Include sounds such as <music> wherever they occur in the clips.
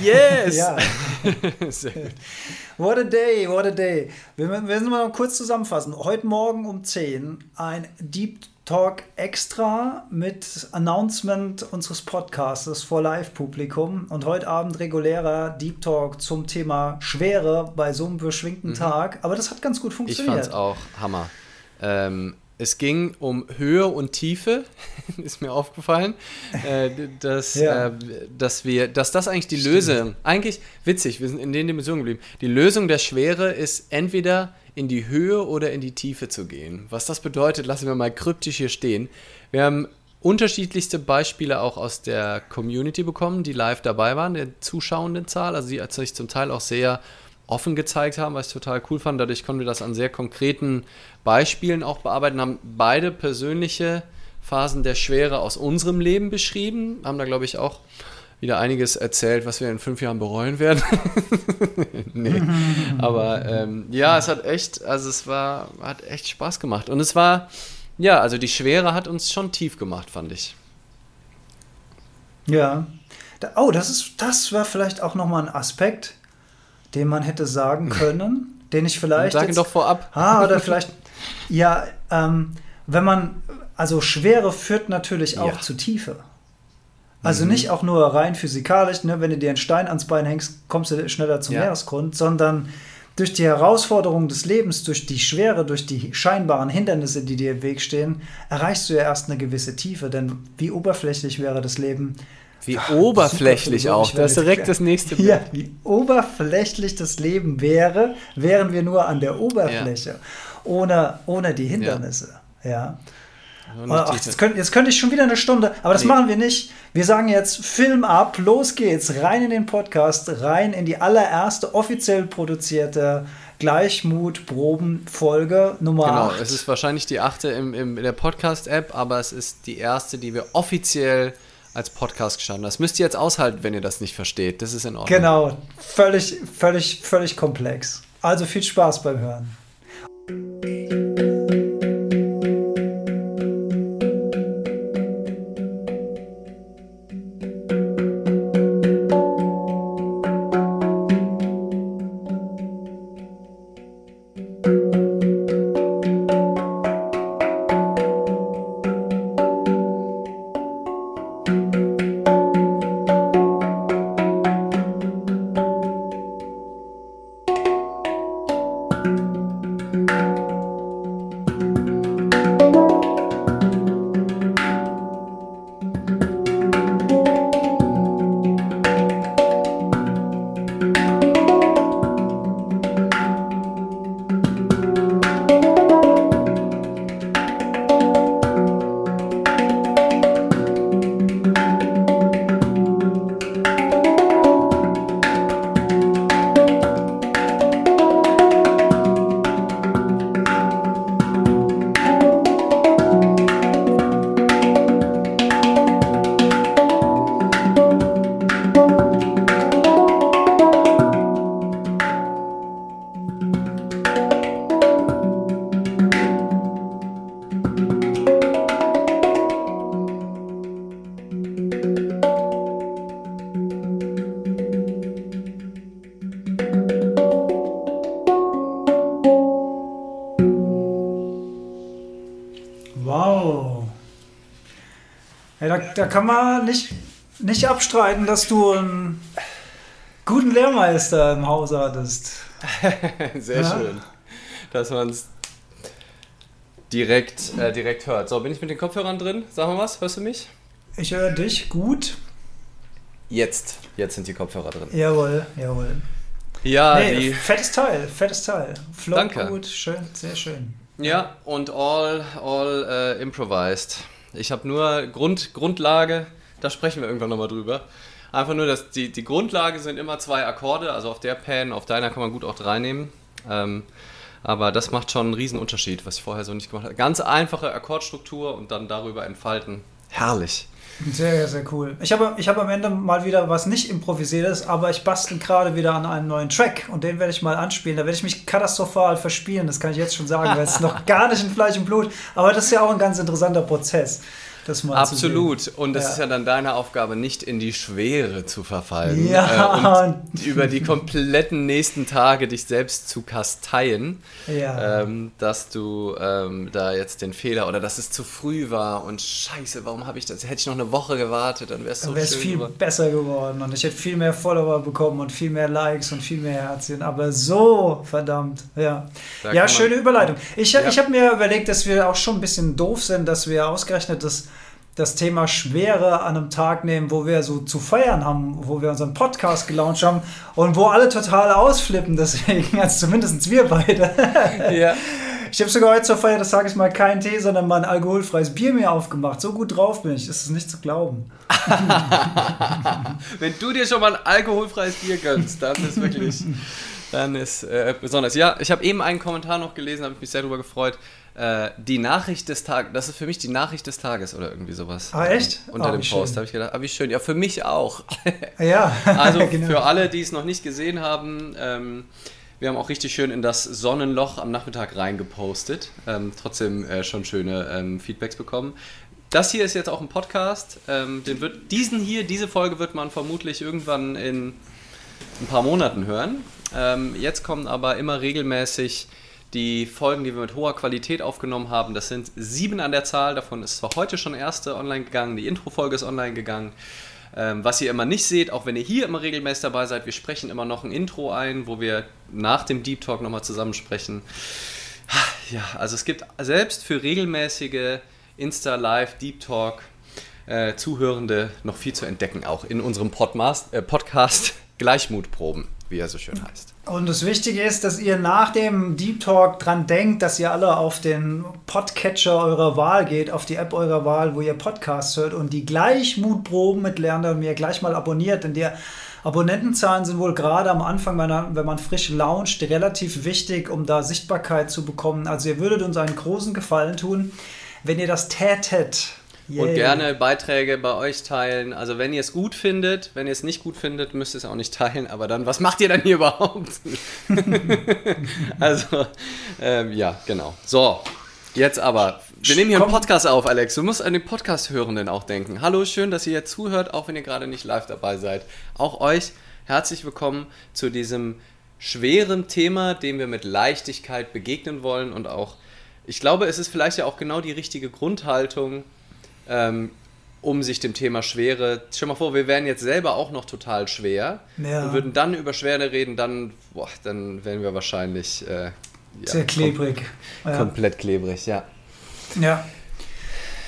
Yes! <laughs> ja. <laughs> What a day, what a day. Wir, wir müssen mal kurz zusammenfassen. Heute Morgen um 10 ein Deep Talk extra mit Announcement unseres Podcasts vor Live-Publikum und heute Abend regulärer Deep Talk zum Thema Schwere bei so einem beschwingten mhm. Tag. Aber das hat ganz gut funktioniert. Ich fand's auch Hammer. Ähm, es ging um Höhe und Tiefe, <laughs> ist mir aufgefallen, äh, dass, ja. äh, dass wir, dass das eigentlich die Stimmt. Lösung, eigentlich witzig, wir sind in den Dimensionen geblieben. Die Lösung der Schwere ist entweder in die Höhe oder in die Tiefe zu gehen. Was das bedeutet, lassen wir mal kryptisch hier stehen. Wir haben unterschiedlichste Beispiele auch aus der Community bekommen, die live dabei waren, der Zuschauendenzahl, also die sich zum Teil auch sehr offen gezeigt haben, was ich total cool fand. Dadurch konnten wir das an sehr konkreten Beispielen auch bearbeiten, haben beide persönliche Phasen der Schwere aus unserem Leben beschrieben, haben da, glaube ich, auch wieder einiges erzählt, was wir in fünf Jahren bereuen werden. <laughs> nee. Aber ähm, ja, es hat echt, also es war, hat echt Spaß gemacht. Und es war, ja, also die Schwere hat uns schon tief gemacht, fand ich. Ja. oh, das ist, das war vielleicht auch nochmal ein Aspekt, den man hätte sagen können, den ich vielleicht. Sag ihn doch vorab. <laughs> Ah, oder vielleicht, ja, ähm, wenn man, also Schwere führt natürlich auch ja. zu Tiefe. Also mhm. nicht auch nur rein physikalisch, ne, wenn du dir einen Stein ans Bein hängst, kommst du schneller zum ja. Meeresgrund, sondern durch die Herausforderungen des Lebens, durch die Schwere, durch die scheinbaren Hindernisse, die dir im Weg stehen, erreichst du ja erst eine gewisse Tiefe. Denn wie oberflächlich wäre das Leben, wie Ach, oberflächlich auch. Das ist direkt das nächste Bild. Ja, wie oberflächlich das Leben wäre, wären wir nur an der Oberfläche, ja. ohne, ohne die Hindernisse. Ja. ja. Ach, jetzt, könnte, jetzt könnte ich schon wieder eine Stunde, aber das nee. machen wir nicht. Wir sagen jetzt Film ab, los geht's, rein in den Podcast, rein in die allererste offiziell produzierte Gleichmut-Proben-Folge Nummer genau, 8. Genau, es ist wahrscheinlich die achte im, im, in der Podcast-App, aber es ist die erste, die wir offiziell als Podcast gestanden. Das müsst ihr jetzt aushalten, wenn ihr das nicht versteht. Das ist in Ordnung. Genau, völlig, völlig, völlig komplex. Also viel Spaß beim Hören. Da kann man nicht, nicht abstreiten, dass du einen guten Lehrmeister im Haus hattest. <laughs> Sehr ja? schön, dass man es direkt, äh, direkt hört. So, bin ich mit den Kopfhörern drin? Sag mal was, hörst du mich? Ich höre dich gut. Jetzt, jetzt sind die Kopfhörer drin. Jawohl, jawohl. Ja, nee. Fettes Teil, fettes Teil. Flop Danke. gut, schön, sehr schön. Ja, und all, all uh, improvised. Ich habe nur Grund, Grundlage, da sprechen wir irgendwann nochmal drüber. Einfach nur, dass die, die Grundlage sind immer zwei Akkorde, also auf der Pen, auf deiner kann man gut auch drei nehmen. Ähm, aber das macht schon einen riesen Unterschied, was ich vorher so nicht gemacht habe. Ganz einfache Akkordstruktur und dann darüber entfalten. Herrlich. Sehr, sehr cool. Ich habe, ich habe am Ende mal wieder was nicht improvisiertes, aber ich bastel gerade wieder an einem neuen Track und den werde ich mal anspielen. Da werde ich mich katastrophal verspielen, das kann ich jetzt schon sagen, weil es ist noch <laughs> gar nicht in Fleisch und Blut, aber das ist ja auch ein ganz interessanter Prozess. Das mal Absolut. zu sehen. Und das Ja. ist ja dann deine Aufgabe, nicht in die Schwere zu verfallen. Ja. Äh, und über die kompletten nächsten Tage dich selbst zu kasteien, Ja. ähm, dass du ähm, da jetzt den Fehler oder dass es zu früh war und scheiße, warum habe ich das? Hätte ich noch eine Woche gewartet, dann wäre es so Dann es schön viel geworden. besser geworden und ich hätte viel mehr Follower bekommen und viel mehr Likes und viel mehr Herzchen. Aber so, verdammt, ja. Da ja, schöne Überleitung. Ich, ich habe mir überlegt, dass wir auch schon ein bisschen doof sind, dass wir ausgerechnet das, das Thema Schwere an einem Tag nehmen, wo wir so zu feiern haben, wo wir unseren Podcast gelauncht haben und wo alle total ausflippen. Deswegen, also zumindest wir beide. <laughs> Ja. Ich habe sogar heute zur Feier des Tages mal keinen Tee, sondern mal ein alkoholfreies Bier mir aufgemacht. So gut drauf bin ich, ist nicht zu glauben. <laughs> Wenn du dir schon mal ein alkoholfreies Bier gönnst, dann ist wirklich, dann ist äh, besonders. Ja, ich habe eben einen Kommentar noch gelesen, habe ich mich sehr darüber gefreut. Äh, die Nachricht des Tages, das ist für mich die Nachricht des Tages oder irgendwie sowas. Ah, echt? Ähm, Unter Ah, dem Post habe ich gedacht, ah, wie schön. Ja, für mich auch. Ja, <laughs> Also <laughs> genau. für alle, die es noch nicht gesehen haben, ähm, wir haben auch richtig schön in das Sonnenloch am Nachmittag reingepostet. Ähm, trotzdem äh, schon schöne ähm, Feedbacks bekommen. Das hier ist jetzt auch ein Podcast. Ähm, den wird, diesen hier, diese Folge wird man vermutlich irgendwann in ein paar Monaten hören. Ähm, jetzt kommen aber immer regelmäßig die Folgen, die wir mit hoher Qualität aufgenommen haben. Das sind sieben an der Zahl. Davon ist zwar heute schon erste online gegangen, die Intro-Folge ist online gegangen. Ähm, was ihr immer nicht seht, auch wenn ihr hier immer regelmäßig dabei seid, wir sprechen immer noch ein Intro ein, wo wir nach dem Deep Talk nochmal zusammen sprechen. Ja, also es gibt selbst für regelmäßige Insta Live Deep Talk äh, Zuhörende noch viel zu entdecken, auch in unserem Podmas- äh, Podcast <laughs> Gleichmutproben, wie er so schön heißt. Und das Wichtige ist, dass ihr nach dem Deep Talk dran denkt, dass ihr alle auf den Podcatcher eurer Wahl geht, auf die App eurer Wahl, wo ihr Podcasts hört und die Gleichmutproben mit Lerner und mir gleich mal abonniert, denn die Abonnentenzahlen sind wohl gerade am Anfang, wenn man, frisch launcht, relativ wichtig, um da Sichtbarkeit zu bekommen. Also ihr würdet uns einen großen Gefallen tun, wenn ihr das tätet. Und Yay. gerne Beiträge bei euch teilen. Also wenn ihr es gut findet, wenn ihr es nicht gut findet, müsst ihr es auch nicht teilen. Aber dann, was macht ihr dann hier <laughs> überhaupt? <laughs> also, ähm, ja, genau. So, jetzt aber. Wir nehmen hier einen Komm. Podcast auf, Alex. Du musst an den Podcast-Hörenden auch denken. Hallo, schön, dass ihr jetzt zuhört, auch wenn ihr gerade nicht live dabei seid. Auch euch herzlich willkommen zu diesem schweren Thema, dem wir mit Leichtigkeit begegnen wollen und auch, ich glaube, es ist vielleicht ja auch genau die richtige Grundhaltung, ähm, um sich dem Thema Schwere. Stell mal vor, wir wären jetzt selber auch noch total schwer Ja. und würden dann über Schwere reden, dann, boah, dann wären wir wahrscheinlich äh, ja, Sehr klebrig. Kom Ja. komplett klebrig, ja. Ja.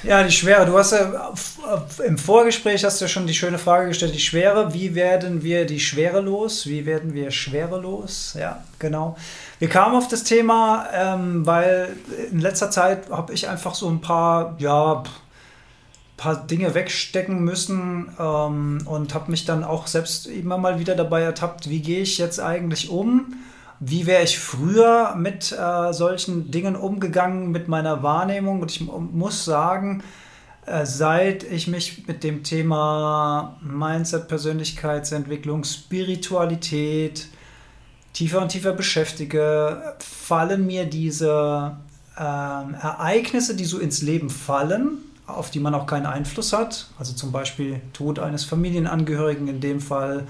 Ja, die Schwere. Du hast ja f- im Vorgespräch hast du ja schon die schöne Frage gestellt, die Schwere. Wie werden wir die Schwere los? Wie werden wir schwerelos? Ja, genau. Wir kamen auf das Thema, ähm, weil in letzter Zeit habe ich einfach so ein paar, ja, paar Dinge wegstecken müssen ähm, und habe mich dann auch selbst immer mal wieder dabei ertappt, wie gehe ich jetzt eigentlich um? Wie wäre ich früher mit äh, solchen Dingen umgegangen, mit meiner Wahrnehmung? Und ich mu- muss sagen, äh, seit ich mich mit dem Thema Mindset, Persönlichkeitsentwicklung, Spiritualität tiefer und tiefer beschäftige, fallen mir diese ähm, Ereignisse, die so ins Leben fallen, auf die man auch keinen Einfluss hat, also zum Beispiel Tod eines Familienangehörigen in dem Fall,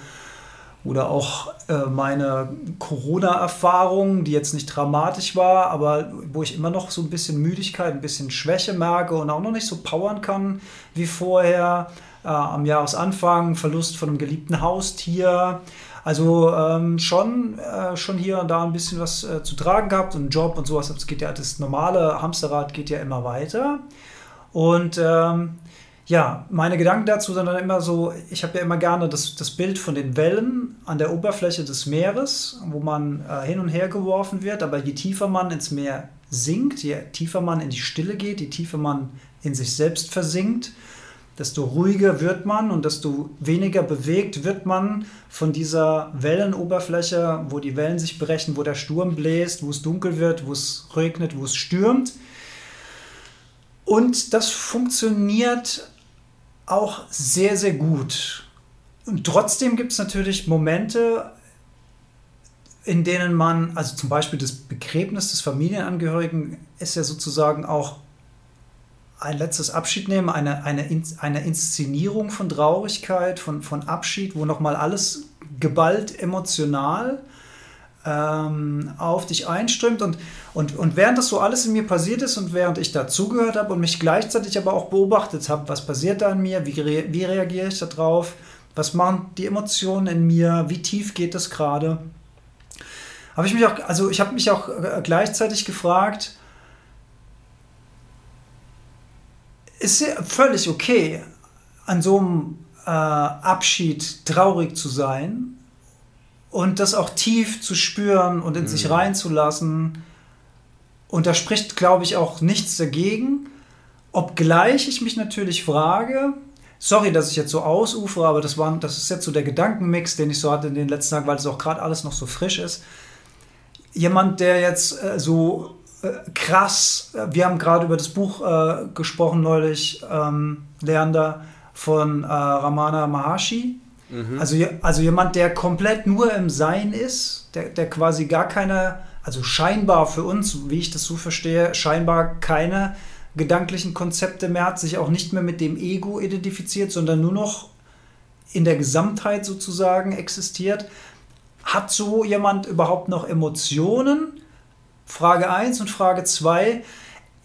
oder auch äh, meine Corona-Erfahrung, die jetzt nicht dramatisch war, aber wo ich immer noch so ein bisschen Müdigkeit, ein bisschen Schwäche merke und auch noch nicht so powern kann wie vorher. Äh, am Jahresanfang Verlust von einem geliebten Haustier. Also ähm, schon, äh, schon hier und da ein bisschen was äh, zu tragen gehabt und Job und sowas. Das geht ja, das normale Hamsterrad geht ja immer weiter. Und ähm, ja, meine Gedanken dazu sind dann immer so, ich habe ja immer gerne das, das Bild von den Wellen an der Oberfläche des Meeres, wo man äh, hin und her geworfen wird, aber je tiefer man ins Meer sinkt, je tiefer man in die Stille geht, je tiefer man in sich selbst versinkt, desto ruhiger wird man und desto weniger bewegt wird man von dieser Wellenoberfläche, wo die Wellen sich brechen, wo der Sturm bläst, wo es dunkel wird, wo es regnet, wo es stürmt. Und das funktioniert auch sehr, sehr gut. Und trotzdem gibt es natürlich Momente, in denen man, also zum Beispiel das Begräbnis des Familienangehörigen ist ja sozusagen auch ein letztes Abschied nehmen, eine, eine, eine Inszenierung von Traurigkeit, von, von Abschied, wo nochmal alles geballt emotional ähm, auf dich einströmt. Und, und, und während das so alles in mir passiert ist und während ich dazugehört habe und mich gleichzeitig aber auch beobachtet habe, was passiert da in mir, wie, re wie reagiere ich darauf, was machen die Emotionen in mir, wie tief geht es gerade, habe ich mich auch, also ich habe mich auch äh, gleichzeitig gefragt, ist völlig okay, an so einem äh, Abschied traurig zu sein und das auch tief zu spüren und in mhm. sich reinzulassen. Und da spricht, glaube ich, auch nichts dagegen. Obgleich ich mich natürlich frage, sorry, dass ich jetzt so ausufere, aber das, war, das ist jetzt so der Gedankenmix, den ich so hatte in den letzten Tagen, weil es auch gerade alles noch so frisch ist. Jemand, der jetzt äh, so äh, krass, äh, wir haben gerade über das Buch äh, gesprochen neulich, ähm, Leander, von äh, Ramana Maharshi, Mhm. Also, also jemand, der komplett nur im Sein ist, der, der quasi gar keine, also scheinbar für uns, wie ich das so verstehe, scheinbar keine gedanklichen Konzepte mehr hat, sich auch nicht mehr mit dem Ego identifiziert, sondern nur noch in der Gesamtheit sozusagen existiert. Hat so jemand überhaupt noch Emotionen? Frage 1 und Frage 2.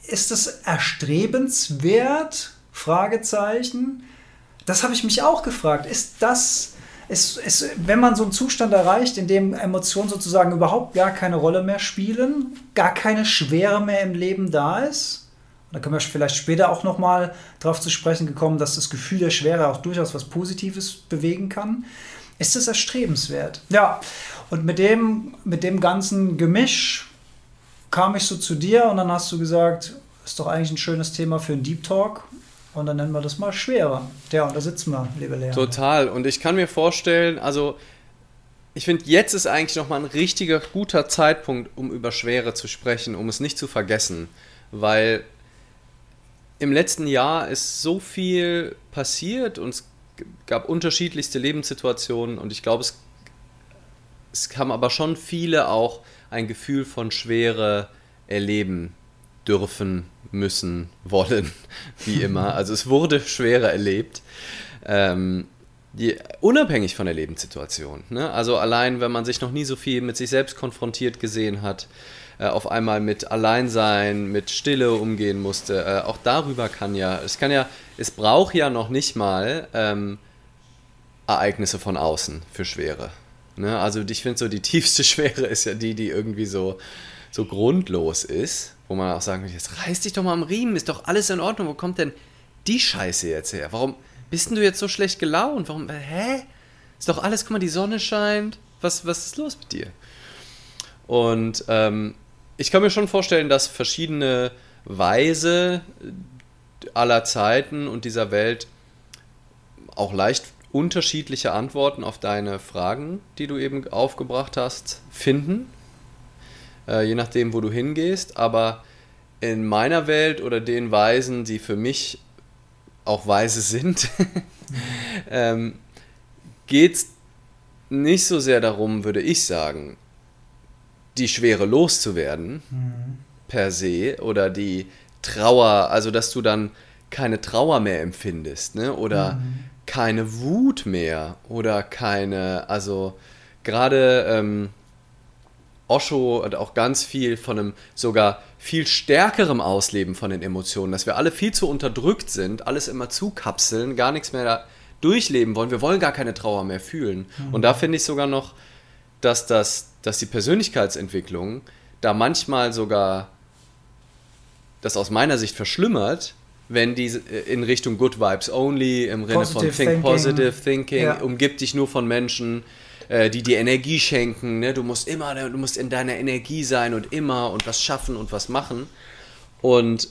Ist es erstrebenswert? Fragezeichen das habe ich mich auch gefragt. Ist das, ist, ist, wenn man so einen Zustand erreicht, in dem Emotionen sozusagen überhaupt gar keine Rolle mehr spielen, gar keine Schwere mehr im Leben da ist, da können wir vielleicht später auch nochmal darauf zu sprechen gekommen, dass das Gefühl der Schwere auch durchaus was Positives bewegen kann. Ist das erstrebenswert? Ja, und mit dem, mit dem ganzen Gemisch kam ich so zu dir und dann hast du gesagt, ist doch eigentlich ein schönes Thema für einen Deep Talk. Und dann nennen wir das mal schwerer. Ja, und da sitzen wir, liebe Lehrer. Total. Und ich kann mir vorstellen, also ich finde, jetzt ist eigentlich nochmal ein richtiger, guter Zeitpunkt, um über Schwere zu sprechen, um es nicht zu vergessen. Weil im letzten Jahr ist so viel passiert und es gab unterschiedlichste Lebenssituationen und ich glaube, es, es haben aber schon viele auch ein Gefühl von Schwere erleben dürfen, müssen, wollen, <laughs> wie immer. Also es wurde schwerer erlebt. Ähm, die, unabhängig von der Lebenssituation. Ne? Also allein, wenn man sich noch nie so viel mit sich selbst konfrontiert gesehen hat, äh, auf einmal mit Alleinsein, mit Stille umgehen musste, äh, auch darüber kann ja, es kann ja, es braucht ja noch nicht mal ähm, Ereignisse von außen für Schwere. Ne? Also ich finde so, die tiefste <laughs> Schwere ist ja die, die irgendwie so, so grundlos ist wo man auch sagen würde, jetzt reiß dich doch mal am Riemen, ist doch alles in Ordnung, wo kommt denn die Scheiße jetzt her? Warum bist denn du jetzt so schlecht gelaunt? Warum, hä? Ist doch alles, guck mal, die Sonne scheint. Was, was ist los mit dir? Und ähm, ich kann mir schon vorstellen, dass verschiedene Weise aller Zeiten und dieser Welt auch leicht unterschiedliche Antworten auf deine Fragen, die du eben aufgebracht hast, finden äh, je nachdem, wo du hingehst. Aber in meiner Welt oder den Weisen, die für mich auch weise sind, <laughs> ähm, geht es nicht so sehr darum, würde ich sagen, die Schwere loszuwerden mhm. per se oder die Trauer, also dass du dann keine Trauer mehr empfindest, ne? Oder mhm. keine Wut mehr oder keine, also gerade ähm, Osho hat auch ganz viel von einem sogar viel stärkerem Ausleben von den Emotionen, dass wir alle viel zu unterdrückt sind, alles immer zukapseln, gar nichts mehr durchleben wollen. Wir wollen gar keine Trauer mehr fühlen. Mhm. Und da finde ich sogar noch, dass, das, dass die Persönlichkeitsentwicklung da manchmal sogar das aus meiner Sicht verschlimmert, wenn die äh, in Richtung Good Vibes Only, im Sinne von Think thinking. Positive Thinking, ja. umgibt dich nur von Menschen, äh, die dir Energie schenken. Ne? Du musst immer, du musst in deiner Energie sein und immer und was schaffen und was machen. Und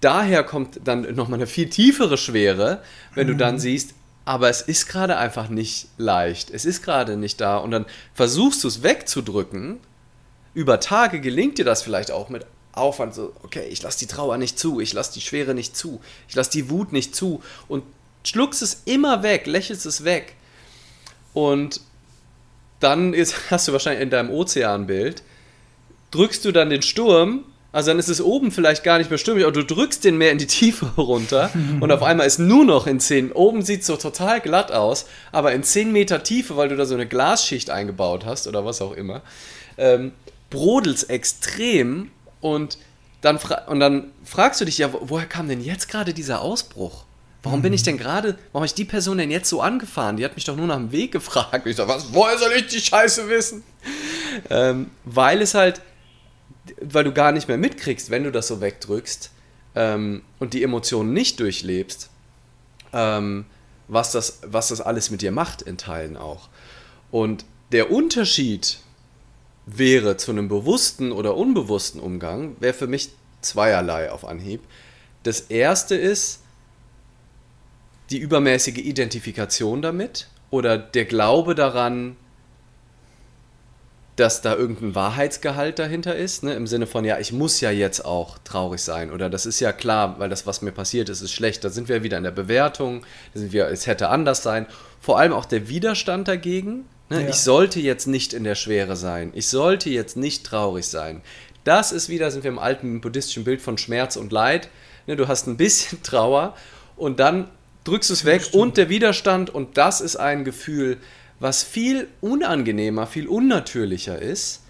daher kommt dann nochmal eine viel tiefere Schwere, wenn du dann mhm. siehst, aber es ist gerade einfach nicht leicht. Es ist gerade nicht da. Und dann versuchst du es wegzudrücken. Über Tage gelingt dir das vielleicht auch mit Aufwand. So, okay, ich lasse die Trauer nicht zu, ich lasse die Schwere nicht zu, ich lasse die Wut nicht zu. Und schluckst es immer weg, lächelst es weg. Und dann ist, <laughs> hast du wahrscheinlich in deinem Ozeanbild, drückst du dann den Sturm Also dann ist es oben vielleicht gar nicht mehr stimmig, aber du drückst den mehr in die <laughs> Tiefe runter und auf einmal ist nur noch in 10. Oben sieht es so total glatt aus, aber in 10 Meter Tiefe, weil du da so eine Glasschicht eingebaut hast oder was auch immer, ähm, brodelt es extrem und dann, und dann fragst du dich ja, woher kam denn jetzt gerade dieser Ausbruch? Warum mhm. bin ich denn gerade, warum habe ich die Person denn jetzt so angefahren? Die hat mich doch nur nach dem Weg gefragt. Ich sage, was, woher soll ich die Scheiße wissen? Ähm, weil es halt, weil du gar nicht mehr mitkriegst, wenn du das so wegdrückst ähm, und die Emotionen nicht durchlebst, ähm, was, das, was das alles mit dir macht in Teilen auch. Und der Unterschied wäre zu einem bewussten oder unbewussten Umgang, wäre für mich zweierlei auf Anhieb. Das erste ist die übermäßige Identifikation damit oder der Glaube daran, dass da irgendein Wahrheitsgehalt dahinter ist, ne? im Sinne von, ja, ich muss ja jetzt auch traurig sein oder das ist ja klar, weil das, was mir passiert ist, ist schlecht. Da sind wir wieder in der Bewertung, da sind wir, es hätte anders sein. Vor allem auch der Widerstand dagegen. Ne? Ja. Ich sollte jetzt nicht in der Schwere sein, ich sollte jetzt nicht traurig sein. Das ist wieder, sind wir im alten buddhistischen Bild von Schmerz und Leid. Ne? Du hast ein bisschen <laughs> Trauer und dann drückst du es weg und der Widerstand und das ist ein Gefühl, was viel unangenehmer, viel unnatürlicher ist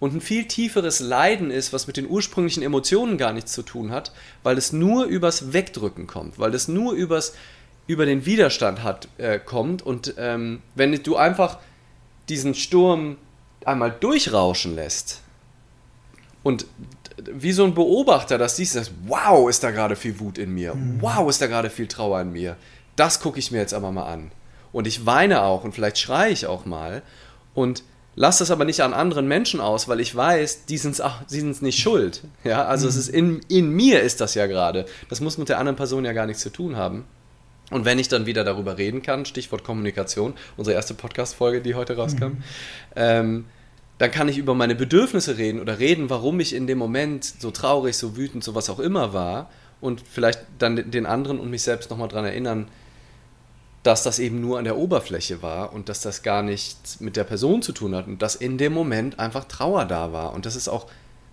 und ein viel tieferes Leiden ist, was mit den ursprünglichen Emotionen gar nichts zu tun hat, weil es nur übers Wegdrücken kommt, weil es nur übers, über den Widerstand hat, äh, kommt. Und ähm, wenn du einfach diesen Sturm einmal durchrauschen lässt und wie so ein Beobachter das siehst, sagst, wow, ist da gerade viel Wut in mir, mhm. wow, ist da gerade viel Trauer in mir, das gucke ich mir jetzt aber mal an und ich weine auch und vielleicht schreie ich auch mal und lasse das aber nicht an anderen Menschen aus, weil ich weiß, die sind es nicht schuld. Ja, also mhm. es ist in, in mir ist das ja gerade. Das muss mit der anderen Person ja gar nichts zu tun haben. Und wenn ich dann wieder darüber reden kann, Stichwort Kommunikation, unsere erste Podcast-Folge, die heute rauskam, mhm. ähm, dann kann ich über meine Bedürfnisse reden oder reden, warum ich in dem Moment so traurig, so wütend, so was auch immer war und vielleicht dann den anderen und mich selbst nochmal daran erinnern, dass das eben nur an der Oberfläche war und dass das gar nichts mit der Person zu tun hat und dass in dem Moment einfach Trauer da war. Und das ist auch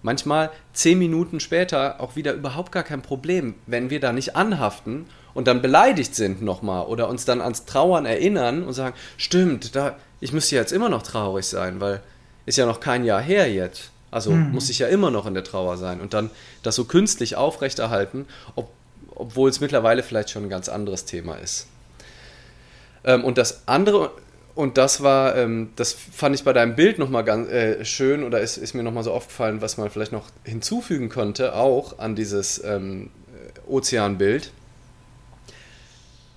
manchmal zehn Minuten später auch wieder überhaupt gar kein Problem, wenn wir da nicht anhaften und dann beleidigt sind nochmal oder uns dann ans Trauern erinnern und sagen, stimmt, da, ich müsste jetzt immer noch traurig sein, weil ist ja noch kein Jahr her jetzt. Also mhm. muss ich ja immer noch in der Trauer sein und dann das so künstlich aufrechterhalten, ob, obwohl es mittlerweile vielleicht schon ein ganz anderes Thema ist. Ähm, und das andere, und das war, ähm, das fand ich bei deinem Bild nochmal ganz äh, schön oder ist, ist mir nochmal so aufgefallen, was man vielleicht noch hinzufügen konnte, auch an dieses ähm, Ozeanbild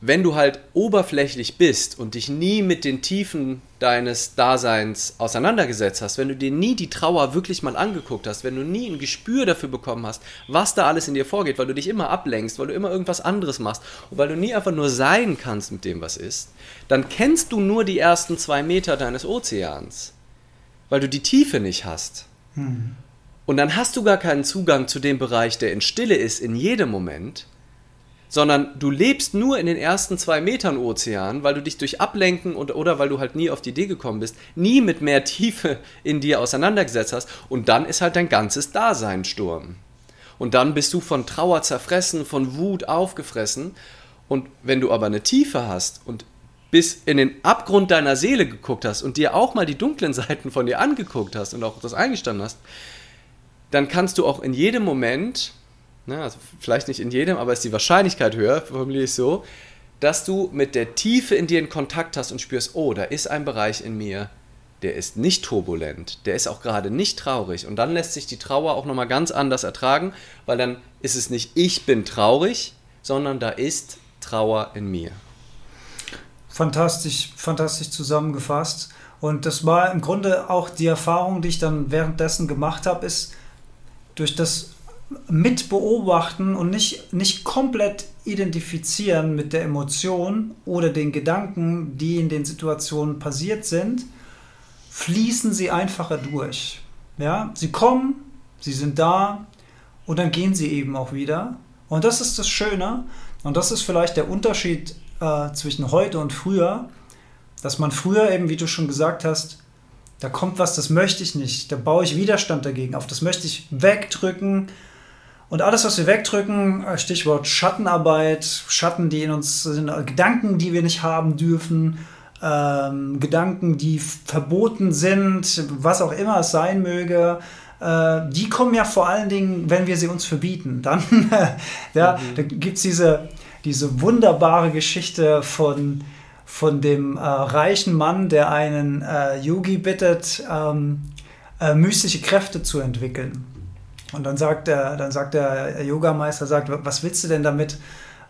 wenn du halt oberflächlich bist und dich nie mit den Tiefen deines Daseins auseinandergesetzt hast, wenn du dir nie die Trauer wirklich mal angeguckt hast, wenn du nie ein Gespür dafür bekommen hast, was da alles in dir vorgeht, weil du dich immer ablenkst, weil du immer irgendwas anderes machst und weil du nie einfach nur sein kannst mit dem, was ist, dann kennst du nur die ersten zwei Meter deines Ozeans, weil du die Tiefe nicht hast. Hm. Und dann hast du gar keinen Zugang zu dem Bereich, der in Stille ist, in jedem Moment sondern du lebst nur in den ersten zwei Metern Ozean, weil du dich durch Ablenken und, oder weil du halt nie auf die Idee gekommen bist, nie mit mehr Tiefe in dir auseinandergesetzt hast und dann ist halt dein ganzes Dasein Sturm. Und dann bist du von Trauer zerfressen, von Wut aufgefressen und wenn du aber eine Tiefe hast und bis in den Abgrund deiner Seele geguckt hast und dir auch mal die dunklen <laughs> Seiten von dir angeguckt hast und auch das eingestanden hast, dann kannst du auch in jedem Moment ne, also vielleicht nicht in jedem, aber ist die Wahrscheinlichkeit höher, formuliere ich so, dass du mit der Tiefe in dir in Kontakt hast und spürst, oh, da ist ein Bereich in mir, der ist nicht turbulent, der ist auch gerade nicht traurig. Und dann lässt sich die Trauer auch nochmal ganz anders ertragen, weil dann ist es nicht ich bin traurig, sondern da ist Trauer in mir. Fantastisch, fantastisch zusammengefasst. Und das war im Grunde auch die Erfahrung, die ich dann währenddessen gemacht habe, ist durch das mit beobachten und nicht, nicht komplett identifizieren mit der Emotion oder den Gedanken, die in den Situationen passiert sind, fließen sie einfacher durch. Ja, sie kommen, sie sind da und dann gehen sie eben auch wieder. Und das ist das Schöne und das ist vielleicht der Unterschied äh, zwischen heute und früher, dass man früher eben, wie du schon gesagt hast, da kommt was, das möchte ich nicht, da baue ich Widerstand dagegen auf, das möchte ich wegdrücken. Und alles, was wir wegdrücken, äh, Stichwort Schattenarbeit, Schatten, die in uns sind, äh, Gedanken, die wir nicht haben dürfen, ähm, Gedanken, die verboten sind, was auch immer es sein möge, äh, die kommen ja vor allen Dingen, wenn wir sie uns verbieten. <laughs> Dann ja, mhm. da gibt es diese, diese wunderbare Geschichte von, von dem äh, reichen Mann, der einen äh, Yogi bittet, ähm, äh, mystische Kräfte zu entwickeln. Und dann sagt der, dann sagt der Yogameister, sagt, was willst du denn damit?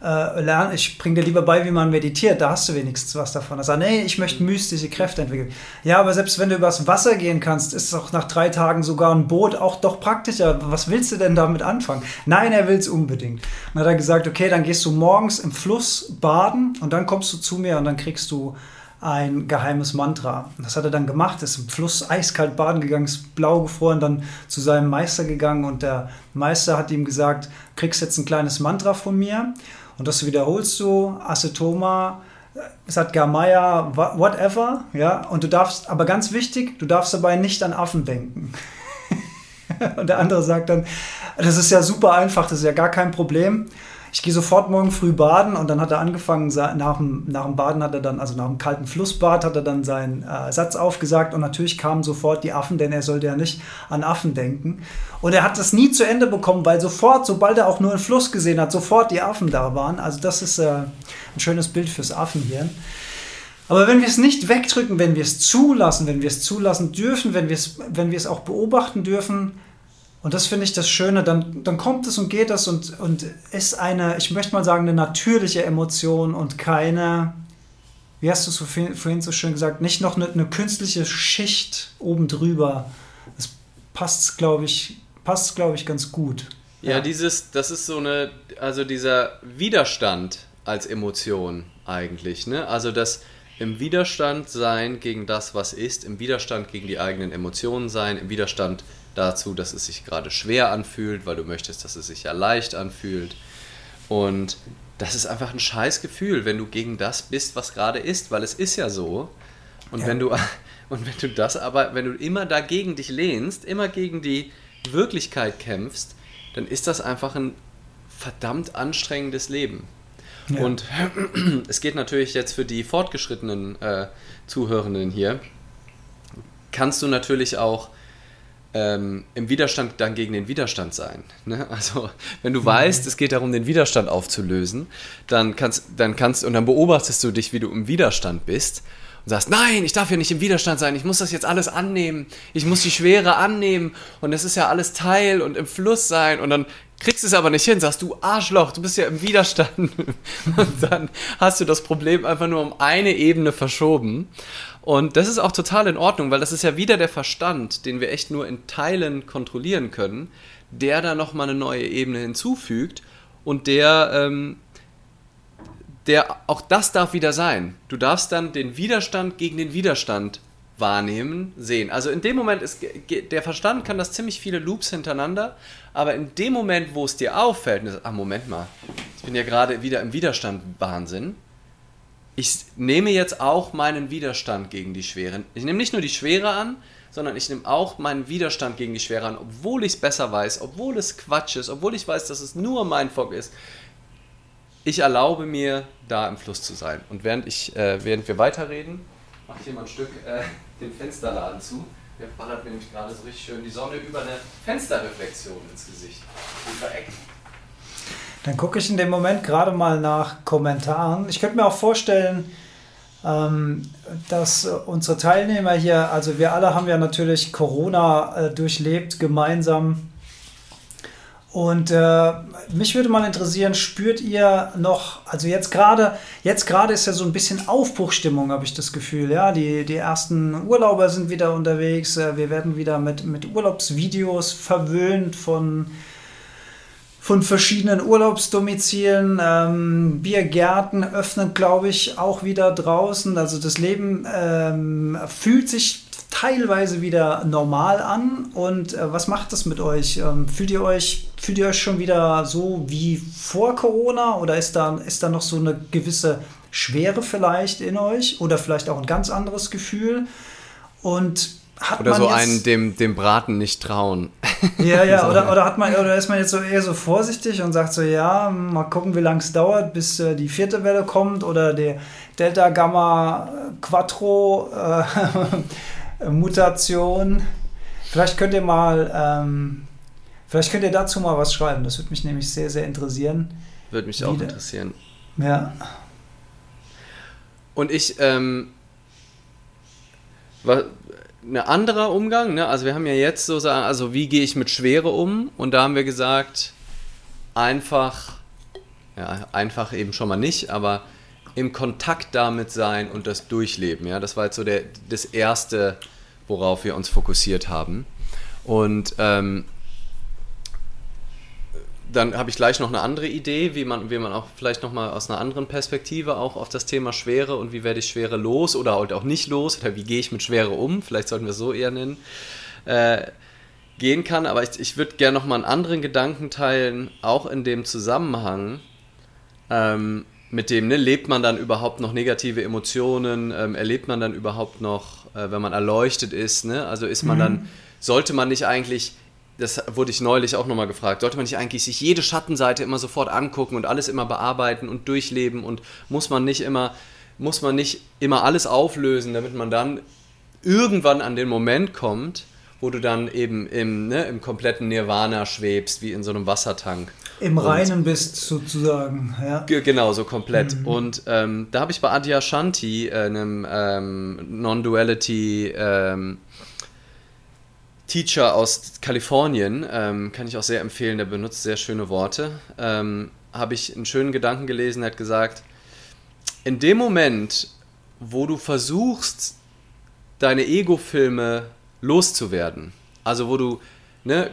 äh, lernen, ich bringe dir lieber bei, wie man meditiert, da hast du wenigstens was davon. Er sagt, nee, ich möchte mystische Kräfte entwickeln. Ja, aber selbst wenn du übers Wasser gehen kannst, ist doch nach drei Tagen sogar ein Boot auch doch praktischer. Was willst du denn damit anfangen? Nein, er will es unbedingt. Dann hat er gesagt, okay, dann gehst du morgens im Fluss baden und dann kommst du zu mir und dann kriegst du ein geheimes Mantra. Das hat er dann gemacht, ist im Fluss eiskalt baden gegangen, ist blau gefroren, dann zu seinem Meister gegangen und der Meister hat ihm gesagt, kriegst jetzt ein kleines Mantra von mir und das wiederholst du, Acetoma, Satgamaya, whatever, ja, und du darfst, aber ganz wichtig, du darfst dabei nicht an Affen denken. <laughs> und der andere sagt dann, das ist ja super einfach, das ist ja gar kein Problem ich gehe sofort morgen früh baden und dann hat er angefangen, nach dem, nach dem Baden hat er dann, also nach dem kalten Flussbad, hat er dann seinen äh, Satz aufgesagt und natürlich kamen sofort die Affen, denn er sollte ja nicht an Affen denken. Und er hat das nie zu Ende bekommen, weil sofort, sobald er auch nur einen Fluss gesehen hat, sofort die Affen da waren. Also das ist äh, ein schönes Bild fürs Affenhirn. Aber wenn wir es nicht wegdrücken, wenn wir es zulassen, wenn wir es zulassen dürfen, wenn wir es, wenn wir es auch beobachten dürfen, und das finde ich das Schöne, dann, dann kommt es und geht es und, und ist eine, ich möchte mal sagen, eine natürliche Emotion und keine, wie hast du es vorhin so schön gesagt, nicht noch eine, eine künstliche Schicht oben drüber. Das passt, glaube ich, passt, glaube ich, ganz gut. Ja, ja, dieses, das ist so eine, also dieser Widerstand als Emotion eigentlich, ne? Also das im Widerstand sein gegen das, was ist, im Widerstand gegen die eigenen Emotionen sein, im Widerstand dazu, dass es sich gerade schwer anfühlt, weil du möchtest, dass es sich ja leicht anfühlt. Und das ist einfach ein scheiß Gefühl, wenn du gegen das bist, was gerade ist, weil es ist ja so. Und ja. wenn du <laughs> und wenn du das aber, wenn du immer dagegen dich lehnst, immer gegen die Wirklichkeit kämpfst, dann ist das einfach ein verdammt anstrengendes Leben. Ja. Und <clears throat> es geht natürlich jetzt für die fortgeschrittenen äh, Zuhörenden hier, kannst du natürlich auch ähm, im Widerstand dann gegen den Widerstand sein. Ne? Also wenn du weißt, es geht darum, den Widerstand aufzulösen, dann kannst, dann kannst und dann beobachtest du dich, wie du im Widerstand bist und sagst, nein, ich darf ja nicht im Widerstand sein, ich muss das jetzt alles annehmen, ich muss die Schwere annehmen und es ist ja alles Teil und im Fluss sein und dann kriegst es aber nicht hin, sagst du Arschloch, du bist ja im Widerstand <laughs> und dann hast du das Problem einfach nur um eine Ebene verschoben und das ist auch total in Ordnung, weil das ist ja wieder der Verstand, den wir echt nur in Teilen kontrollieren können, der da nochmal eine neue Ebene hinzufügt und der, ähm, der, auch das darf wieder sein. Du darfst dann den Widerstand gegen den Widerstand wahrnehmen, sehen. Also in dem Moment ist der Verstand kann das ziemlich viele Loops hintereinander, aber in dem Moment, wo es dir auffällt, ist, ach Moment mal, ich bin ja gerade wieder im Widerstand Wahnsinn, ich nehme jetzt auch meinen Widerstand gegen die Schwere. Ich nehme nicht nur die Schwere an, sondern ich nehme auch meinen Widerstand gegen die Schwere an, obwohl ich es besser weiß, obwohl es Quatsch ist, obwohl ich weiß, dass es nur mein Fock ist. Ich erlaube mir, da im Fluss zu sein. Und während, ich, äh, während wir weiterreden, mache ich hier mal ein Stück äh, den Fensterladen zu. Der ballert mir nämlich gerade so richtig schön die Sonne über eine Fensterreflexion ins Gesicht. Dann gucke ich in dem Moment gerade mal nach Kommentaren. Ich könnte mir auch vorstellen, ähm, dass unsere Teilnehmer hier, also wir alle haben ja natürlich Corona äh, durchlebt gemeinsam. Und äh, mich würde mal interessieren, spürt ihr noch, also jetzt gerade, jetzt gerade ist ja so ein bisschen Aufbruchstimmung, habe ich das Gefühl. Ja, die, die ersten Urlauber sind wieder unterwegs. Äh, wir werden wieder mit, mit Urlaubsvideos verwöhnt von von verschiedenen Urlaubsdomizilen. Ähm, Biergärten öffnen, glaube ich, auch wieder draußen. Also das Leben ähm, fühlt sich teilweise wieder normal an. Und äh, was macht das mit euch? Ähm, fühlt ihr euch fühlt ihr euch schon wieder so wie vor Corona oder ist da ist da noch so eine gewisse Schwere vielleicht in euch oder vielleicht auch ein ganz anderes Gefühl? Und hat oder man so einen dem, dem Braten nicht trauen. <laughs> Ja, ja, <laughs> oder, oder hat man oder ist man jetzt so eher so vorsichtig und sagt so, ja, mal gucken, wie lange es dauert, bis äh, die vierte Welle kommt oder der Delta Gamma Quattro äh, <laughs> Mutation. Vielleicht könnt ihr mal ähm, vielleicht könnt ihr dazu mal was schreiben. Das würde mich nämlich sehr, sehr interessieren. Würde mich auch interessieren. Ja. Und ich, ähm, was, ein anderer Umgang, ne? also wir haben ja jetzt so also wie gehe ich mit Schwere um? Und da haben wir gesagt, einfach, ja, einfach eben schon mal nicht, aber im Kontakt damit sein und das durchleben. Ja? Das war jetzt so der, das Erste, worauf wir uns fokussiert haben. Und ähm, dann habe ich gleich noch eine andere Idee, wie man, wie man auch vielleicht nochmal aus einer anderen Perspektive auch auf das Thema Schwere und wie werde ich Schwere los oder halt auch nicht los oder wie gehe ich mit Schwere um, vielleicht sollten wir es so eher nennen, äh, gehen kann. Aber ich, ich würde gerne nochmal einen anderen Gedanken teilen, auch in dem Zusammenhang. Ähm, mit dem, ne, lebt man dann überhaupt noch negative Emotionen, ähm, erlebt man dann überhaupt noch, äh, wenn man erleuchtet ist, ne? also ist man mhm. dann, sollte man nicht eigentlich das wurde ich neulich auch nochmal gefragt, sollte man nicht eigentlich sich jede Schattenseite immer sofort angucken und alles immer bearbeiten und durchleben und muss man nicht immer, muss man nicht immer alles auflösen, damit man dann irgendwann an den Moment kommt, wo du dann eben im, ne, im kompletten Nirvana schwebst, wie in so einem Wassertank. Im Reinen bist sozusagen, ja. Genau, so komplett. Mhm. Und ähm, da habe ich bei Adyashanti, äh, einem ähm, Non-Duality ähm, Teacher aus Kalifornien, ähm, kann ich auch sehr empfehlen, der benutzt sehr schöne Worte, ähm, habe ich einen schönen Gedanken gelesen, er hat gesagt, in dem Moment, wo du versuchst, deine Ego-Filme loszuwerden, also wo du ne,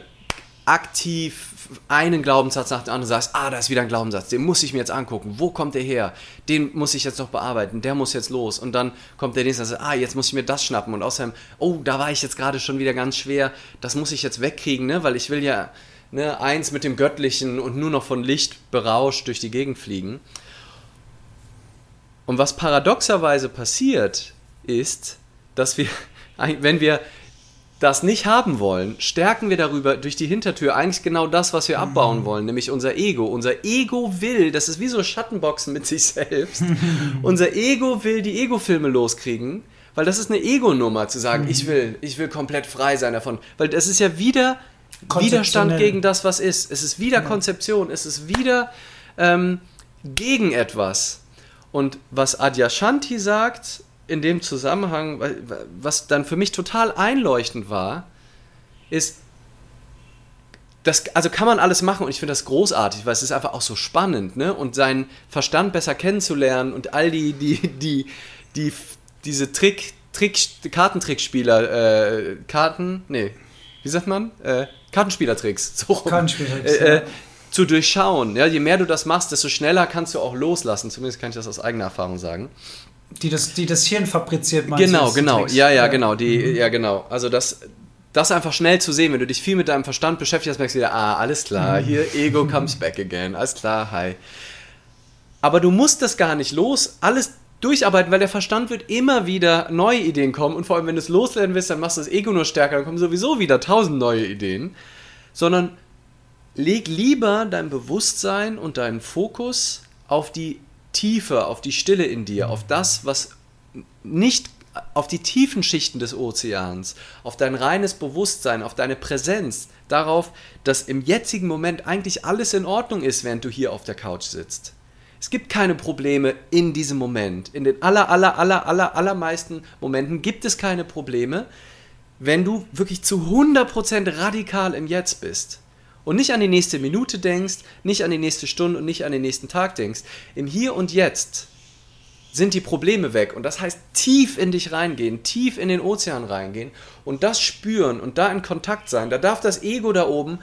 aktiv einen Glaubenssatz nach dem anderen sagst, ah, da ist wieder ein Glaubenssatz, den muss ich mir jetzt angucken, wo kommt der her? Den muss ich jetzt noch bearbeiten, der muss jetzt los. Und dann kommt der nächste und sagt, ah, jetzt muss ich mir das schnappen. Und außerdem, oh, da war ich jetzt gerade schon wieder ganz schwer, das muss ich jetzt wegkriegen, ne? weil ich will ja ne, eins mit dem Göttlichen und nur noch von Licht berauscht durch die Gegend fliegen. Und was paradoxerweise passiert, ist, dass wir, <laughs> wenn wir das nicht haben wollen, stärken wir darüber durch die Hintertür eigentlich genau das, was wir abbauen wollen, nämlich unser Ego. Unser Ego will, das ist wie so Schattenboxen mit sich selbst. <laughs> unser Ego will die Ego-Filme loskriegen, weil das ist eine Ego-Nummer zu sagen, ich will, ich will komplett frei sein davon, weil das ist ja wieder Widerstand gegen das, was ist. Es ist wieder. Konzeption, es ist wieder ähm, gegen etwas. Und was Adyashanti sagt, in dem Zusammenhang, was dann für mich total einleuchtend war, ist, das, also kann man alles machen und ich finde das großartig, weil es ist einfach auch so spannend, ne? Und seinen Verstand besser kennenzulernen und all die, die, die, die, diese Trick, Trick, Kartentrickspieler, äh, Karten, nee, wie sagt man? Äh, Kartenspielertricks. <laughs> So Kartenspielertricks. Äh, äh, zu durchschauen. Ja, je mehr du das machst, desto schneller kannst du auch loslassen. Zumindest kann ich das aus eigener Erfahrung sagen. Die das, die das Hirn fabriziert, meinst Genau, genau. Ja, ja, genau. Die, mhm. Ja, genau. Also das, das einfach schnell zu sehen, wenn du dich viel mit deinem Verstand beschäftigst, merkst du wieder, ah, alles klar, mhm. hier Ego <laughs> comes back again, alles klar, hi. Aber du musst das gar nicht los, alles durcharbeiten, weil der Verstand wird immer wieder neue Ideen kommen und vor allem, wenn du es loslernen willst, dann machst du das Ego nur stärker, dann kommen sowieso wieder tausend neue Ideen, sondern leg lieber dein Bewusstsein und deinen Fokus auf die Tiefe, auf die Stille in dir, auf das, was nicht auf die tiefen Schichten des Ozeans, auf dein reines Bewusstsein, auf deine Präsenz, darauf, dass im jetzigen Moment eigentlich alles in Ordnung ist, während du hier auf der Couch sitzt. Es gibt keine Probleme in diesem Moment. In den aller, aller, aller, aller, allermeisten Momenten gibt es keine Probleme, wenn du wirklich zu 100% radikal im Jetzt bist und nicht an die nächste Minute denkst, nicht an die nächste Stunde und nicht an den nächsten Tag denkst. Im Hier und Jetzt sind die Probleme weg. Und das heißt, tief in dich reingehen, tief in den Ozean reingehen und das spüren und da in Kontakt sein. Da darf das Ego da oben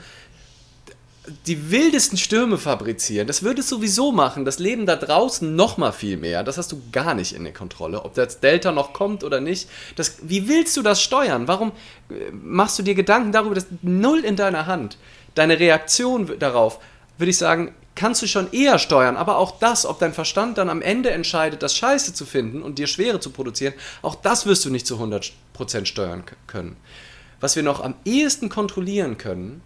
die wildesten Stürme fabrizieren. Das würde es sowieso machen. Das Leben da draußen noch mal viel mehr. Das hast du gar nicht in der Kontrolle. Ob das Delta noch kommt oder nicht. Das, wie willst du das steuern? Warum äh, machst du dir Gedanken darüber? Das ist null in deiner Hand deine Reaktion darauf, würde ich sagen, kannst du schon eher steuern. Aber auch das, ob dein Verstand dann am Ende entscheidet, das Scheiße zu finden und dir Schwere zu produzieren, auch das wirst du nicht zu 100% steuern können. Was wir noch am ehesten kontrollieren können,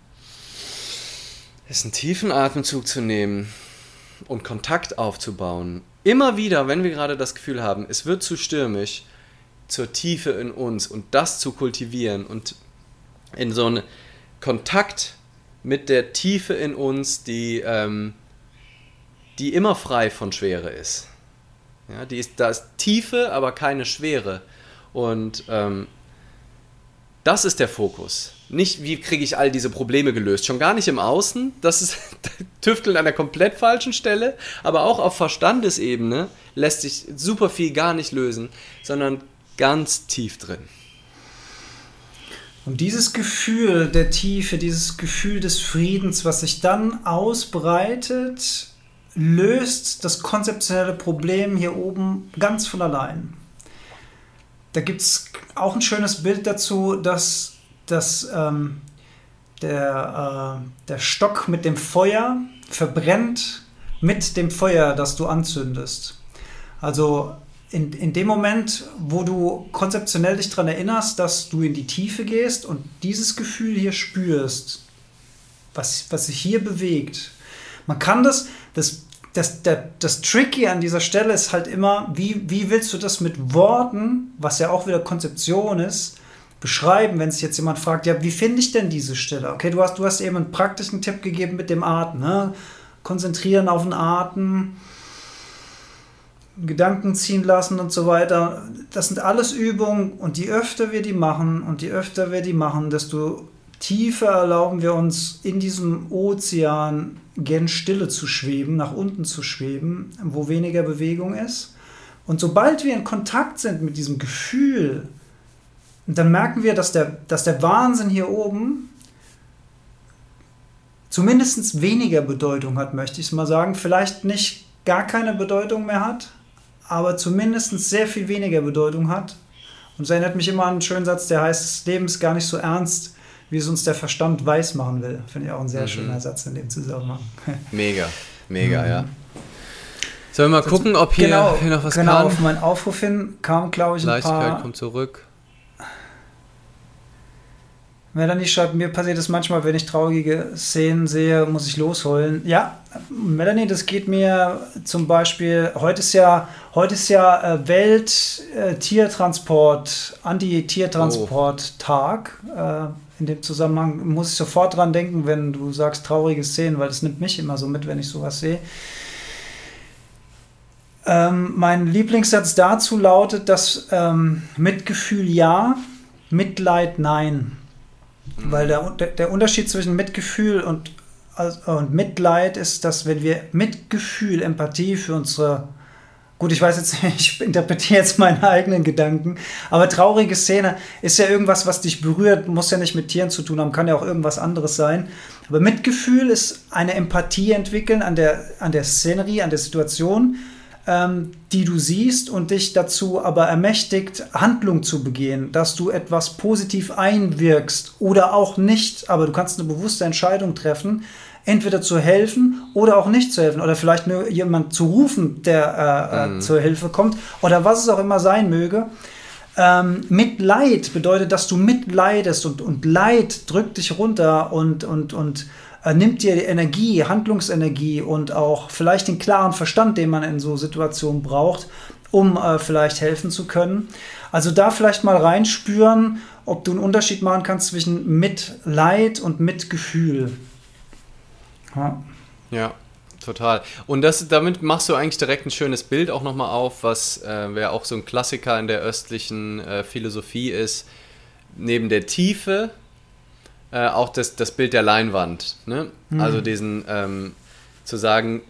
ist einen tiefen Atemzug zu nehmen und Kontakt aufzubauen. Immer wieder, wenn wir gerade das Gefühl haben, es wird zu stürmisch, zur Tiefe in uns und das zu kultivieren und in so einen Kontakt mit der Tiefe in uns, die, ähm, die immer frei von Schwere ist. Ja, die ist, da ist Tiefe, aber keine Schwere. Und ähm, das ist der Fokus. Nicht, wie kriege ich all diese Probleme gelöst. Schon gar nicht im Außen. Das ist <laughs> Tüfteln an der komplett falschen Stelle. Aber auch auf Verstandesebene lässt sich super viel gar nicht lösen, sondern ganz tief drin. Und dieses Gefühl der Tiefe, dieses Gefühl des Friedens, was sich dann ausbreitet, löst das konzeptionelle Problem hier oben ganz von allein. Da gibt es auch ein schönes Bild dazu, dass, dass ähm, der, äh, der Stock mit dem Feuer verbrennt mit dem Feuer, das du anzündest. Also in, in dem Moment, wo du konzeptionell dich daran erinnerst, dass du in die Tiefe gehst und dieses Gefühl hier spürst, was, was sich hier bewegt, man kann das, das, das, das, das Tricky an dieser Stelle ist halt immer, wie, wie willst du das mit Worten, was ja auch wieder Konzeption ist, beschreiben, wenn sich jetzt jemand fragt, ja, wie finde ich denn diese Stelle? Okay, du hast, du hast eben einen praktischen Tipp gegeben mit dem Atem, ne? konzentrieren auf den Atem, Gedanken ziehen lassen und so weiter. Das sind alles Übungen und je öfter wir die machen und je öfter wir die machen, desto tiefer erlauben wir uns in diesem Ozean gen Stille zu schweben, nach unten zu schweben, wo weniger Bewegung ist. Und sobald wir in Kontakt sind mit diesem Gefühl, dann merken wir, dass der, dass der Wahnsinn hier oben zumindest weniger Bedeutung hat, möchte ich es mal sagen. Vielleicht nicht gar keine Bedeutung mehr hat, aber zumindest sehr viel weniger Bedeutung hat. Und es erinnert mich immer an einen schönen Satz, der heißt, das Leben ist gar nicht so ernst, wie es uns der Verstand weiß machen will. Finde ich auch ein sehr mhm. schöner Satz in dem Zusammenhang. <laughs> Mega, mega, mhm. ja. Sollen wir mal gucken, ob hier, genau, hier noch was genau, kam? Genau, auf meinen Aufruf hin kam, glaube ich, ein Leichtigkeit paar... kommt zurück. Melanie schreibt, mir passiert es manchmal, wenn ich traurige Szenen sehe, muss ich losholen. Ja, Melanie, das geht mir zum Beispiel, heute ist ja, heute ist ja äh, Welt-Tiertransport, äh, Anti-Tiertransport-Tag. Äh, in dem Zusammenhang muss ich sofort dran denken, wenn du sagst traurige Szenen, weil das nimmt mich immer so mit, wenn ich sowas sehe. Ähm, mein Lieblingssatz dazu lautet, dass ähm, Mitgefühl ja, Mitleid nein. Mhm. Weil der, der Unterschied zwischen Mitgefühl und, und Mitleid ist, dass wenn wir Mitgefühl, Empathie für unsere Gut, ich weiß jetzt, <laughs> ich interpretiere jetzt meine eigenen Gedanken, aber traurige Szene ist ja irgendwas, was dich berührt, muss ja nicht mit Tieren zu tun haben, kann ja auch irgendwas anderes sein. Aber Mitgefühl ist eine Empathie entwickeln an der, an der Szenerie, an der Situation, ähm, die du siehst und dich dazu aber ermächtigt, Handlung zu begehen, dass du etwas positiv einwirkst oder auch nicht, aber du kannst eine bewusste Entscheidung treffen, entweder zu helfen oder auch nicht zu helfen oder vielleicht nur jemand zu rufen, der äh, äh mhm. zur Hilfe kommt oder was es auch immer sein möge. Ähm, Mitleid bedeutet, dass du mitleidest und, und Leid drückt dich runter und, und, und nimmt dir Energie, Handlungsenergie und auch vielleicht den klaren Verstand, den man in so Situationen braucht, um äh, vielleicht helfen zu können. Also da vielleicht mal reinspüren, ob du einen Unterschied machen kannst zwischen Mitleid und Mitgefühl. Ja. ja. Total. Und das, damit machst du eigentlich direkt ein schönes Bild auch nochmal auf, was äh, ja auch so ein Klassiker in der östlichen äh, Philosophie ist. Neben der Tiefe äh, auch das, das Bild der Leinwand. Ne? Mhm. Also diesen, ähm, zu sagen,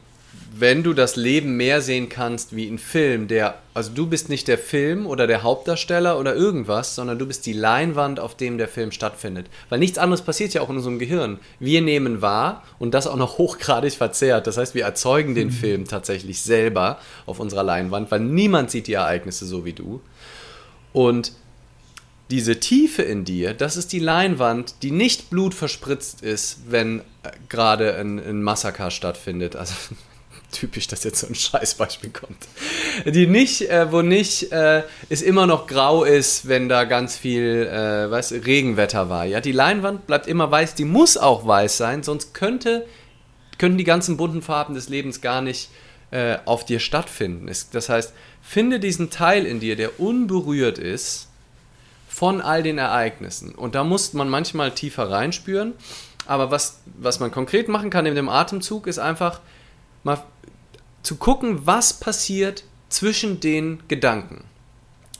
wenn du das Leben mehr sehen kannst wie ein Film, der, also du bist nicht der Film oder der Hauptdarsteller oder irgendwas, sondern du bist die Leinwand, auf dem der Film stattfindet. Weil nichts anderes passiert ja auch in unserem Gehirn. Wir nehmen wahr und das auch noch <laughs> hochgradig verzerrt. Das heißt, wir erzeugen den mhm. Film tatsächlich selber auf unserer Leinwand, weil niemand sieht die Ereignisse so wie du. Und diese Tiefe in dir, das ist die Leinwand, die nicht blutverspritzt ist, wenn äh, gerade ein, ein Massaker stattfindet. Also <laughs> typisch, dass jetzt so ein Scheißbeispiel kommt. Die nicht, äh, wo nicht äh, es immer noch grau ist, wenn da ganz viel äh, weißt, Regenwetter war. Ja, die Leinwand bleibt immer weiß, die muss auch weiß sein, sonst könnte, könnten die ganzen bunten Farben des Lebens gar nicht äh, auf dir stattfinden. Das heißt, finde diesen Teil in dir, der unberührt ist von all den Ereignissen. Und da muss man manchmal tiefer reinspüren. Aber was, was man konkret machen kann in dem Atemzug, ist einfach mal zu gucken, was passiert zwischen den Gedanken.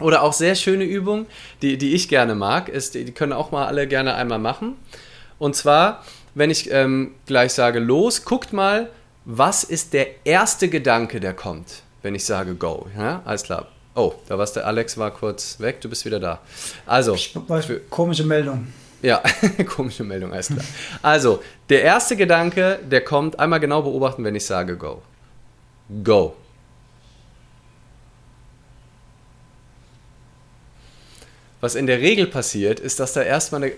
Oder auch sehr schöne Übung, die, die ich gerne mag, ist, die können auch mal alle gerne einmal machen. Und zwar, wenn ich ähm, gleich sage los, guckt mal, was ist der erste Gedanke, der kommt, wenn ich sage go. Ja, alles klar. Oh, da war's der Alex war kurz weg, du bist wieder da. Also, für, komische Meldung. Ja, <laughs> komische Meldung, alles klar. Also, der erste Gedanke, der kommt, einmal genau beobachten, wenn ich sage go. Go. Was in der Regel passiert, ist, dass da erstmal eine,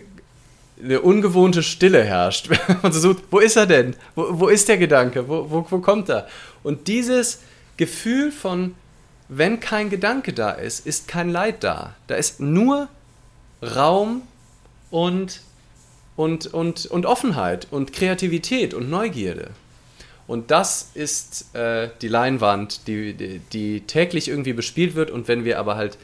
eine ungewohnte Stille herrscht. <laughs> Man so sucht, wo ist er denn? Wo, wo ist der Gedanke? Wo, wo, wo kommt er? Und dieses Gefühl von, wenn kein Gedanke da ist, ist kein Leid da. Da ist nur Raum und, und, und, und Offenheit und Kreativität und Neugierde. Und das ist äh, die Leinwand, die, die, die, täglich irgendwie bespielt wird. Und wenn wir aber halt,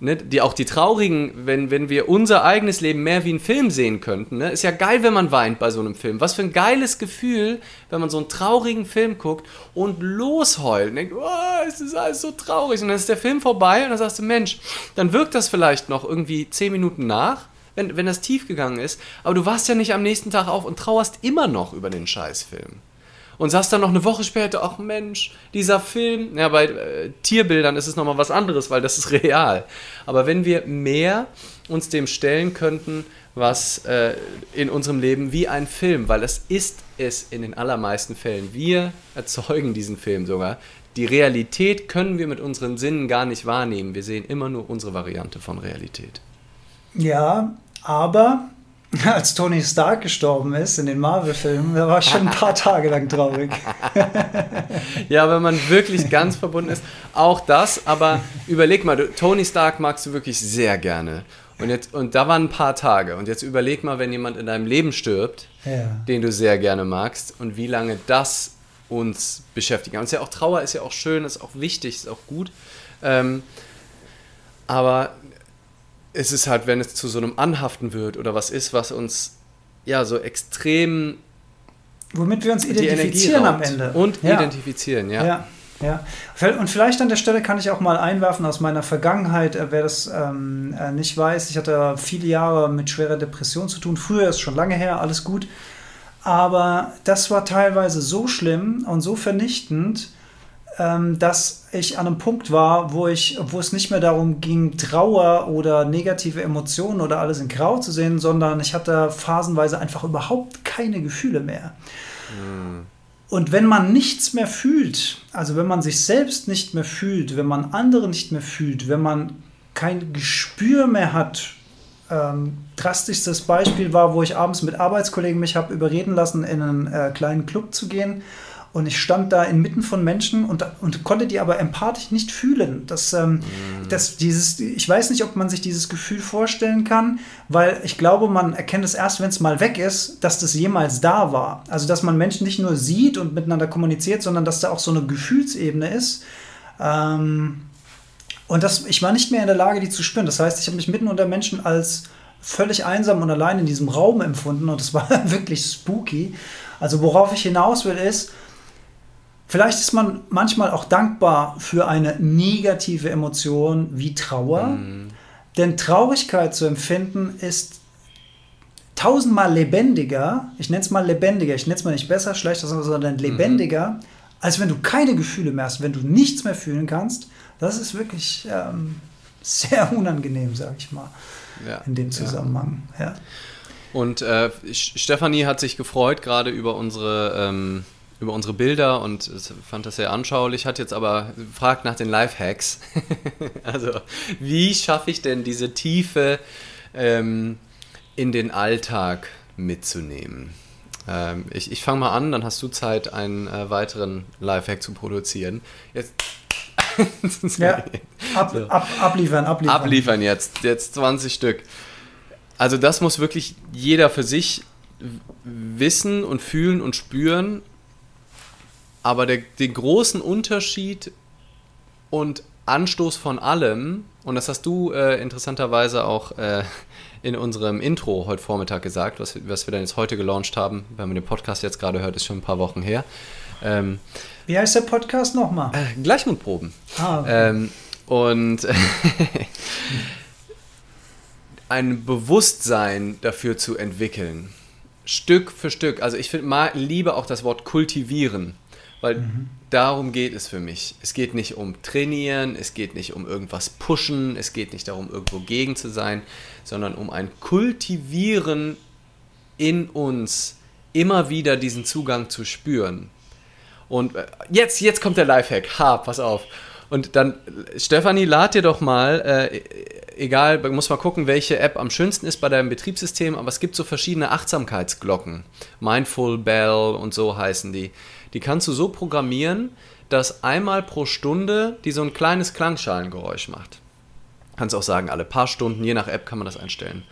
ne, die, auch die traurigen, wenn, wenn wir unser eigenes Leben mehr wie einen Film sehen könnten, ne, ist ja geil, wenn man weint bei so einem Film. Was für ein geiles Gefühl, wenn man so einen traurigen Film guckt und losheult. Und denkt, oh, es ist alles so traurig. Und dann ist der Film vorbei und dann sagst du, Mensch, dann wirkt das vielleicht noch irgendwie zehn Minuten nach. Wenn, wenn das tief gegangen ist, aber du warst ja nicht am nächsten Tag auf und trauerst immer noch über den Scheißfilm und sagst dann noch eine Woche später, ach Mensch, dieser Film, ja, bei äh, Tierbildern ist es nochmal was anderes, weil das ist <laughs> real. Aber wenn wir mehr uns dem stellen könnten, was äh, in unserem Leben wie ein Film, weil das ist es in den allermeisten Fällen. Wir erzeugen diesen Film sogar. Die Realität können wir mit unseren Sinnen gar nicht wahrnehmen. Wir sehen immer nur unsere Variante von Realität. Ja, aber <laughs> als Tony Stark gestorben ist in den Marvel-Filmen, da war ich schon ein paar <laughs> Tage lang traurig. <laughs> ja, wenn man wirklich ganz verbunden ist, auch das, aber überleg mal, du, Tony Stark magst du wirklich sehr gerne. Und, jetzt, und da waren ein paar Tage. Und jetzt überleg mal, wenn jemand in deinem Leben stirbt, ja. den du sehr gerne magst, und wie lange das uns beschäftigt. Und ja auch Trauer ist ja auch schön, ist auch wichtig, ist auch gut. Ähm, aber es ist halt, wenn es zu so einem Anhaften wird oder was ist, was uns ja so extrem. Womit wir uns identifizieren am Ende. Und ja. identifizieren, ja. ja. Ja, und vielleicht an der Stelle kann ich auch mal einwerfen aus meiner Vergangenheit, äh, wer das ähm, äh, nicht weiß. Ich hatte viele Jahre mit schwerer Depression zu tun. Früher ist schon lange her, alles gut. Aber das war teilweise so schlimm und so vernichtend, dass ich an einem Punkt war, wo ich, wo es nicht mehr darum ging, Trauer oder negative Emotionen oder alles in Grau zu sehen, sondern ich hatte phasenweise einfach überhaupt keine Gefühle mehr. Mhm. Und wenn man nichts mehr fühlt, also wenn man sich selbst nicht mehr fühlt, wenn man andere nicht mehr fühlt, wenn man kein Gespür mehr hat, ähm, drastischstes Beispiel war, wo ich abends mit Arbeitskollegen mich habe überreden lassen, in einen äh, kleinen Club zu gehen und ich stand da inmitten von Menschen und, und konnte die aber empathisch nicht fühlen. Das, ähm, mhm. das, dieses, ich weiß nicht, ob man sich dieses Gefühl vorstellen kann, weil ich glaube, man erkennt es erst, wenn es mal weg ist, dass das jemals da war. Also, dass man Menschen nicht nur sieht und miteinander kommuniziert, sondern dass da auch so eine Gefühlsebene ist. Ähm, und das, ich war nicht mehr in der Lage, die zu spüren. Das heißt, ich habe mich mitten unter Menschen als völlig einsam und allein in diesem Raum empfunden und es war <laughs> wirklich spooky. Also worauf ich hinaus will ist, Vielleicht ist man manchmal auch dankbar für eine negative Emotion wie Trauer. Mhm. Denn Traurigkeit zu empfinden ist tausendmal lebendiger, ich nenne es mal lebendiger, ich nenne es mal nicht besser, schlechter, sondern mhm. lebendiger, mhm. als wenn du keine Gefühle mehr hast, wenn du nichts mehr fühlen kannst. Das ist wirklich ähm, sehr unangenehm, sage ich mal, ja. in dem Zusammenhang. Ja. Und äh, Stefanie hat sich gefreut, gerade über unsere ähm, über unsere Bilder und fand das sehr anschaulich, hat jetzt aber gefragt nach den Lifehacks. <laughs> also, wie schaffe ich denn diese Tiefe ähm, in den Alltag mitzunehmen? Ähm, ich ich fange mal an, dann hast du Zeit, einen äh, weiteren Lifehack zu produzieren. Jetzt. <laughs> ja, ab, ab, abliefern, abliefern. Abliefern jetzt, jetzt 20 Stück. Also das muss wirklich jeder für sich wissen und fühlen und spüren. Aber der, den großen Unterschied und Anstoß von allem, und das hast du äh, interessanterweise auch äh, in unserem Intro heute Vormittag gesagt, was, was wir dann jetzt heute gelauncht haben, wenn man den Podcast jetzt gerade hört, ist schon ein paar Wochen her. Ähm, Wie heißt der Podcast nochmal? Äh, Gleichmundproben. Ah, okay. ähm, und <laughs> ein Bewusstsein dafür zu entwickeln. Stück für Stück. Also ich find, liebe auch das Wort kultivieren, weil mhm. darum geht es für mich. Es geht nicht um trainieren, es geht nicht um irgendwas pushen, es geht nicht darum, irgendwo gegen zu sein, sondern um ein Kultivieren in uns, immer wieder diesen Zugang zu spüren. Und äh, jetzt, jetzt kommt der Lifehack. Ha, pass auf. Und dann, Stefanie, lad dir doch mal, äh, egal, muss mal gucken, welche App am schönsten ist bei deinem Betriebssystem, aber es gibt so verschiedene Achtsamkeitsglocken. Mindful Bell und so heißen die. Die kannst du so programmieren, dass einmal pro Stunde die so ein kleines Klangschalengeräusch macht. Kannst auch sagen, alle paar Stunden, je nach App kann man das einstellen.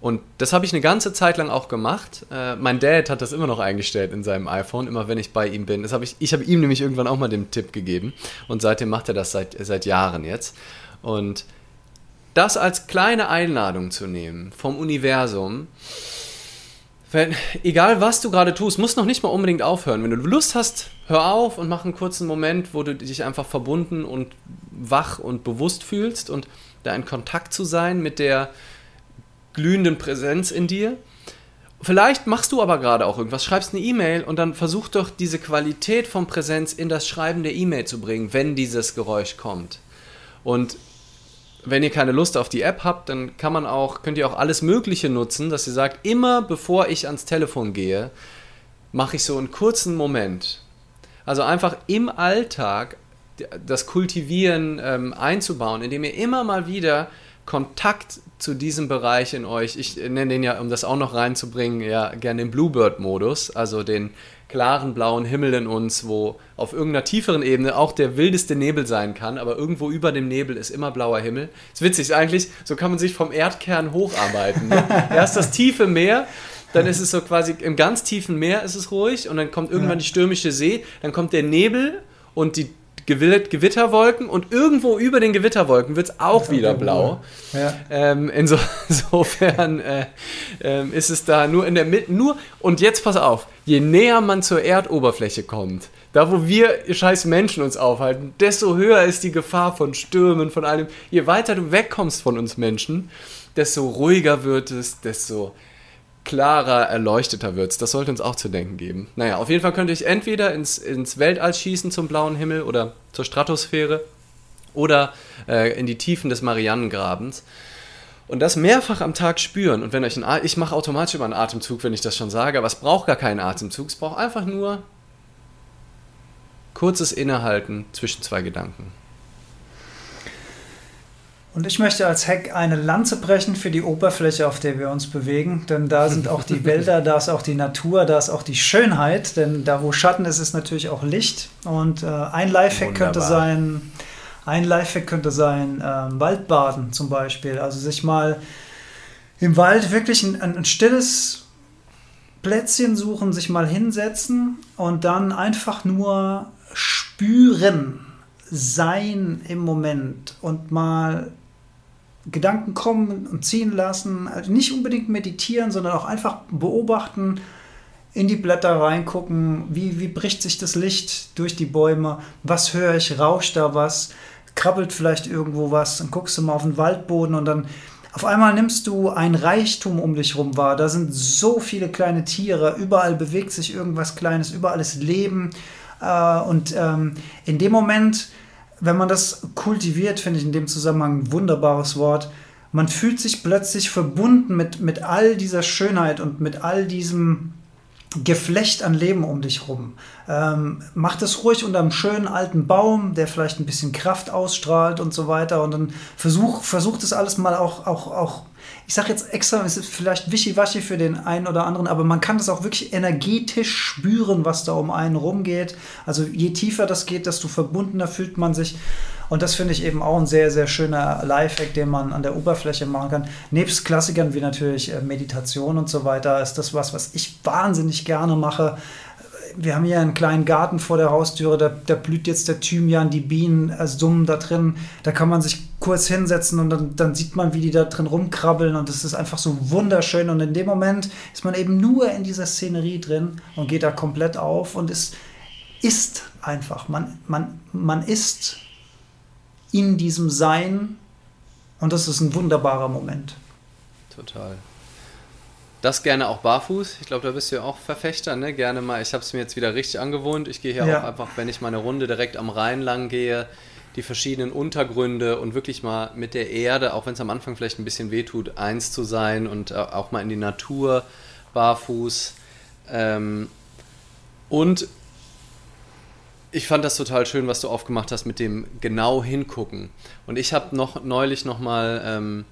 Und das habe ich eine ganze Zeit lang auch gemacht. Äh, mein Dad hat das immer noch eingestellt in seinem iPhone, immer wenn ich bei ihm bin. Das hab ich ich habe ihm nämlich irgendwann auch mal den Tipp gegeben. Und seitdem macht er das seit, seit Jahren jetzt. Und das als kleine Einladung zu nehmen vom Universum, wenn, egal was du gerade tust, musst noch nicht mal unbedingt aufhören. Wenn du Lust hast, hör auf und mach einen kurzen Moment, wo du dich einfach verbunden und wach und bewusst fühlst und da in Kontakt zu sein mit der glühenden Präsenz in dir. Vielleicht machst du aber gerade auch irgendwas, schreibst eine E-Mail und dann versuch doch diese Qualität von Präsenz in das Schreiben der E-Mail zu bringen, wenn dieses Geräusch kommt. Und wenn ihr keine Lust auf die App habt, dann kann man auch, könnt ihr auch alles Mögliche nutzen, dass ihr sagt, immer bevor ich ans Telefon gehe, mache ich so einen kurzen Moment. Also einfach im Alltag das Kultivieren ähm, einzubauen, indem ihr immer mal wieder Kontakt zu diesem Bereich in euch, ich nenne den ja, um das auch noch reinzubringen, ja gerne den Bluebird-Modus, also den klaren blauen Himmel in uns, wo auf irgendeiner tieferen Ebene auch der wildeste Nebel sein kann, aber irgendwo über dem Nebel ist immer blauer Himmel. Das ist witzig, eigentlich, so kann man sich vom Erdkern hocharbeiten. Ne? <laughs> Erst das tiefe Meer, dann ist es so quasi im ganz tiefen Meer ist es ruhig und dann kommt irgendwann die stürmische See, dann kommt der Nebel und die Gewitterwolken und irgendwo über den Gewitterwolken wird es auch wieder blau. Ja. Ähm, inso, <laughs> insofern äh, äh, ist es da nur in der Mitte, nur, und jetzt pass auf, je näher man zur Erdoberfläche kommt, da wo wir scheiß Menschen uns aufhalten, desto höher ist die Gefahr von Stürmen, von allem. Je weiter du wegkommst von uns Menschen, desto ruhiger wird es, desto klarer, erleuchteter wird. Das sollte uns auch zu denken geben. Naja, auf jeden Fall könnte ich entweder ins, ins Weltall schießen zum blauen Himmel oder zur Stratosphäre oder äh, in die Tiefen des Marianengrabens. Und das mehrfach am Tag spüren. Und wenn euch ein ich mache automatisch immer einen Atemzug, wenn ich das schon sage, aber es braucht gar keinen Atemzug. Es braucht einfach nur kurzes Innehalten zwischen zwei Gedanken. Und ich möchte als Heck eine Lanze brechen für die Oberfläche, auf der wir uns bewegen. Denn da sind auch die <laughs> Wälder, da ist auch die Natur, da ist auch die Schönheit. Denn da, wo Schatten ist, ist natürlich auch Licht. Und äh, ein Lifehack könnte sein, ein Lifehack könnte sein, ähm, Waldbaden zum Beispiel. Also sich mal im Wald wirklich ein, ein stilles Plätzchen suchen, sich mal hinsetzen und dann einfach nur spüren, sein im Moment und mal Gedanken kommen und ziehen lassen. Also nicht unbedingt meditieren, sondern auch einfach beobachten, in die Blätter reingucken, wie, wie bricht sich das Licht durch die Bäume, was höre ich, rauscht da was, krabbelt vielleicht irgendwo was, dann guckst du mal auf den Waldboden und dann auf einmal nimmst du ein Reichtum um dich rum wahr. Da sind so viele kleine Tiere, überall bewegt sich irgendwas Kleines, überall ist Leben. Äh, und ähm, in dem Moment wenn man das kultiviert, finde ich in dem Zusammenhang ein wunderbares Wort. Man fühlt sich plötzlich verbunden mit, mit all dieser Schönheit und mit all diesem Geflecht an Leben um dich rum. Ähm, mach das ruhig unter einem schönen alten Baum, der vielleicht ein bisschen Kraft ausstrahlt und so weiter. Und dann versuch, versuch das alles mal auch, auch, auch ich sage jetzt extra, es ist vielleicht wischiwaschi für den einen oder anderen, aber man kann das auch wirklich energetisch spüren, was da um einen rumgeht. Also je tiefer das geht, desto verbundener fühlt man sich. Und das finde ich eben auch ein sehr, sehr schöner Lifehack, den man an der Oberfläche machen kann. Nebst Klassikern wie natürlich äh, Meditation und so weiter ist das was, was ich wahnsinnig gerne mache wir haben hier einen kleinen Garten vor der Haustüre, da, da blüht jetzt der Thymian, die Bienen äh, summen da drin. Da kann man sich kurz hinsetzen und dann, dann sieht man, wie die da drin rumkrabbeln und es ist einfach so wunderschön. Und in dem Moment ist man eben nur in dieser Szenerie drin und geht da komplett auf und ist, ist einfach. Man, man, man ist in diesem Sein und das ist ein wunderbarer Moment. Total. Das gerne auch barfuß. Ich glaube, da bist du ja auch Verfechter, ne? Gerne mal. Ich habe es mir jetzt wieder richtig angewohnt. Ich gehe hier ja. auch einfach, wenn ich meine Runde direkt am Rhein lang gehe, die verschiedenen Untergründe und wirklich mal mit der Erde, auch wenn es am Anfang vielleicht ein bisschen wehtut, eins zu sein und äh, auch mal in die Natur barfuß. Ähm, und ich fand das total schön, was du aufgemacht hast mit dem genau hingucken. Und ich habe noch neulich noch mal ähm,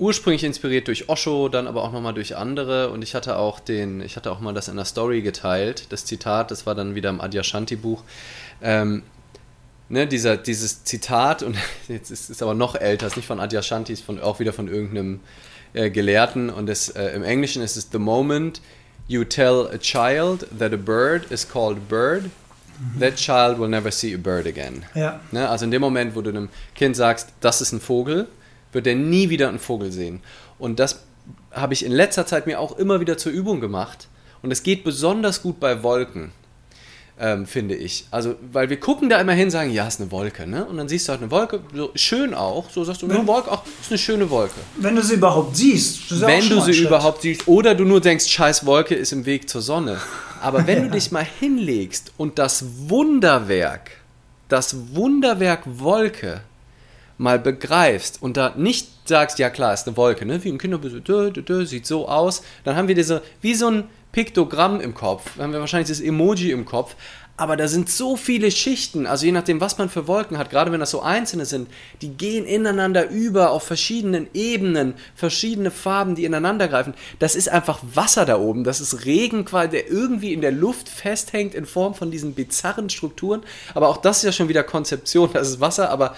ursprünglich inspiriert durch Osho, dann aber auch nochmal durch andere. Und ich hatte auch den, ich hatte auch mal das in der Story geteilt, das Zitat, das war dann wieder im Adyashanti-Buch. Ähm, ne, dieser, dieses Zitat, und <laughs> jetzt ist es aber noch älter, ist nicht von Adyashanti, ist von, auch wieder von irgendeinem äh, Gelehrten. Und das, äh, im Englischen ist es The moment you tell a child that a bird is called bird, that child will never see a bird again. Ja. Ne, also in dem Moment, wo du einem Kind sagst, das ist ein Vogel, wird er nie wieder einen Vogel sehen. Und das habe ich in letzter Zeit mir auch immer wieder zur Übung gemacht. Und es geht besonders gut bei Wolken, ähm, finde ich. Also, weil wir gucken da immer hin, sagen, ja, ist eine Wolke, ne? Und dann siehst du halt eine Wolke, so schön auch, so sagst du, eine Wolke, ach, ist eine schöne Wolke. Wenn du sie überhaupt siehst. Das wenn du sie überhaupt siehst. Oder du nur denkst, scheiß Wolke ist im Weg zur Sonne. Aber wenn ja. du <laughs> dich mal hinlegst und das Wunderwerk, das Wunderwerk Wolke mal begreifst und da nicht sagst, ja klar, ist eine Wolke, ne? wie im Kinderbild, sieht so aus, dann haben wir diese, wie so ein Piktogramm im Kopf, dann haben wir wahrscheinlich das Emoji im Kopf, aber da sind so viele Schichten, also je nachdem, was man für Wolken hat, gerade wenn das so einzelne sind, die gehen ineinander über auf verschiedenen Ebenen, verschiedene Farben, die ineinander greifen. Das ist einfach Wasser da oben, das ist Regen, der irgendwie in der Luft festhängt in Form von diesen bizarren Strukturen. Aber auch das ist ja schon wieder Konzeption, das ist Wasser, aber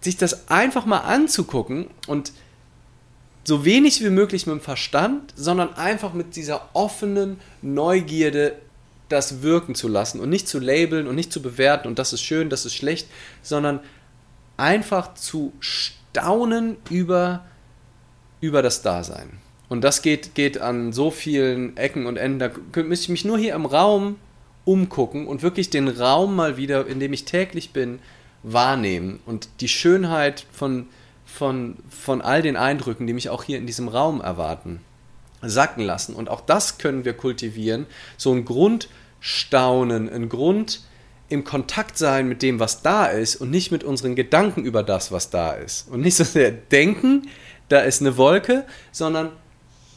sich das einfach mal anzugucken und so wenig wie möglich mit dem Verstand, sondern einfach mit dieser offenen Neugierde das wirken zu lassen und nicht zu labeln und nicht zu bewerten und das ist schön, das ist schlecht, sondern einfach zu staunen über, über das Dasein. Und das geht, geht an so vielen Ecken und Enden. Da müsste ich mich nur hier im Raum umgucken und wirklich den Raum mal wieder, in dem ich täglich bin, wahrnehmen und die Schönheit von, von, von all den Eindrücken, die mich auch hier in diesem Raum erwarten, sacken lassen. Und auch das können wir kultivieren. So ein Grundstaunen, ein Grund im Kontakt sein mit dem, was da ist und nicht mit unseren Gedanken über das, was da ist. Und nicht so sehr denken, da ist eine Wolke, sondern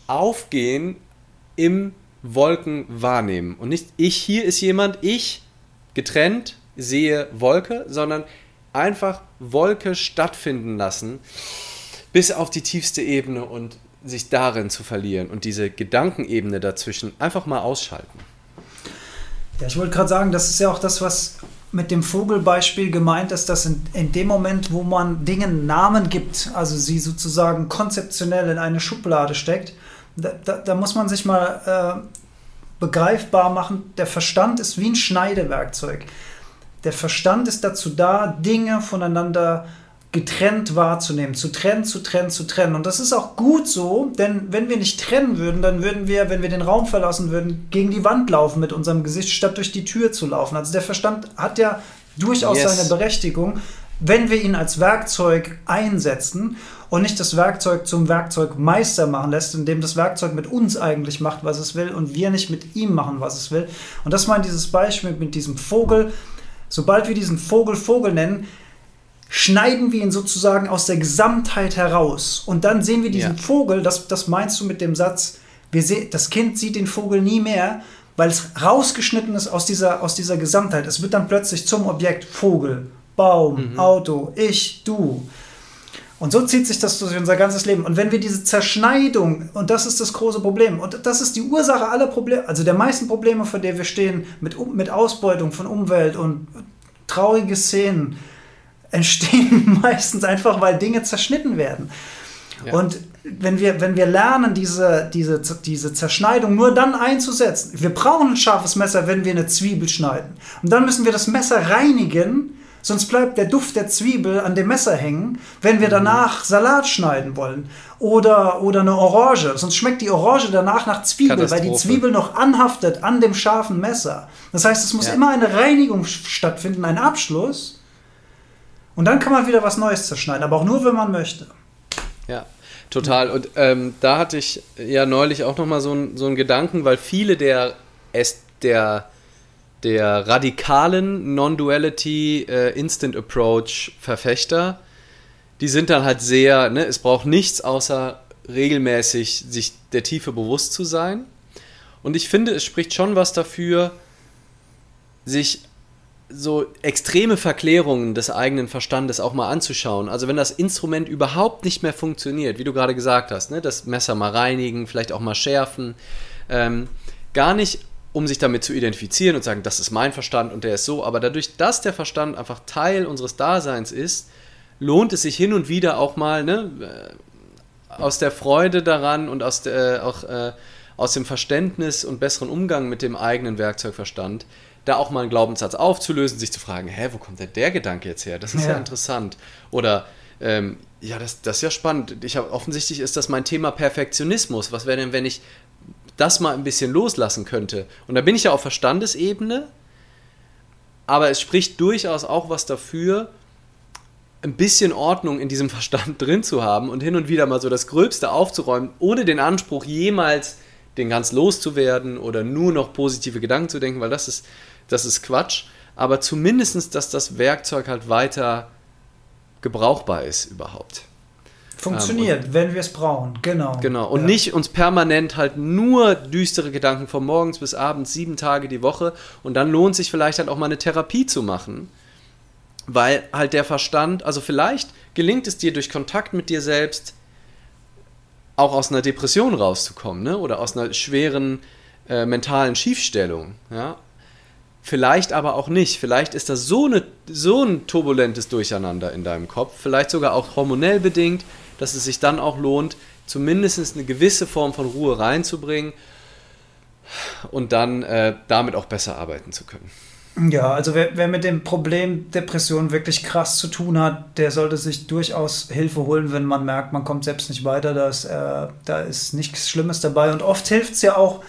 aufgehen im Wolken wahrnehmen. Und nicht ich, hier ist jemand, ich getrennt sehe Wolke, sondern einfach Wolke stattfinden lassen, bis auf die tiefste Ebene und sich darin zu verlieren und diese Gedankenebene dazwischen einfach mal ausschalten. Ja, ich wollte gerade sagen, das ist ja auch das, was mit dem Vogelbeispiel gemeint ist, dass in, in, dem Moment, wo man Dingen Namen gibt, also sie sozusagen konzeptionell in eine Schublade steckt, da, da, da muss man sich mal äh, begreifbar machen, der Verstand ist wie ein Schneidewerkzeug. Der Verstand ist dazu da, Dinge voneinander getrennt wahrzunehmen, zu trennen, zu trennen, zu trennen. Und das ist auch gut so, denn wenn wir nicht trennen würden, dann würden wir, wenn wir den Raum verlassen würden, gegen die Wand laufen mit unserem Gesicht, statt durch die Tür zu laufen. Also der Verstand hat ja durchaus yes. seine Berechtigung, wenn wir ihn als Werkzeug einsetzen und nicht das Werkzeug zum Werkzeugmeister machen lässt, indem das Werkzeug mit uns eigentlich macht, was es will und wir nicht mit ihm machen, was es will. Und das meint dieses Beispiel mit diesem Vogel, Sobald wir diesen Vogel Vogel nennen, schneiden wir ihn sozusagen aus der Gesamtheit heraus. Und dann sehen wir diesen ja. Vogel, das, das meinst du mit dem Satz, Wir seh, das Kind sieht den Vogel nie mehr, weil es rausgeschnitten ist aus dieser, aus dieser Gesamtheit. Es wird dann plötzlich zum Objekt Vogel, Baum, mhm. Auto, ich, du. Und so zieht sich das durch unser ganzes Leben. Und wenn wir diese Zerschneidung, und das ist das große Problem, und das ist die Ursache aller Probleme, also der meisten Probleme, vor denen wir stehen, mit, mit Ausbeutung von Umwelt und traurige Szenen, <laughs> entstehen meistens einfach, weil Dinge zerschnitten werden. Ja. Und wenn wir, wenn wir lernen, diese, diese, diese Zerschneidung nur dann einzusetzen, wir brauchen ein scharfes Messer, wenn wir eine Zwiebel schneiden. Und dann müssen wir das Messer reinigen, Sonst bleibt der Duft der Zwiebel an dem Messer hängen, wenn wir mhm. danach Salat schneiden wollen. Oder, oder eine Orange. Sonst schmeckt die Orange danach nach Zwiebel, weil die Zwiebel noch anhaftet an dem scharfen Messer. Das heißt, es muss ja. immer eine Reinigung stattfinden, ein Abschluss. Und dann kann man wieder was Neues zerschneiden, aber auch nur, wenn man möchte. Ja, total. Und ähm, da hatte ich ja neulich auch nochmal so, ein, so einen Gedanken, weil viele der, der der radikalen Non-Duality äh, Instant Approach Verfechter, die sind dann halt sehr, ne, es braucht nichts außer regelmäßig sich der Tiefe bewusst zu sein. Und ich finde, es spricht schon was dafür, sich so extreme Verklärungen des eigenen Verstandes auch mal anzuschauen. Also wenn das Instrument überhaupt nicht mehr funktioniert, wie du gerade gesagt hast, ne, das Messer mal reinigen, vielleicht auch mal schärfen, ähm, gar nicht um sich damit zu identifizieren und sagen, das ist mein Verstand und der ist so. Aber dadurch, dass der Verstand einfach Teil unseres Daseins ist, lohnt es sich hin und wieder auch mal ne, äh, aus der Freude daran und aus, der, äh, auch, äh, aus dem Verständnis und besseren Umgang mit dem eigenen Werkzeugverstand, da auch mal einen Glaubenssatz aufzulösen, sich zu fragen, hä, wo kommt denn der Gedanke jetzt her? Das ist ja, ja interessant. Oder ähm, ja, das, das ist ja spannend. Ich hab, offensichtlich ist das mein Thema Perfektionismus. Was wäre denn, wenn ich das mal ein bisschen loslassen könnte. Und da bin ich ja auf Verstandesebene, aber es spricht durchaus auch was dafür, ein bisschen Ordnung in diesem <laughs> Verstand drin zu haben und hin und wieder mal so das Gröbste aufzuräumen, ohne den Anspruch jemals den ganz loszuwerden oder nur noch positive Gedanken zu denken, weil das ist, das ist Quatsch. Aber zumindest, dass das Werkzeug halt weiter gebrauchbar ist überhaupt. Funktioniert, ähm, wenn wir es brauchen, genau. Genau, und ja. nicht uns permanent halt nur düstere Gedanken von morgens bis abends, sieben Tage die Woche. Und dann lohnt sich vielleicht halt auch mal eine Therapie zu machen. Weil halt der Verstand, also vielleicht gelingt es dir durch Kontakt mit dir selbst auch aus einer Depression rauszukommen, ne? Oder aus einer schweren äh, mentalen Schiefstellung, ja. Vielleicht aber auch nicht. Vielleicht ist das so, eine, so ein turbulentes Durcheinander in deinem Kopf, vielleicht sogar auch hormonell bedingt, dass es sich dann auch lohnt, zumindest eine gewisse Form von Ruhe reinzubringen und dann äh, damit auch besser arbeiten zu können. Ja, also wer, wer, mit dem Problem Depression wirklich krass zu tun hat, der sollte sich durchaus Hilfe holen, wenn man merkt, man kommt selbst nicht weiter. Da ist, äh, da ist nichts Schlimmes dabei. Und oft hilft es ja auch,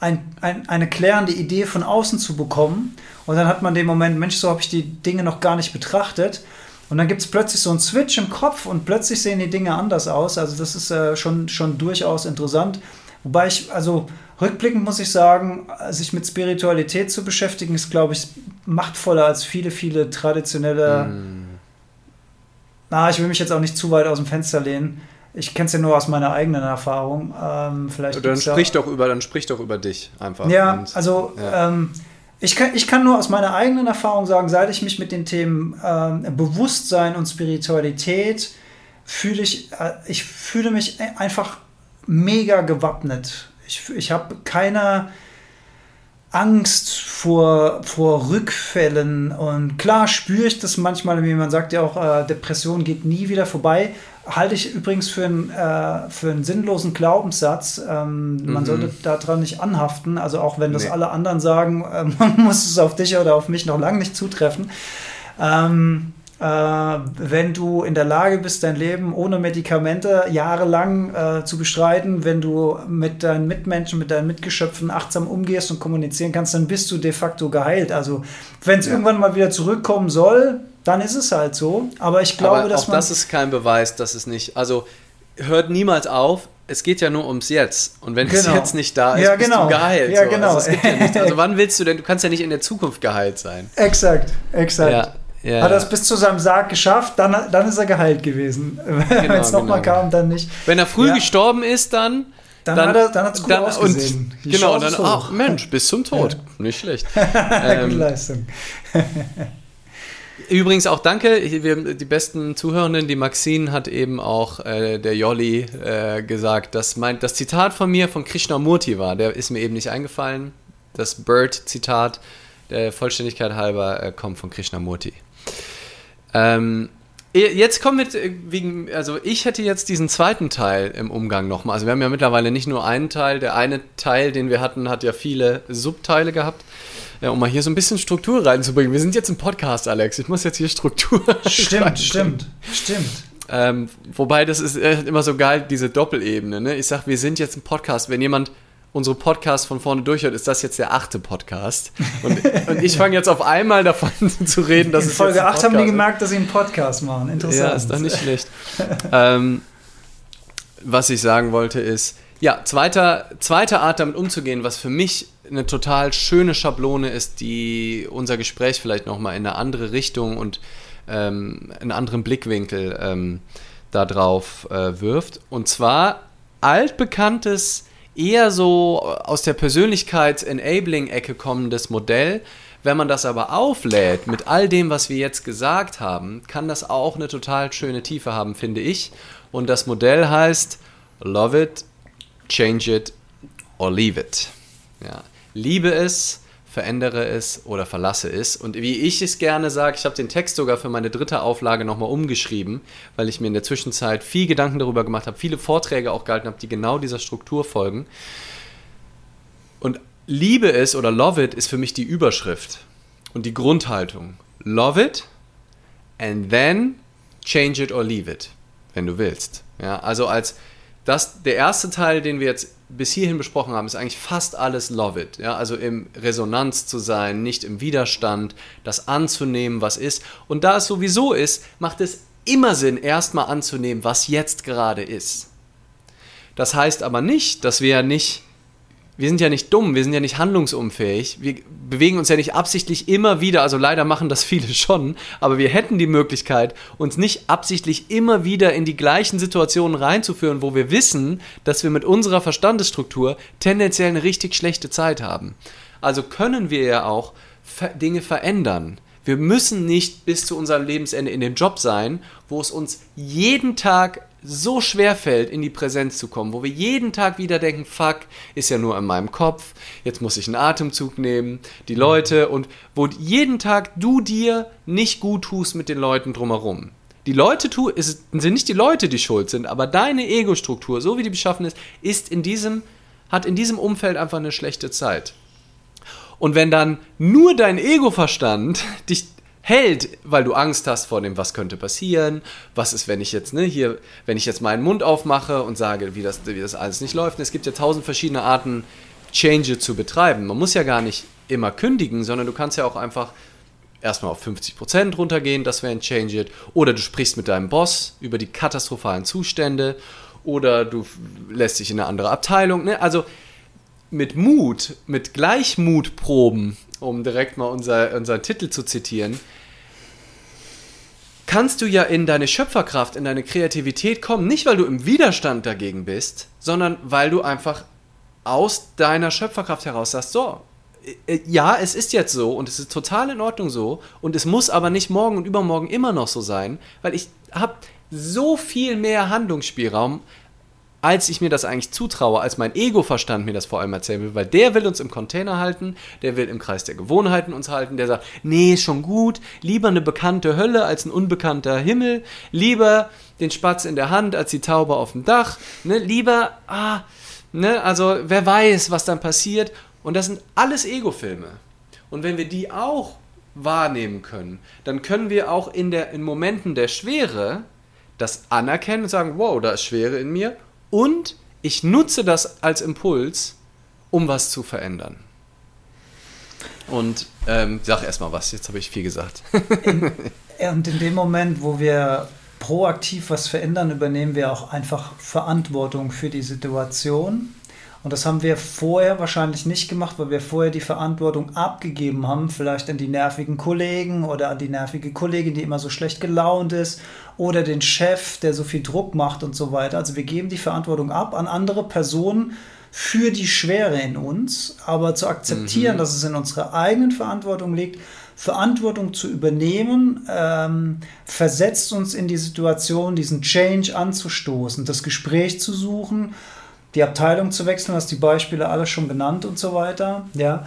ein, ein, eine klärende Idee von außen zu bekommen. Und dann hat man den Moment, Mensch, so habe ich die Dinge noch gar nicht betrachtet. Und dann gibt es plötzlich so einen Switch im Kopf und plötzlich sehen die Dinge anders aus. Also das ist äh, schon, schon durchaus interessant. Wobei ich, also rückblickend muss ich sagen, sich mit Spiritualität zu beschäftigen, ist, glaube ich, machtvoller als viele, viele traditionelle. Mm. Na, ich will mich jetzt auch nicht zu weit aus dem Fenster lehnen. Ich kenne es ja nur aus meiner eigenen Erfahrung. Ähm, vielleicht dann sprich doch über, dann sprich doch über dich einfach. Ja, und, also ja. Ähm, ich kann, ich kann nur aus meiner eigenen Erfahrung sagen, seit ich mich mit den Themen äh, Bewusstsein und Spiritualität fühle ich, äh, ich fühle mich einfach mega gewappnet. Ich, ich habe keine Angst vor, vor Rückfällen und klar spüre ich das manchmal, wie man sagt ja auch, äh, Depression geht nie wieder vorbei, halte ich übrigens für, ein, äh, für einen sinnlosen Glaubenssatz. Ähm, mhm. Man sollte daran nicht anhaften. Also auch wenn das nee. alle anderen sagen, äh, <laughs> man muss es auf dich oder auf mich noch lange nicht zutreffen. Ähm, äh, wenn du in der Lage bist, dein Leben ohne Medikamente jahrelang äh, zu bestreiten, wenn du mit deinen Mitmenschen, mit deinen Mitgeschöpfen achtsam umgehst und kommunizieren kannst, dann bist du de facto geheilt. Also wenn es ja. irgendwann mal wieder zurückkommen soll, dann ist es halt so. Aber ich glaube, Aber dass auch man. Das ist kein Beweis, dass es nicht. Also hört niemals auf. Es geht ja nur ums Jetzt. Und wenn genau. es jetzt nicht da ist, ja, genau. bist du geheilt. Ja, so. genau. Also, ja <laughs> also, wann willst du denn? Du kannst ja nicht in der Zukunft geheilt sein. Exakt, exakt. Ja. Hat er es bis zu seinem Sarg geschafft, dann, dann ist er geheilt gewesen. <laughs> Genau, Wenn es nochmal genau. kam, dann nicht. Wenn er früh gestorben ist, dann Dann, dann, hat er, dann hat's gut dann, ausgesehen. Und, genau, dann, ach Mensch, bis zum Tod. <laughs> Ja. Nicht schlecht. ähm, Gute Leistung. Übrigens auch danke, wir, die besten Zuhörenden, die Maxine hat eben auch äh, der Jolli äh, gesagt, dass mein, das Zitat von mir von Krishnamurti war, der ist mir eben nicht eingefallen. Das Bird-Zitat, der Vollständigkeit halber, äh, kommt von Krishnamurti. Ähm, Jetzt kommen wir äh, wegen, also ich hätte jetzt diesen zweiten Teil im Umgang nochmal. Also wir haben ja mittlerweile nicht nur einen Teil. Der eine Teil, den wir hatten, hat ja viele Subteile gehabt. Ja, um mal hier so ein bisschen Struktur reinzubringen. Wir sind jetzt im Podcast, Alex. Ich muss jetzt hier Struktur. <laughs> Stimmt, stimmt, stimmt. Ähm, wobei das ist äh, immer so geil, diese Doppelebene. Ne? Ich sag, wir sind jetzt im Podcast. Wenn jemand unsere Podcasts von vorne durchhört, ist das jetzt der achte Podcast. Und, <laughs> und ich fange jetzt auf einmal davon <laughs> zu reden, dass In es Folge 8 haben die gemerkt, dass sie einen Podcast machen. Interessant. Ja, ist doch nicht schlecht. ähm, was ich sagen wollte ist, ja, zweiter, zweite Art damit umzugehen, was für mich eine total schöne Schablone ist, die unser Gespräch vielleicht nochmal in eine andere Richtung und ähm, einen anderen Blickwinkel ähm, darauf äh, wirft. Und zwar altbekanntes, eher so aus der Persönlichkeits-Enabling-Ecke kommendes Modell. Wenn man das aber auflädt mit all dem, was wir jetzt gesagt haben, kann das auch eine total schöne Tiefe haben, finde ich. Und das Modell heißt Love it, change it or leave it. Ja liebe es, verändere es oder verlasse es. Und wie ich es gerne sage, ich habe den Text sogar für meine dritte Auflage nochmal umgeschrieben, weil ich mir in der Zwischenzeit viel Gedanken darüber gemacht habe, viele Vorträge auch gehalten habe, die genau dieser Struktur folgen. Und liebe es oder love it ist für mich die Überschrift und die Grundhaltung. Love it and then change it or leave it, wenn du willst. Ja, also als das, der erste Teil, den wir jetzt bis hierhin besprochen haben, ist eigentlich fast alles Love It. Ja? Also im Resonanz zu sein, nicht im Widerstand, das anzunehmen, was ist. Und da es sowieso ist, macht es immer Sinn, erstmal anzunehmen, was jetzt gerade ist. Das heißt aber nicht, dass wir ja nicht wir sind ja nicht dumm, wir sind ja nicht handlungsunfähig. Wir bewegen uns ja nicht absichtlich immer wieder, also leider machen das <laughs> viele schon, aber wir hätten die Möglichkeit, uns nicht absichtlich immer wieder in die gleichen Situationen reinzuführen, wo wir wissen, dass wir mit unserer Verstandesstruktur tendenziell eine richtig schlechte Zeit haben. Also können wir ja auch Dinge verändern. Wir müssen nicht bis zu unserem Lebensende in dem Job sein, wo es uns jeden Tag so schwer fällt, in die Präsenz zu kommen, wo wir jeden Tag wieder denken, fuck, ist ja nur in meinem Kopf, jetzt muss ich einen Atemzug nehmen, die Leute und wo jeden Tag du dir nicht gut tust mit den Leuten drumherum. Die Leute tu, es sind nicht die Leute, die schuld sind, aber deine Ego-Struktur, so wie die beschaffen ist, ist in diesem, hat in diesem Umfeld einfach eine schlechte Zeit. Und wenn dann nur dein Ego-Verstand <laughs> dich hält, weil du Angst hast vor dem, was könnte passieren, was ist, wenn ich jetzt, ne, hier, wenn ich jetzt meinen Mund aufmache und sage, wie das, wie das alles nicht läuft. es gibt ja tausend verschiedene Arten, Change zu betreiben. Man muss ja gar nicht immer kündigen, sondern du kannst ja auch einfach erstmal auf 50% runtergehen, das wäre ein Change It. Oder du sprichst mit deinem Boss über die katastrophalen Zustände. Oder du lässt dich in eine andere Abteilung. Ne? Also mit Mut, mit Gleichmutproben, um direkt mal unser, unseren Titel zu zitieren, kannst du ja in deine Schöpferkraft, in deine Kreativität kommen, nicht weil du im Widerstand dagegen bist, sondern weil du einfach aus deiner Schöpferkraft heraus sagst, so, äh, äh, ja, es ist jetzt so und es ist total in Ordnung so und es muss aber nicht morgen und übermorgen immer noch so sein, weil ich habe so viel mehr Handlungsspielraum, als ich mir das eigentlich zutraue, als mein Ego-Verstand mir das vor allem erzählen will, weil der will uns im Container halten, der will im Kreis der Gewohnheiten uns halten, der sagt, nee, ist schon gut, lieber eine bekannte Hölle als ein unbekannter Himmel, lieber den Spatz in der Hand als die Taube auf dem Dach, ne, lieber, ah, ne, also wer weiß, was dann passiert. Und das sind alles Ego-Filme. Und wenn wir die auch wahrnehmen können, dann können wir auch in, der, in Momenten der Schwere das anerkennen und sagen, wow, da ist Schwere in mir und ich nutze das als Impuls, um was zu verändern. Und ähm, sag erstmal was, jetzt habe ich viel gesagt. <laughs> und in dem Moment, wo wir proaktiv was verändern, übernehmen wir auch einfach Verantwortung für die Situation. Und das haben wir vorher wahrscheinlich nicht gemacht, weil wir vorher die Verantwortung abgegeben haben, vielleicht an die nervigen Kollegen oder an die nervige Kollegin, die immer so schlecht gelaunt ist, oder den Chef, der so viel Druck macht und so weiter. Also wir geben die Verantwortung ab an andere Personen für die Schwere in uns, aber zu akzeptieren, mhm. dass es in unserer eigenen Verantwortung liegt, Verantwortung zu übernehmen, ähm, versetzt uns in die Situation, diesen Change anzustoßen, das Gespräch zu suchen die Abteilung zu wechseln, hast die Beispiele alle schon genannt und so weiter. Ja.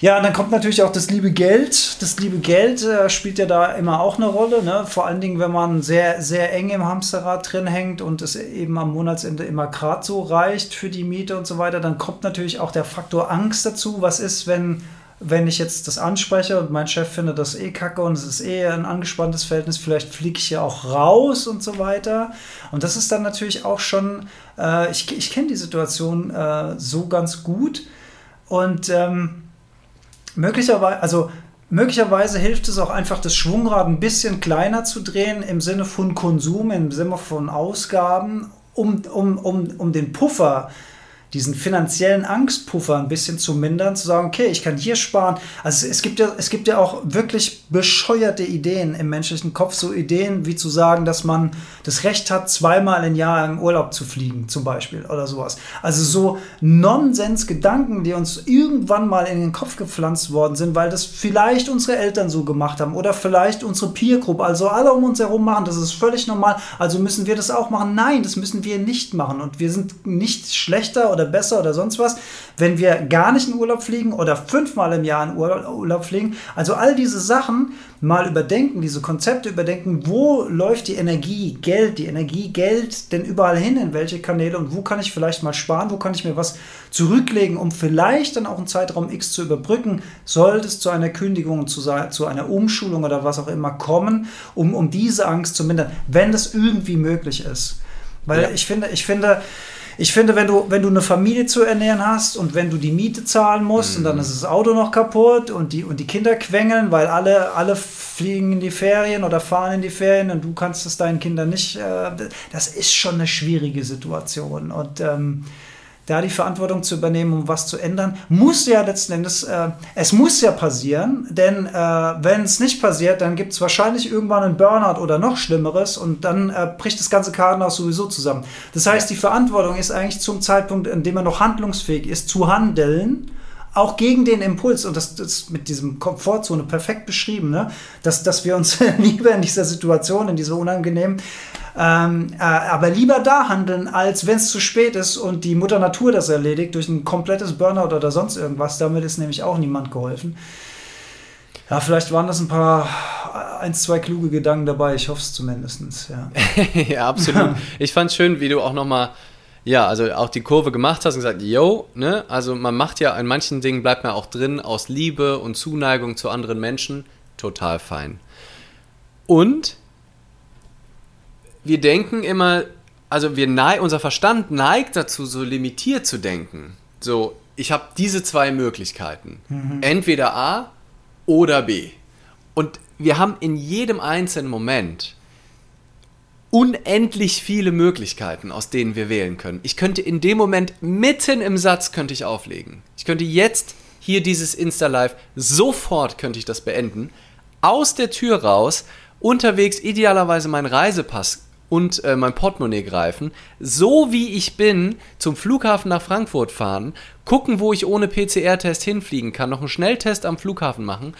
Ja, dann kommt natürlich auch das liebe Geld. Das liebe Geld äh, spielt ja da immer auch eine Rolle. Ne? Vor allen Dingen, wenn man sehr, sehr eng im Hamsterrad drin hängt und es eben am Monatsende immer gerade so reicht für die Miete und so weiter, dann kommt natürlich auch der Faktor Angst dazu. Was ist, wenn wenn ich jetzt das anspreche und mein Chef findet das eh kacke und es ist eh ein angespanntes Verhältnis, vielleicht fliege ich ja auch raus und so weiter. Und das ist dann natürlich auch schon, äh, ich, ich kenne die Situation äh, so ganz gut und ähm, möglicherweise, also möglicherweise hilft es auch einfach, das Schwungrad ein bisschen kleiner zu drehen im Sinne von Konsum, im Sinne von Ausgaben, um, um, um, um den Puffer äh, diesen finanziellen Angstpuffer ein bisschen zu mindern, zu sagen, okay, ich kann hier sparen. Also es gibt ja, es gibt ja auch wirklich bescheuerte Ideen im menschlichen Kopf, so Ideen wie zu sagen, dass man das Recht hat, zweimal im Jahr im Urlaub zu fliegen, zum Beispiel, oder sowas. Also so Nonsens-Gedanken, die uns irgendwann mal in den Kopf gepflanzt worden sind, weil das vielleicht unsere Eltern so gemacht haben oder vielleicht unsere Peergruppe, also alle um uns herum machen, das ist völlig normal, also müssen wir das auch machen. Nein, das müssen wir nicht machen und wir sind nicht schlechter oder oder besser oder sonst was, wenn wir gar nicht in Urlaub fliegen oder fünfmal im Jahr in Urlaub fliegen. Also all diese Sachen mal überdenken, diese Konzepte überdenken, wo läuft die Energie, Geld, die Energie, Geld denn überall hin, in welche Kanäle und wo kann ich vielleicht mal sparen, wo kann ich mir was zurücklegen, um vielleicht dann auch einen Zeitraum X zu überbrücken, sollte es zu einer Kündigung, zu, zu einer Umschulung oder was auch immer kommen, um, um diese Angst zu mindern, wenn das irgendwie möglich ist. Weil ja. ich finde, ich finde, ich finde, wenn du, wenn du eine Familie zu ernähren hast und wenn du die Miete zahlen musst mhm. und dann ist das Auto noch kaputt und die, und die Kinder quengeln, weil alle, alle fliegen in die Ferien oder fahren in die Ferien und du kannst es deinen Kindern nicht, äh, das ist schon eine schwierige Situation. Und ähm, da die Verantwortung zu übernehmen, um was zu ändern, muss ja letzten Endes, äh, es muss ja passieren, denn äh, wenn es nicht passiert, dann gibt es wahrscheinlich irgendwann einen Burnout oder noch Schlimmeres und dann äh, bricht das ganze Kartenhaus sowieso zusammen. Das heißt, die Verantwortung ist eigentlich zum Zeitpunkt, in dem man noch handlungsfähig ist, zu handeln auch gegen den Impuls, und das ist mit diesem Komfortzone perfekt beschrieben, ne? dass, dass wir uns <laughs> lieber in dieser Situation, in dieser unangenehmen, ähm, äh, aber lieber da handeln, als wenn es zu spät ist und die Mutter Natur das erledigt durch ein komplettes Burnout oder sonst irgendwas. Damit ist nämlich auch niemand geholfen. Ja, vielleicht waren das ein paar, ein, zwei kluge Gedanken dabei. Ich hoffe es zumindest. Ja, <laughs> ja absolut. <laughs> ich fand es schön, wie du auch nochmal ja, also auch die Kurve gemacht hast und gesagt, yo, ne, also man macht ja in manchen Dingen bleibt man auch drin aus Liebe und Zuneigung zu anderen Menschen, total fein. Und wir denken immer, also wir neig, unser Verstand neigt dazu, so limitiert zu denken. So, ich habe diese zwei Möglichkeiten. Mhm. Entweder A oder B. Und wir haben in jedem einzelnen Moment unendlich viele Möglichkeiten, aus denen wir wählen können. Ich könnte in dem Moment mitten im Satz könnte ich auflegen. Ich könnte jetzt hier dieses Insta Live sofort könnte ich das beenden, aus der Tür raus, unterwegs idealerweise meinen Reisepass und äh, mein Portemonnaie greifen, so wie ich bin, zum Flughafen nach Frankfurt fahren, gucken, wo ich ohne PCR-Test hinfliegen kann, noch einen Schnelltest am Flughafen machen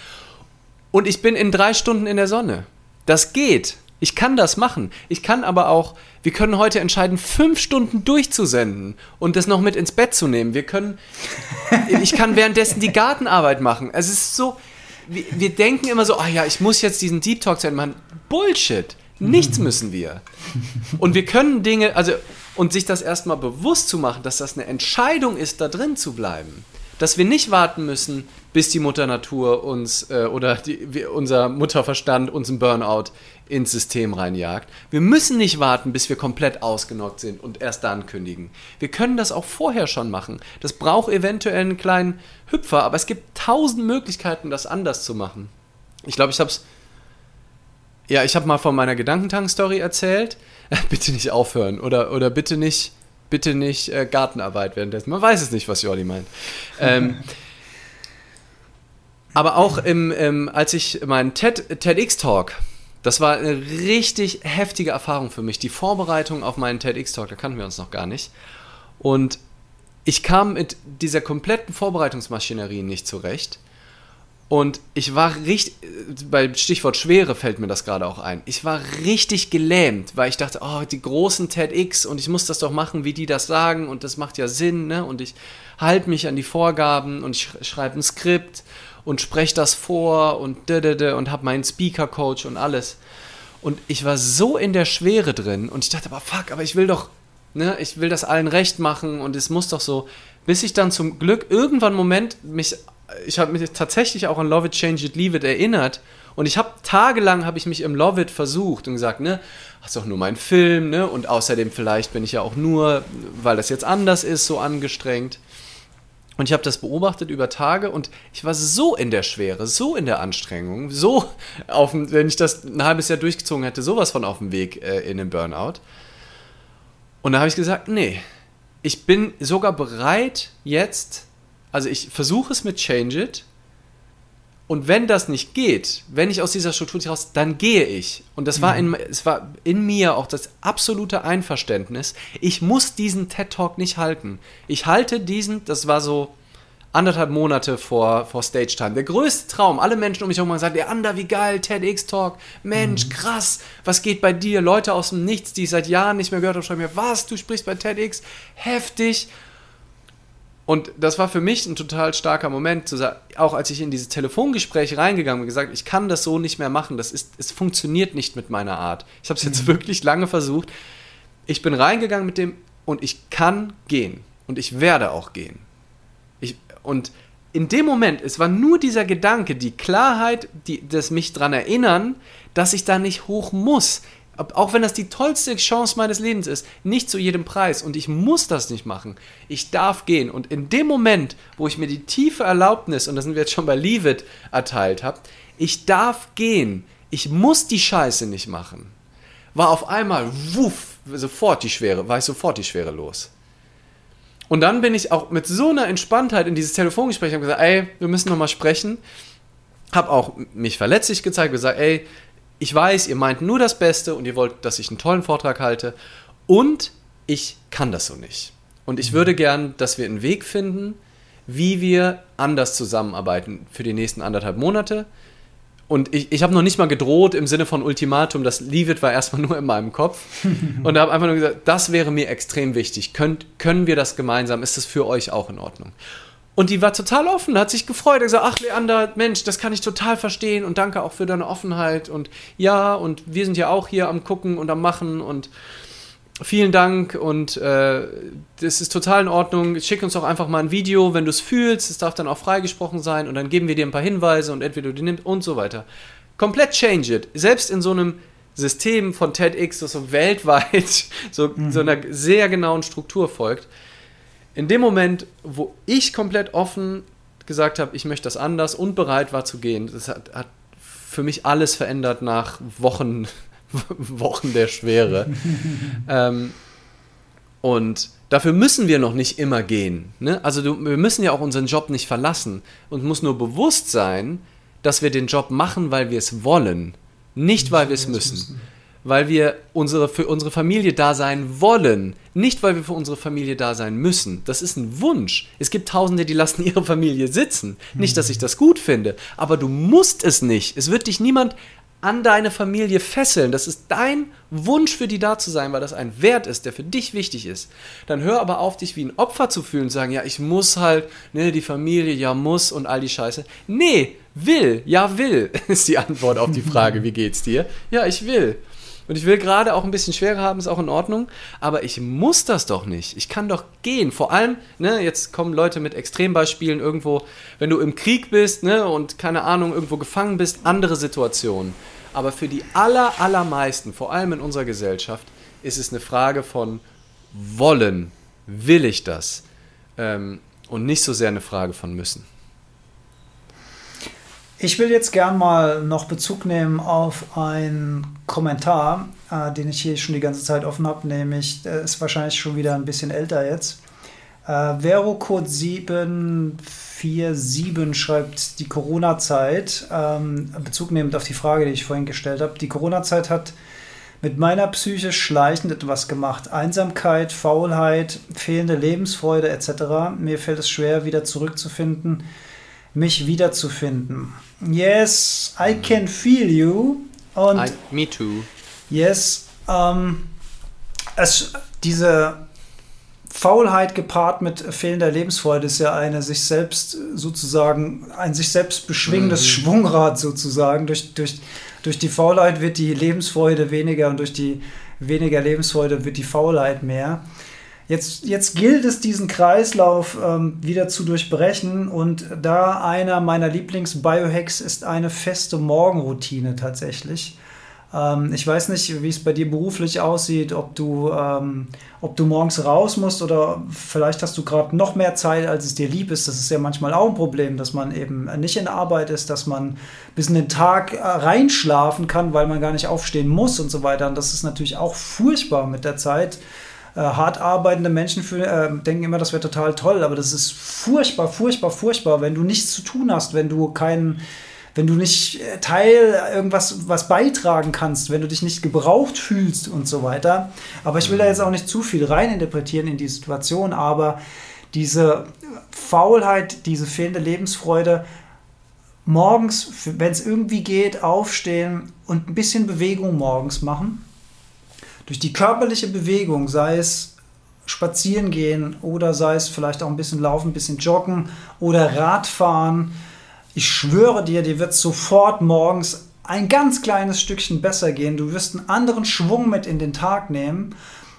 und ich bin in drei Stunden in der Sonne. Das geht. Ich kann das machen. Ich kann aber auch, wir können heute entscheiden, fünf Stunden durchzusenden und das noch mit ins Bett zu nehmen. Wir können, <laughs> ich kann währenddessen die Gartenarbeit machen. Es ist so, wir, wir denken immer so, ah ja, ich muss jetzt diesen Deep Talk machen. Bullshit. Nichts müssen wir. Und wir können Dinge, also, und sich das erstmal bewusst zu machen, dass das eine Entscheidung ist, da drin zu bleiben. Dass wir nicht warten müssen, bis die Mutter Natur uns äh, oder die, wir, unser Mutterverstand uns einen Burnout ins System reinjagt. Wir müssen nicht warten, bis wir komplett ausgenockt sind und erst dann kündigen. Wir können das auch vorher schon machen. Das braucht eventuell einen kleinen Hüpfer, aber es gibt tausend Möglichkeiten, das anders zu machen. Ich glaube, ich habe es. Ja, ich habe mal von meiner Gedankentank-Story erzählt. <laughs> bitte nicht aufhören oder, oder bitte nicht bitte nicht äh, Gartenarbeit währenddessen. Man weiß es nicht, was Jordi meint. Ähm, <laughs> aber auch im, ähm, als ich meinen TED, TEDx-Talk, das war eine richtig heftige Erfahrung für mich. Die Vorbereitung auf meinen TEDx-Talk, da kannten wir uns noch gar nicht. Und ich kam mit dieser kompletten Vorbereitungsmaschinerie nicht zurecht. Und ich war richtig, bei Stichwort Schwere fällt mir das gerade auch ein. Ich war richtig gelähmt, weil ich dachte, oh, die großen TEDx und ich muss das doch machen, wie die das sagen und das macht ja Sinn, ne? Und ich halte mich an die Vorgaben und ich schreibe ein Skript und spreche das vor und und habe meinen Speaker-Coach und alles. Und ich war so in der Schwere drin und ich dachte, aber fuck, aber ich will doch, ne, ich will das allen recht machen und es muss doch so, bis ich dann zum Glück irgendwann einen Moment mich ich habe mich tatsächlich auch an Love It, Change It, Leave It erinnert. Und ich habe tagelang habe ich mich im Love It versucht und gesagt, ne, ist doch nur mein Film, ne? Und außerdem vielleicht bin ich ja auch nur, weil das jetzt anders ist, so angestrengt. Und ich habe das beobachtet über Tage und ich war so in der Schwere, so in der Anstrengung, so auf wenn ich das ein halbes Jahr durchgezogen hätte, sowas von auf dem Weg äh, in den Burnout. Und da habe ich gesagt, nee, ich bin sogar bereit, jetzt also ich versuche es mit Change It. Und wenn das nicht geht, wenn ich aus dieser Struktur nicht raus, dann gehe ich. Und das war in, es war in mir auch das absolute Einverständnis. Ich muss diesen TED Talk nicht halten. Ich halte diesen, das war so anderthalb Monate vor, vor Stage Time. Der größte Traum. Alle Menschen um mich herum haben gesagt, der Ander, wie geil, TEDx Talk. Mensch, mhm. krass, was geht bei dir? Leute aus dem Nichts, die ich seit Jahren nicht mehr gehört habe, schreiben mir, was, du sprichst bei TEDx? Heftig. Und das war für mich ein total starker Moment, sagen, auch als ich in dieses Telefongespräch reingegangen bin, gesagt, ich kann das so nicht mehr machen, das ist, es funktioniert nicht mit meiner Art. Ich habe es jetzt mhm. wirklich lange versucht. Ich bin reingegangen mit dem und ich kann gehen und ich werde auch gehen. Ich, und in dem Moment, es war nur dieser Gedanke, die Klarheit, die, das mich daran erinnern, dass ich da nicht hoch muss auch wenn das die tollste Chance meines Lebens ist, nicht zu jedem Preis. Und ich muss das nicht machen. Ich darf gehen. Und in dem Moment, wo ich mir die tiefe Erlaubnis, und da sind wir jetzt schon bei Leave It, erteilt habe, ich darf gehen. Ich muss die Scheiße nicht machen. War auf einmal, wuff, sofort die Schwere, war ich sofort die Schwere los. Und dann bin ich auch mit so einer Entspanntheit in dieses Telefongespräch und gesagt, ey, wir müssen nochmal sprechen. Hab auch mich verletzlich gezeigt, gesagt, ey, ich weiß, ihr meint nur das Beste und ihr wollt, dass ich einen tollen Vortrag halte. Und ich kann das so nicht. Und ich mhm. würde gern, dass wir einen Weg finden, wie wir anders zusammenarbeiten für die nächsten anderthalb Monate. Und ich, ich habe noch nicht mal gedroht im Sinne von Ultimatum, das Leave It war erstmal <laughs> nur in meinem Kopf. <laughs> und habe einfach nur gesagt, das wäre mir extrem wichtig. Könnt, können wir das gemeinsam? Ist das für euch auch in Ordnung? Und die war total offen, hat sich gefreut, hat gesagt, ach Leander, Mensch, das kann ich total verstehen und danke auch für deine Offenheit und ja, und wir sind ja auch hier am Gucken und am Machen und vielen Dank und äh, das ist total in Ordnung. Schick uns doch einfach mal ein Video, wenn du es fühlst, es darf dann auch freigesprochen sein und dann geben wir dir ein paar Hinweise und entweder du die nimmst und so weiter. Komplett change it. Selbst in so einem System von TEDx, das so weltweit <laughs> so, mhm. so einer sehr genauen Struktur folgt, in dem Moment, wo ich komplett offen gesagt habe, ich möchte das anders und bereit war zu gehen, das hat, hat für mich alles verändert nach Wochen, <laughs> Wochen der Schwere. <laughs> ähm, und dafür müssen wir noch nicht immer gehen. Ne? Also du, wir müssen ja auch unseren Job nicht verlassen. Und muss nur bewusst sein, dass wir den Job machen, weil wir es wollen, nicht weil wir es müssen weil wir unsere, für unsere Familie da sein wollen, nicht weil wir für unsere Familie da sein müssen. Das ist ein Wunsch. Es gibt Tausende, die lassen <laughs> ihre Familie sitzen. Nicht, dass ich das gut finde, aber du musst es nicht. Es wird dich niemand an deine Familie fesseln. Das ist dein Wunsch für die da zu sein, weil das ein Wert ist, der für dich wichtig ist. Dann hör aber auf, dich wie ein Opfer zu fühlen und sagen, ja, ich muss halt, ne, die Familie, ja, muss und all die Scheiße. Nee, will, ja, will, <laughs> ist die Antwort auf die Frage, wie geht's dir? Ja, ich will. Und ich will gerade auch ein bisschen schwerer haben, ist auch in Ordnung. Aber ich muss das doch nicht. Ich kann doch gehen. Vor allem, ne, jetzt kommen Leute mit Extrembeispielen irgendwo, wenn du im Krieg bist ne, und keine Ahnung, irgendwo gefangen bist, andere Situationen. Aber für die aller, allermeisten, vor allem in unserer Gesellschaft, ist es eine Frage von wollen. Will ich das? Ähm, und nicht so sehr eine Frage von müssen. Ich will jetzt gern mal noch Bezug nehmen auf einen Kommentar. äh, den ich hier schon die ganze Zeit offen habe, nämlich, der ist wahrscheinlich schon wieder ein bisschen älter jetzt. Äh, Verocode 747 schreibt die Corona-Zeit, ähm, Bezug nehmend auf die Frage, die ich vorhin gestellt habe. Die Corona-Zeit hat mit meiner Psyche schleichend etwas gemacht. Einsamkeit, Faulheit, fehlende Lebensfreude etc. Mir fällt es schwer, wieder zurückzufinden, mich wiederzufinden. Yes, I can feel you. Und I, me too. Yes, ähm, es, diese Faulheit gepaart mit fehlender Lebensfreude ist ja eine sich selbst sozusagen, ein sich selbst beschwingendes mhm. Schwungrad sozusagen. Durch, durch, durch die Faulheit wird die Lebensfreude weniger und durch die weniger Lebensfreude wird die Faulheit mehr. Jetzt, jetzt gilt es, diesen Kreislauf ähm, wieder zu durchbrechen und da einer meiner Lieblings-Biohacks ist eine feste Morgenroutine tatsächlich. Ähm, ich weiß nicht, wie es bei dir beruflich aussieht, ob du, ähm, ob du morgens raus musst oder vielleicht hast du gerade noch mehr Zeit, als es dir lieb ist. Das ist ja manchmal auch ein Problem, dass man eben nicht in Arbeit ist, dass man bis in den Tag äh, reinschlafen kann, weil man gar nicht aufstehen muss und so weiter. Und das ist natürlich auch furchtbar mit der Zeit. Äh, hart arbeitende Menschen für, äh, denken immer, das wäre total toll, aber das ist furchtbar, furchtbar, furchtbar, wenn du nichts zu tun hast, wenn du keinen wenn du nicht äh, Teil irgendwas was beitragen kannst, wenn du dich nicht gebraucht fühlst und so weiter. Aber ich will da jetzt auch nicht zu viel reininterpretieren in die Situation, aber diese Faulheit, diese fehlende Lebensfreude, morgens, wenn es irgendwie geht, aufstehen und ein bisschen Bewegung morgens machen. Durch die körperliche Bewegung, sei es spazieren gehen oder sei es vielleicht auch ein bisschen laufen, ein bisschen joggen oder Radfahren, ich schwöre dir, dir wird sofort morgens ein ganz kleines Stückchen besser gehen. Du wirst einen anderen Schwung mit in den Tag nehmen.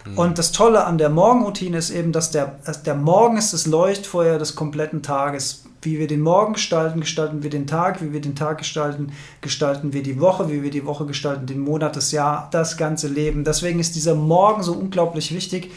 Mhm. Und das Tolle an der Morgenroutine ist eben, dass der, der Morgen ist das Leuchtfeuer des kompletten Tages. Wie wir den Morgen gestalten, gestalten wir den Tag. Wie wir den Tag gestalten, gestalten wir die Woche. Wie wir die Woche gestalten, den Monat, das Jahr, das ganze Leben. Deswegen ist dieser Morgen so unglaublich wichtig.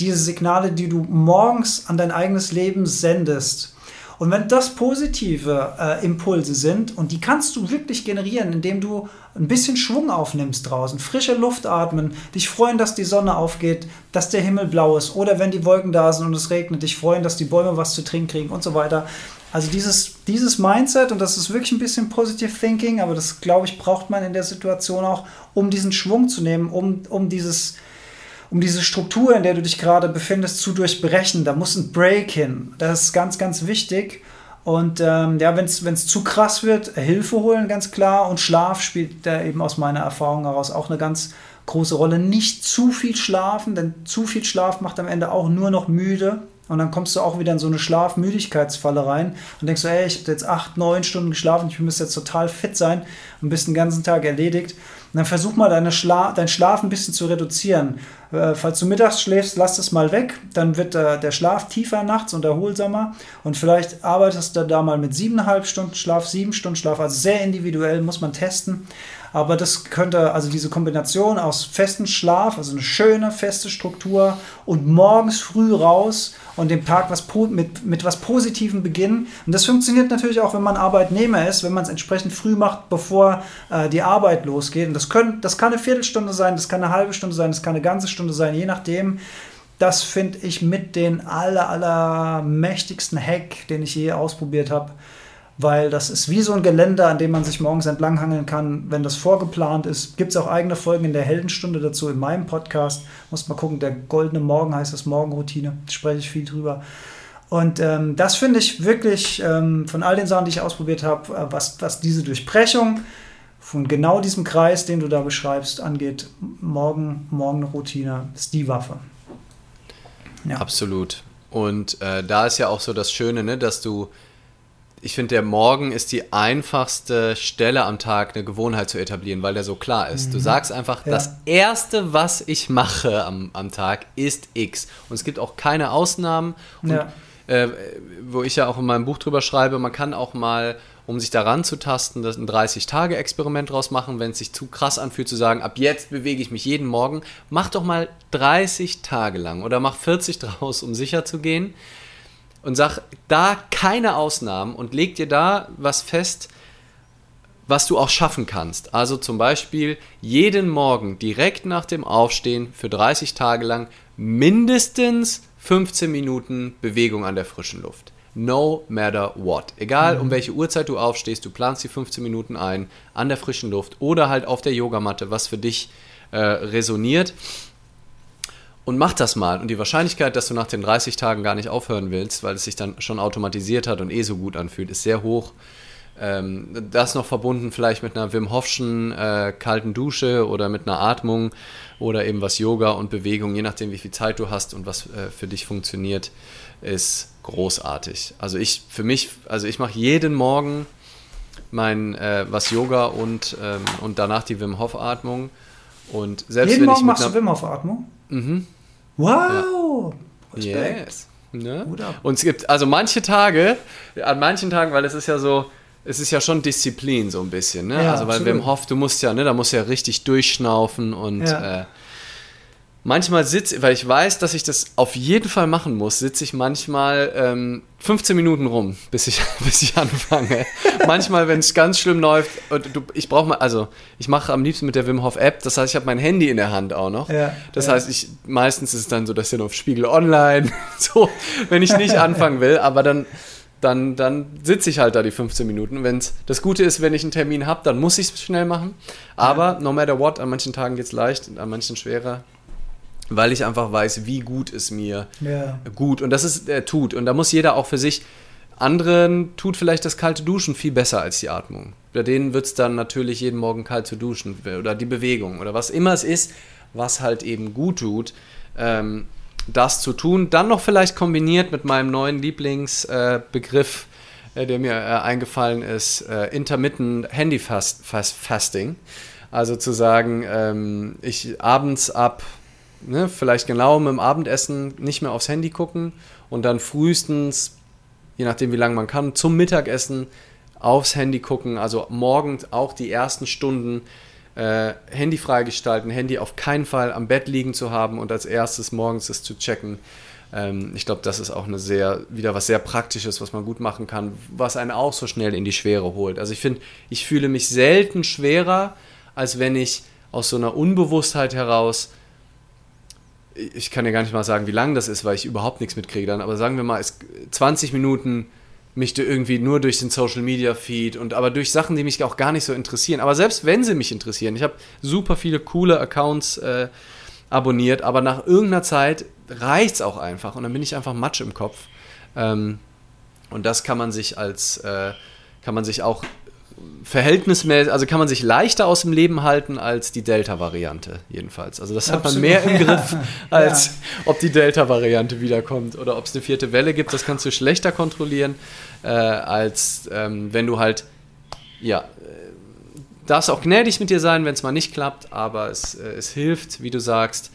Diese Signale, die du morgens an dein eigenes Leben sendest, und wenn das positive äh, Impulse sind, und die kannst du wirklich generieren, indem du ein bisschen Schwung aufnimmst draußen, frische Luft atmen, dich freuen, dass die Sonne aufgeht, dass der Himmel blau ist, oder wenn die Wolken da sind und es regnet, dich freuen, dass die Bäume was zu trinken kriegen und so weiter. Also dieses, dieses Mindset, und das ist wirklich ein bisschen Positive Thinking, aber das, glaube ich, braucht man in der Situation auch, um diesen Schwung zu nehmen, um, um dieses um diese Struktur, in der du dich gerade befindest, zu durchbrechen. Da muss ein Break hin. Das ist ganz, ganz wichtig. Und ähm, ja, wenn es zu krass wird, Hilfe holen, ganz klar. Und Schlaf spielt da eben aus meiner Erfahrung heraus auch eine ganz große Rolle. Nicht zu viel schlafen, denn zu viel Schlaf macht am Ende auch nur noch müde. Und dann kommst du auch wieder in so eine Schlafmüdigkeitsfalle rein und denkst so, ey, ich habe jetzt acht, neun Stunden geschlafen, ich müsste jetzt total fit sein und bist den ganzen Tag erledigt. Dann versuch mal deine Schla dein Schlaf ein bisschen zu reduzieren. Äh, falls du mittags schläfst, lass es mal weg. Dann wird äh, der Schlaf tiefer nachts und erholsamer. Und vielleicht arbeitest du da mal mit siebeneinhalb Stunden Schlaf, sieben Stunden Schlaf. Also sehr individuell muss man testen. Aber das könnte, also diese Kombination aus festem Schlaf, also eine schöne feste Struktur und morgens früh raus und dem Tag was mit, mit was Positivem beginnen. Und das funktioniert natürlich auch, wenn man Arbeitnehmer ist, wenn man es entsprechend früh macht, bevor äh, die Arbeit losgeht. Und das, können, das kann eine Viertelstunde sein, das kann eine halbe Stunde sein, das kann eine ganze Stunde sein, je nachdem. Das finde ich mit den aller, aller mächtigsten Hack, den ich je ausprobiert habe weil das ist wie so ein Geländer, an dem man sich morgens entlanghangeln kann, wenn das vorgeplant ist. Gibt es auch eigene Folgen in der Heldenstunde dazu in meinem Podcast. Muss mal gucken, der goldene Morgen heißt das Morgenroutine, da spreche ich viel drüber. Und ähm, das finde ich wirklich ähm, von all den Sachen, die ich ausprobiert habe, äh, was, was diese Durchbrechung von genau diesem Kreis, den du da beschreibst, angeht, morgen, Morgenroutine ist die Waffe. Ja. Absolut. Und äh, da ist ja auch so das Schöne, ne, dass du ich finde, der Morgen ist die einfachste Stelle am Tag, eine Gewohnheit zu etablieren, weil der so klar ist. Mhm. Du sagst einfach, ja. das Erste, was ich mache am, am Tag, ist X. Und es gibt auch keine Ausnahmen. Und, ja. äh, wo ich ja auch in meinem Buch drüber schreibe, man kann auch mal, um sich daran zu tasten, das ein 30-Tage-Experiment draus machen, wenn es sich zu krass anfühlt, zu sagen, ab jetzt bewege ich mich jeden Morgen. Mach doch mal 30 Tage lang oder mach 40 draus, um sicher zu gehen und sag da keine Ausnahmen und leg dir da was fest, was du auch schaffen kannst. Also zum Beispiel jeden Morgen direkt nach dem Aufstehen für 30 Tage lang mindestens 15 Minuten Bewegung an der frischen Luft. No matter what. Egal mhm. um welche Uhrzeit du aufstehst, du planst die 15 Minuten ein an der frischen Luft oder halt auf der Yogamatte, was für dich äh, resoniert. Und mach das mal. Und die Wahrscheinlichkeit, dass du nach den 30 Tagen gar nicht aufhören willst, weil es sich dann schon automatisiert hat und eh so gut anfühlt, ist sehr hoch. Ähm, das noch verbunden vielleicht mit einer Wim Hofschen äh, kalten Dusche oder mit einer Atmung oder eben was Yoga und Bewegung, je nachdem wie viel Zeit du hast und was äh, für dich funktioniert, ist großartig. Also ich für mich, also ich mache jeden Morgen mein äh, was Yoga und, ähm, und danach die Wim Hof Atmung und selbst jeden wenn Morgen ich machst du Wim Hof Atmung? Mhm. Wow! Ja. Respekt. Yes. Ne? Und es gibt also manche Tage, an manchen Tagen, weil es ist ja so, es ist ja schon Disziplin so ein bisschen, ne? Ja, also weil absolut. Wim Hof, du musst ja, ne, da musst du ja richtig durchschnaufen und ja. äh, manchmal sitze, weil ich weiß, dass ich das auf jeden Fall machen muss, sitze ich manchmal ähm, 15 Minuten rum, bis ich, <laughs> bis ich anfange. manchmal, wenn es ganz schlimm läuft, und du, ich brauche mal, also ich mache am liebsten mit der Wim Hof App, das heißt, ich habe mein Handy in der Hand auch noch. Ja, das ja. heißt, ich meistens ist es dann so, dass ich dann auf Spiegel Online, <laughs> so, wenn ich nicht anfangen will, aber dann dann, dann sitze ich halt da die 15 Minuten. Wenn's, das Gute ist, wenn ich einen Termin habe, dann muss ich es schnell machen. Aber no matter what, an manchen Tagen geht es leicht, an manchen schwerer. Weil ich einfach weiß, wie gut es mir ja. gut und das ist äh, tut. Und da muss jeder auch für sich. Anderen tut vielleicht das kalte Duschen viel besser als die Atmung. Bei denen wird es dann natürlich jeden Morgen kalt zu duschen oder die Bewegung oder was immer es ist, was halt eben gut tut. Ähm, das zu tun. Dann noch vielleicht kombiniert mit meinem neuen Lieblingsbegriff, äh, äh, der mir äh, eingefallen ist, äh, Intermittent Handy -Fast -Fast Fasting. Also zu sagen, ähm, ich abends ab, ne, vielleicht genau mit dem Abendessen nicht mehr aufs Handy gucken und dann frühestens, je nachdem wie lange man kann, zum Mittagessen aufs Handy gucken. Also morgens auch die ersten Stunden äh, Handy freigestalten, Handy auf keinen Fall am Bett liegen zu haben und als erstes morgens das zu checken. Ähm, ich glaube, das ist auch eine sehr, wieder was sehr Praktisches, was man gut machen kann, was einen auch so schnell in die Schwere holt. Also ich finde, ich fühle mich selten schwerer, als wenn ich aus so einer Unbewusstheit heraus ich kann ja gar nicht mal sagen, wie lang das ist, weil ich überhaupt nichts mitkriege dann, aber sagen wir mal, es 20 Minuten mich irgendwie nur durch den Social Media Feed und aber durch Sachen, die mich auch gar nicht so interessieren. Aber selbst wenn sie mich interessieren, ich habe super viele coole Accounts äh, abonniert, aber nach irgendeiner Zeit reicht es auch einfach und dann bin ich einfach Matsch im Kopf. Ähm, und das kann man sich als, äh, kann man sich auch verhältnismäßig, also kann man sich leichter aus dem Leben halten als die Delta-Variante, jedenfalls. Also das hat man mehr im Griff, <laughs> als ja. ob die Delta-Variante wiederkommt oder ob es eine vierte Welle gibt. Das kannst du schlechter kontrollieren, äh, als ähm, wenn du halt, ja, äh, darfst auch gnädig mit dir sein, wenn es mal nicht klappt, aber es, äh, es hilft, wie du sagst,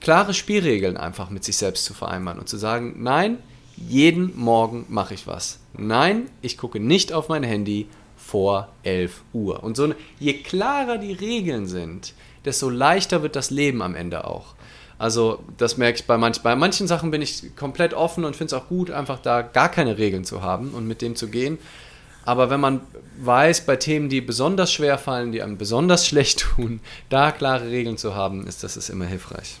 klare Spielregeln einfach mit sich selbst zu vereinbaren und zu sagen, nein, jeden Morgen mache ich was. Nein, ich gucke nicht auf mein Handy vor 11 Uhr. Und so, je klarer die Regeln sind, desto leichter wird das Leben am Ende auch. Also das merke ich bei, manch, bei manchen Sachen bin ich komplett offen und finde es auch gut, einfach da gar keine Regeln zu haben und mit dem zu gehen. Aber wenn man weiß, bei Themen, die besonders schwer fallen, die einem besonders <laughs> schlecht tun, da klare Regeln zu haben, ist das ist immer hilfreich.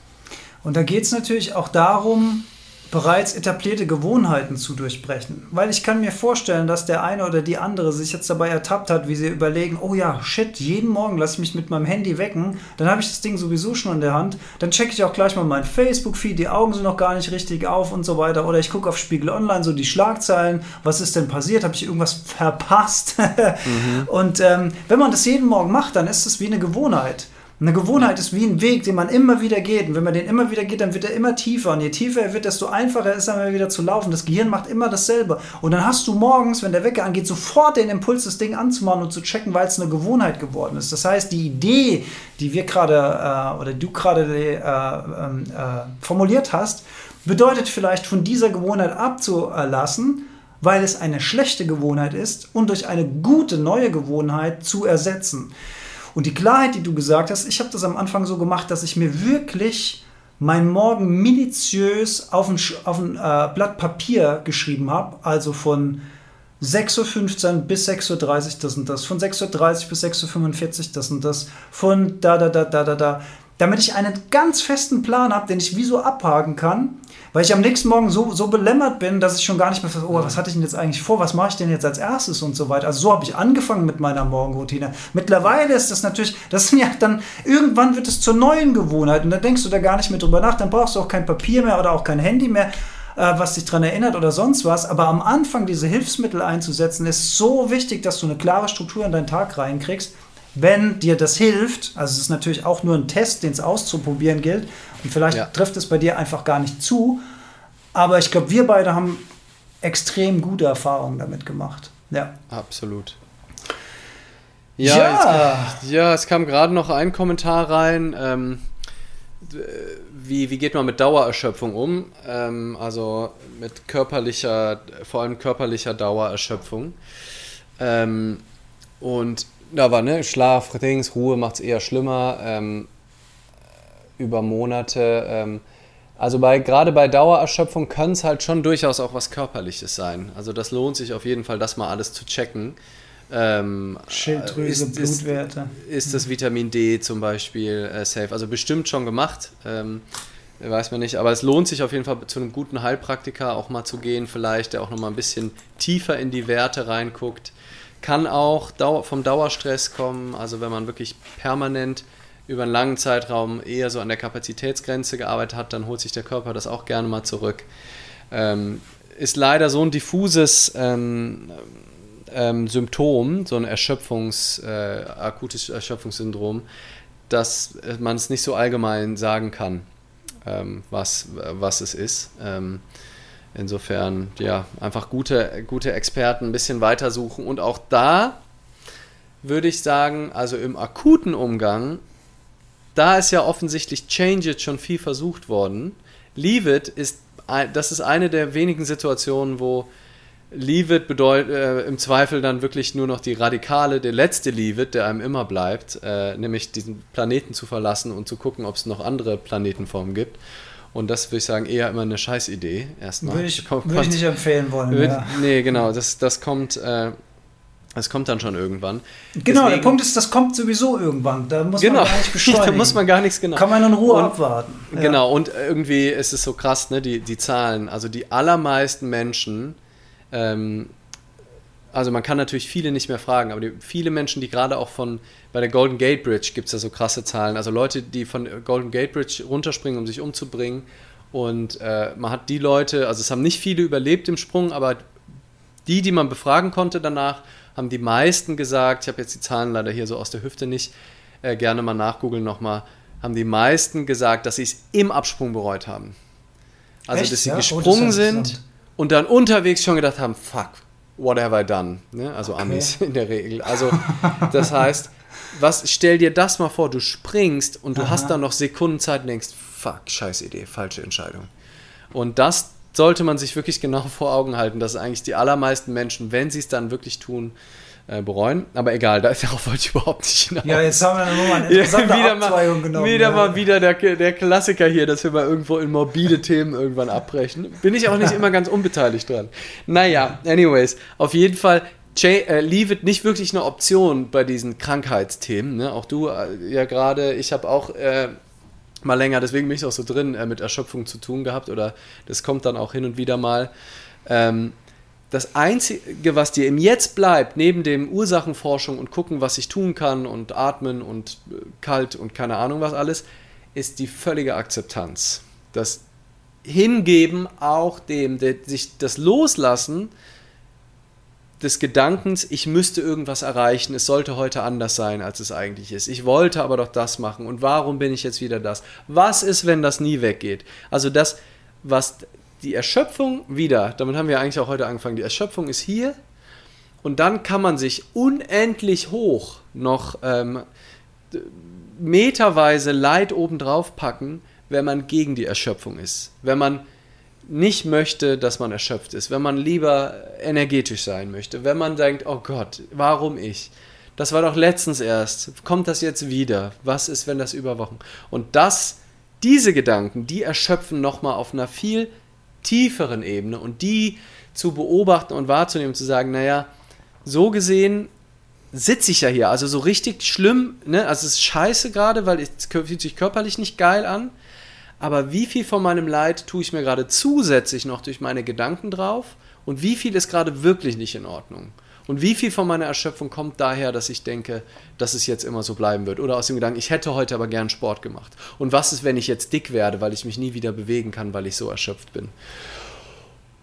Und da geht es natürlich auch darum, bereits etablierte Gewohnheiten zu durchbrechen. Weil ich kann mir vorstellen, dass der eine oder die andere sich jetzt dabei ertappt hat, wie sie überlegen, oh ja, shit, jeden Morgen lasse ich mich mit meinem Handy wecken, dann habe ich das Ding sowieso schon in der Hand, dann checke ich auch gleich mal mein Facebook-Feed, die Augen sind noch gar nicht richtig auf und so weiter. Oder ich gucke auf Spiegel Online so die Schlagzeilen, was ist denn passiert, habe ich irgendwas verpasst? <laughs> mhm. Und ähm, wenn man das jeden Morgen macht, dann ist es wie eine Gewohnheit. Eine Gewohnheit ist wie ein Weg, den man immer wieder geht. Und wenn man den immer wieder geht, dann wird er immer tiefer. Und je tiefer er wird, desto einfacher ist er wieder zu laufen. Das Gehirn macht immer dasselbe. Und dann hast du morgens, wenn der Wecker angeht, sofort den Impuls, das Ding anzumachen und zu checken, weil es eine Gewohnheit geworden ist. Das heißt, die Idee, die wir gerade äh, oder du gerade äh, ähm, äh, formuliert hast, bedeutet vielleicht von dieser Gewohnheit abzulassen, weil es eine schlechte Gewohnheit ist und durch eine gute neue Gewohnheit zu ersetzen. Und die Klarheit, die du gesagt hast, ich habe das am Anfang so gemacht, dass ich mir wirklich mein Morgen minutiös auf ein, auf ein äh, Blatt Papier geschrieben habe, also von 6.15 Uhr bis 6.30 Uhr das und das, von 6.30 Uhr bis 6.45 Uhr das und das, von da, da, da, da, da, da. Damit ich einen ganz festen Plan habe, den ich wie so abhaken kann, weil ich am nächsten Morgen so, so belämmert bin, dass ich schon gar nicht mehr, oh, was hatte ich denn jetzt eigentlich vor, was mache ich denn jetzt als erstes und so weiter. Also so habe ich angefangen mit meiner Morgenroutine. Mittlerweile ist das natürlich, das ja dann, irgendwann wird es zur neuen Gewohnheit und da denkst du da gar nicht mehr drüber nach, dann brauchst du auch kein Papier mehr oder auch kein Handy mehr äh, was dich daran erinnert oder sonst was. Aber am Anfang diese Hilfsmittel einzusetzen, ist so wichtig, dass du eine klare Struktur in deinen Tag reinkriegst. Wenn dir das hilft, also es ist natürlich auch nur ein Test, den es auszuprobieren gilt, und vielleicht ja. trifft es bei dir einfach gar nicht zu, aber ich glaube, wir beide haben extrem gute Erfahrungen damit gemacht. Ja. Absolut. Ja, ja. Jetzt, ja es kam gerade noch ein Kommentar rein. Ähm, wie, wie geht man mit Dauererschöpfung um? Ähm, also mit körperlicher, vor allem körperlicher Dauererschöpfung. Ähm, und da war ne, Schlaf, Dings, Ruhe macht es eher schlimmer ähm, über Monate. Ähm, also bei, gerade bei Dauererschöpfung kann es halt schon durchaus auch was Körperliches sein. Also das lohnt sich auf jeden Fall, das mal alles zu checken. Ähm, Schilddrüse, ist, Blutwerte. Ist, ist, das Vitamin D zum Beispiel äh, safe? Also bestimmt schon gemacht. Ähm, weiß man nicht, aber es lohnt sich auf jeden Fall zu einem guten Heilpraktiker auch mal zu gehen, vielleicht, der auch nochmal ein bisschen tiefer in die Werte reinguckt. Kann auch vom Dauerstress kommen, also wenn man wirklich permanent über einen langen Zeitraum eher so an der Kapazitätsgrenze gearbeitet hat, dann holt sich der Körper das auch gerne mal zurück. Ähm, ist leider so ein diffuses ähm, ähm, Symptom, so ein Erschöpfungs, äh, akutes Erschöpfungssyndrom, dass man es nicht so allgemein sagen kann, ähm, was, was es ist. Insofern, ja, einfach gute, gute Experten ein bisschen weitersuchen. Und auch da würde ich sagen, also im akuten Umgang, da ist ja offensichtlich Change It schon viel versucht worden. Leave It ist, das ist eine der wenigen Situationen, wo Leave it bedeutet äh, im Zweifel dann wirklich nur noch die radikale, der letzte Leave it, der einem immer bleibt, äh, nämlich diesen Planeten zu verlassen und zu gucken, ob es noch andere Planetenformen gibt. Und das würde ich sagen, eher immer eine Scheißidee erstmal. Würde ich, <laughs> würde ich nicht empfehlen wollen. Würd, ja. Nee, genau, das, das kommt. Äh, das kommt dann schon irgendwann. Genau, Deswegen, der Punkt ist, das kommt sowieso irgendwann. Da muss genau, man gar nicht <laughs> beschleunigen. da muss man gar nichts genau. Kann man in Ruhe und, abwarten. Ja. Genau, und irgendwie ist es so krass, ne, die, die Zahlen. Also die allermeisten Menschen ähm, also man kann natürlich viele nicht mehr fragen, aber die, viele Menschen, die gerade auch von, bei der Golden Gate Bridge gibt es ja so krasse Zahlen, also Leute, die von Golden Gate Bridge runterspringen, um sich umzubringen und äh, man hat die Leute, also es haben nicht viele überlebt im Sprung, aber die, die man befragen konnte danach, haben die meisten gesagt, ich habe jetzt die Zahlen leider hier so aus der Hüfte nicht, äh, gerne mal nachgoogeln nochmal, haben die meisten gesagt, dass sie es im Absprung bereut haben. Also, Echt? dass sie ja? gesprungen oh, sind und dann unterwegs schon gedacht haben, fuck, what have I done? Ne? Also okay. Amis in der Regel. Also das heißt, was, stell dir das mal vor, du springst und du Aha. hast dann noch Sekundenzeit und denkst, fuck, scheiß Idee, falsche Entscheidung. Und das sollte man sich wirklich genau <laughs> vor Augen halten, dass eigentlich die allermeisten Menschen, wenn sie es dann wirklich tun, äh, bereuen. Aber egal, darauf wollte ich überhaupt nicht hinaus. Ja, jetzt haben wir nochmal eine interessante wieder Abzweigung mal, genommen. Wieder ja. mal wieder der, der Klassiker hier, dass wir mal irgendwo in morbide Themen irgendwann abbrechen. Bin ich auch nicht immer ganz unbeteiligt dran. Naja, anyways, auf jeden Fall Jay, äh, Leave It nicht wirklich eine Option bei diesen Krankheitsthemen. Ne? Auch du äh, ja gerade, ich habe auch äh, mal länger, deswegen bin ich auch so drin, äh, mit Erschöpfung zu tun gehabt oder das kommt dann auch hin und wieder mal. Ähm, das Einzige, was dir im Jetzt bleibt, neben dem Ursachenforschung und gucken, was ich tun kann und atmen und äh, kalt und keine Ahnung was alles, ist die völlige Akzeptanz. Das Hingeben auch dem, der, sich das Loslassen des Gedankens, ich müsste irgendwas erreichen, es sollte heute anders sein, als es eigentlich ist. Ich wollte aber doch das machen und warum bin ich jetzt wieder das? Was ist, wenn das nie weggeht? Also das, was die Erschöpfung wieder, damit haben wir eigentlich auch heute angefangen, die Erschöpfung ist hier und dann kann man sich unendlich hoch noch ähm, meterweise Leid obendrauf packen, wenn man gegen die Erschöpfung ist. Wenn man nicht möchte, dass man erschöpft ist, wenn man lieber energetisch sein möchte, wenn man denkt, oh Gott, warum ich? Das war doch letztens erst, kommt das jetzt wieder? Was ist, wenn das über Wochen? Und das, diese Gedanken, die erschöpfen nochmal auf einer viel tieferen Ebene und die zu beobachten und wahrzunehmen, zu sagen, naja, so gesehen sitze ich ja hier. Also so richtig schlimm, ne? Also es ist scheiße gerade, weil es fühlt sich körperlich nicht geil an. Aber wie viel von meinem Leid tue ich mir gerade zusätzlich noch durch meine Gedanken drauf? Und wie viel ist gerade wirklich nicht in Ordnung? Und wie viel von meiner Erschöpfung kommt daher, dass ich denke, dass es jetzt immer so bleiben wird? Oder aus dem Gedanken, ich hätte heute aber gern Sport gemacht. Und was ist, wenn ich jetzt dick werde, weil ich mich nie wieder bewegen kann, weil ich so erschöpft bin?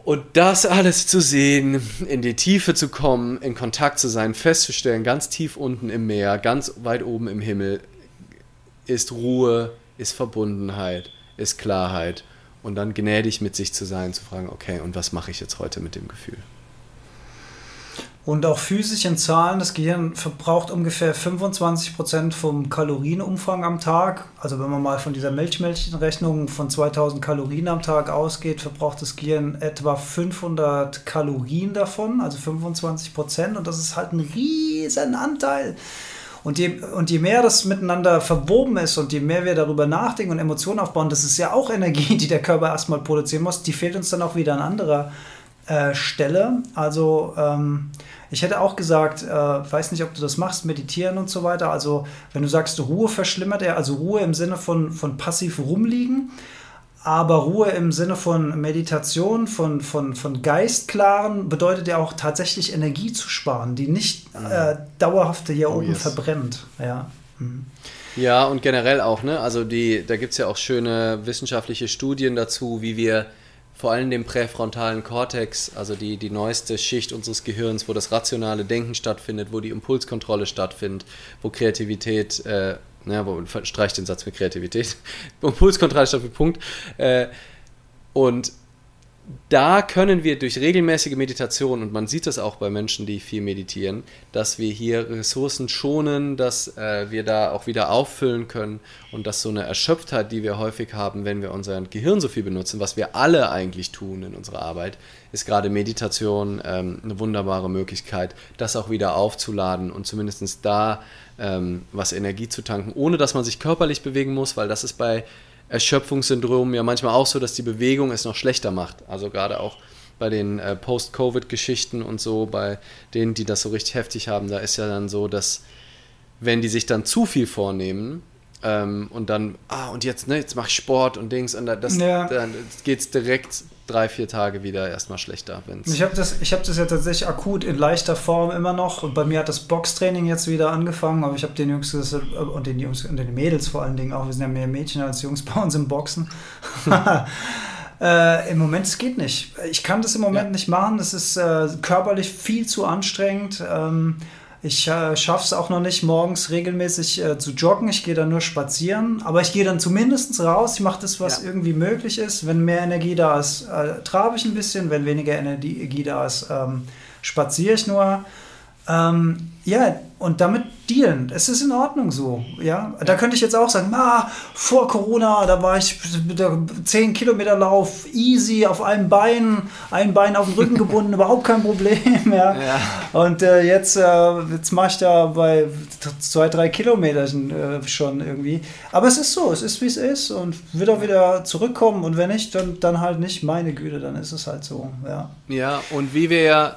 Und das alles zu sehen, in die Tiefe zu kommen, in Kontakt zu sein, festzustellen, ganz tief unten im Meer, ganz weit oben im Himmel, ist Ruhe, ist Verbundenheit, ist Klarheit. Und dann gnädig mit sich zu sein, zu fragen, okay, und was mache ich jetzt heute mit dem Gefühl? Und auch physisch in Zahlen, das Gehirn verbraucht ungefähr 25% vom Kalorienumfang am Tag. Also wenn man mal von dieser Milchmädchenrechnung von 2000 Kalorien am Tag ausgeht, verbraucht das Gehirn etwa 500 Kalorien davon, also 25%. Und das ist halt ein riesen Anteil. Und je, und je mehr das miteinander verwoben ist und je mehr wir darüber nachdenken und Emotionen aufbauen, das ist ja auch Energie, die der Körper erstmal produzieren muss, die fehlt uns dann auch wieder an anderer äh, Stelle. Also ähm, ich hätte auch gesagt, äh, weiß nicht, ob du das machst, meditieren und so weiter. Also, wenn du sagst, Ruhe verschlimmert er, also Ruhe im Sinne von, von passiv rumliegen, aber Ruhe im Sinne von Meditation, von, von, von Geistklaren, bedeutet ja auch tatsächlich Energie zu sparen, die nicht mhm. äh, dauerhaft hier oh, oben yes. verbrennt. Ja. Mhm. Ja, und generell auch, ne? Also die, da gibt es ja auch schöne wissenschaftliche Studien dazu, wie wir vor allem dem präfrontalen Kortex, also die, die neueste Schicht unseres Gehirns, wo das rationale Denken stattfindet, wo die Impulskontrolle stattfindet, wo Kreativität, äh, na, wo streicht den Satz mit Kreativität, <laughs> Impulskontrolle stattfindet, Punkt. Äh, und da können wir durch regelmäßige Meditation, und man sieht das auch bei Menschen, die viel meditieren, dass wir hier Ressourcen schonen, dass äh, wir da auch wieder auffüllen können und dass so eine Erschöpftheit, die wir häufig haben, wenn wir unser Gehirn so viel benutzen, was wir alle eigentlich tun in unserer Arbeit, ist gerade Meditation ähm, eine wunderbare Möglichkeit, das auch wieder aufzuladen und zumindest da ähm, was Energie zu tanken, ohne dass man sich körperlich bewegen muss, weil das ist bei Erschöpfungssyndrom ja manchmal auch so, dass die Bewegung es noch schlechter macht. Also gerade auch bei den äh, Post-Covid-Geschichten und so, bei denen, die das so richtig heftig haben, da ist ja dann so, dass wenn die sich dann zu viel vornehmen ähm, und dann, ah, und jetzt, ne, jetzt mache ich Sport und Dings, und das, ja. dann geht es direkt drei, vier Tage wieder erstmal schlechter. Wenn's ich habe das, hab das ja tatsächlich akut in leichter Form immer noch. Und bei mir hat das Boxtraining jetzt wieder angefangen, aber ich habe den Jungs und den Jungs und den Mädels vor allen Dingen auch, wir sind ja mehr Mädchen als Jungs <laughs> bei uns im Boxen. <laughs> äh, Im Moment, es geht nicht. Ich kann das im Moment ja. nicht machen. Es ist äh, körperlich viel zu anstrengend. Ähm, ich äh, schaffe es auch noch nicht, morgens regelmäßig äh, zu joggen. Ich gehe dann nur spazieren. Aber ich gehe dann zumindest raus. Ich mache das, was ja. irgendwie möglich ist. Wenn mehr Energie da ist, äh, trabe ich ein bisschen. Wenn weniger Energie da ist, ähm, spaziere ich nur. Ähm, ja, und damit dealen. Es ist in Ordnung so. Ja? Da könnte ich jetzt auch sagen, ah, vor Corona, da war ich mit der 10 Kilometer Lauf easy auf einem Bein, ein Bein auf den Rücken <laughs> gebunden, überhaupt kein Problem. Ja? ja. Und äh, jetzt, äh, jetzt mache ich da bei zwei, drei Kilometern äh, schon irgendwie. Aber es ist so, es ist wie es ist und wird auch wieder zurückkommen. Und wenn nicht, dann, dann halt nicht. Meine Güte, dann ist es halt so. Ja, ja und wie wir ja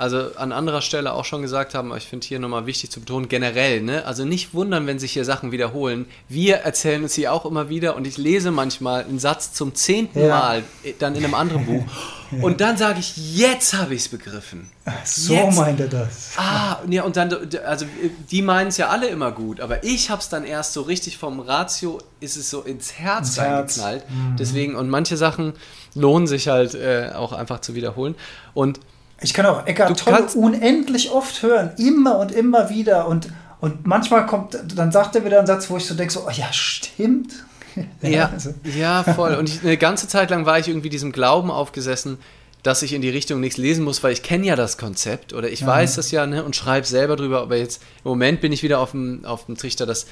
also an anderer Stelle auch schon gesagt haben, aber ich finde hier nochmal wichtig zu betonen, generell, ne? also nicht wundern, wenn sich hier Sachen wiederholen. Wir erzählen uns hier auch immer wieder und ich lese manchmal einen Satz zum zehnten ja. Mal, äh, dann in einem anderen Buch. ja. Und dann sage ich, jetzt habe ich es begriffen. So jetzt. meint er das. Ah, ja, und dann, also die meinen es ja alle immer gut, aber ich habe es dann erst so richtig vom Ratio, ist es so ins Herz ins reingeknallt. Herz. Mhm. Deswegen, und manche Sachen lohnen sich halt äh, auch einfach zu wiederholen. Und ich kann auch Eckart Tolle unendlich oft hören, immer und immer wieder. Und, und manchmal kommt, dann sagt er wieder einen Satz, wo ich so denke, so, oh ja, stimmt. <laughs> ja, also. ja, voll. Und ich, eine ganze Zeit lang war ich irgendwie diesem Glauben aufgesessen, dass ich in die Richtung nichts lesen muss, weil ich kenne ja das Konzept oder ich ja. weiß das ja ne, und schreibe selber drüber. Aber jetzt im Moment bin ich wieder auf dem, auf dem Trichter, dass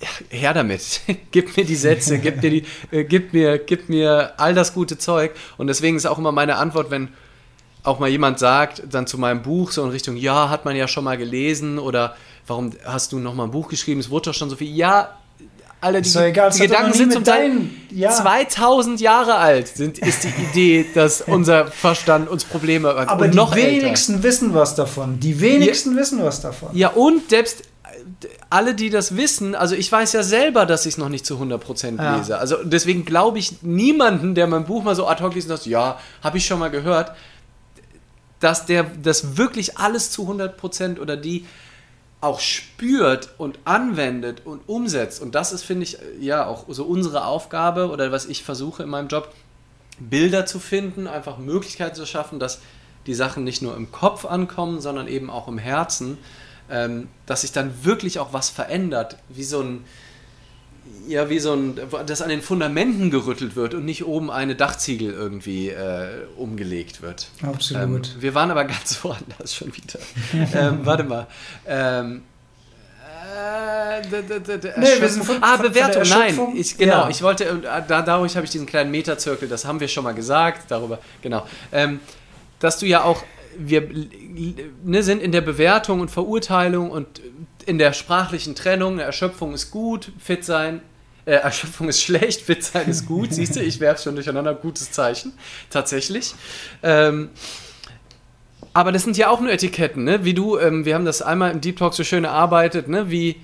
ja, her damit. <laughs> gib mir die Sätze, gib mir, die, äh, gib, mir, gib mir all das gute Zeug. Und deswegen ist auch immer meine Antwort, wenn auch mal jemand sagt, dann zu meinem Buch so in Richtung, ja, hat man ja schon mal gelesen oder warum hast du noch mal ein Buch geschrieben, es wurde doch schon so viel. Ja, Alter, die, egal, die Gedanken sind zum Teil ja. 2000 Jahre alt, sind, ist die Idee, dass <laughs> unser Verstand uns Probleme macht. Aber die noch älter. wenigsten wissen was davon. Die wenigsten wissen was davon. Ja, und selbst äh, alle, die das wissen, also ich weiß ja selber, dass ich es noch nicht zu 100% Ja. lese. Also deswegen glaube ich niemanden, der mein Buch mal so ad hoc liest und sagt, ja, habe ich schon mal gehört, dass der das wirklich alles zu 100% oder die auch spürt und anwendet und umsetzt. Und das ist, finde ich, ja auch so unsere Aufgabe oder was ich versuche in meinem Job, Bilder zu finden, einfach Möglichkeiten zu schaffen, dass die Sachen nicht nur im Kopf ankommen, sondern eben auch im Herzen, ähm, dass sich dann wirklich auch was verändert, wie so ein, ja, wie so ein, dass an den Fundamenten gerüttelt wird und nicht oben eine Dachziegel irgendwie äh, umgelegt wird. Absolut. Ähm, wir waren aber ganz <laughs> woanders schon wieder. ähm, warte mal. Ähm, äh, Nee, wir sind von- ah, Bewertung, nein. Ich, genau, Ja. ich wollte, äh, da, dadurch habe ich diesen kleinen Metazirkel, das haben wir schon mal gesagt, darüber, genau. Ähm, dass du ja auch, wir ne, sind in der Bewertung und Verurteilung und in der sprachlichen Trennung, Erschöpfung ist gut, fit sein, äh, Erschöpfung ist schlecht, fit sein ist gut, siehst du, ich werfe schon durcheinander, gutes Zeichen, tatsächlich. Ähm, aber das sind ja auch nur Etiketten, ne? Wie du, ähm, wir haben das einmal im Deep Talk so schön erarbeitet, ne? Wie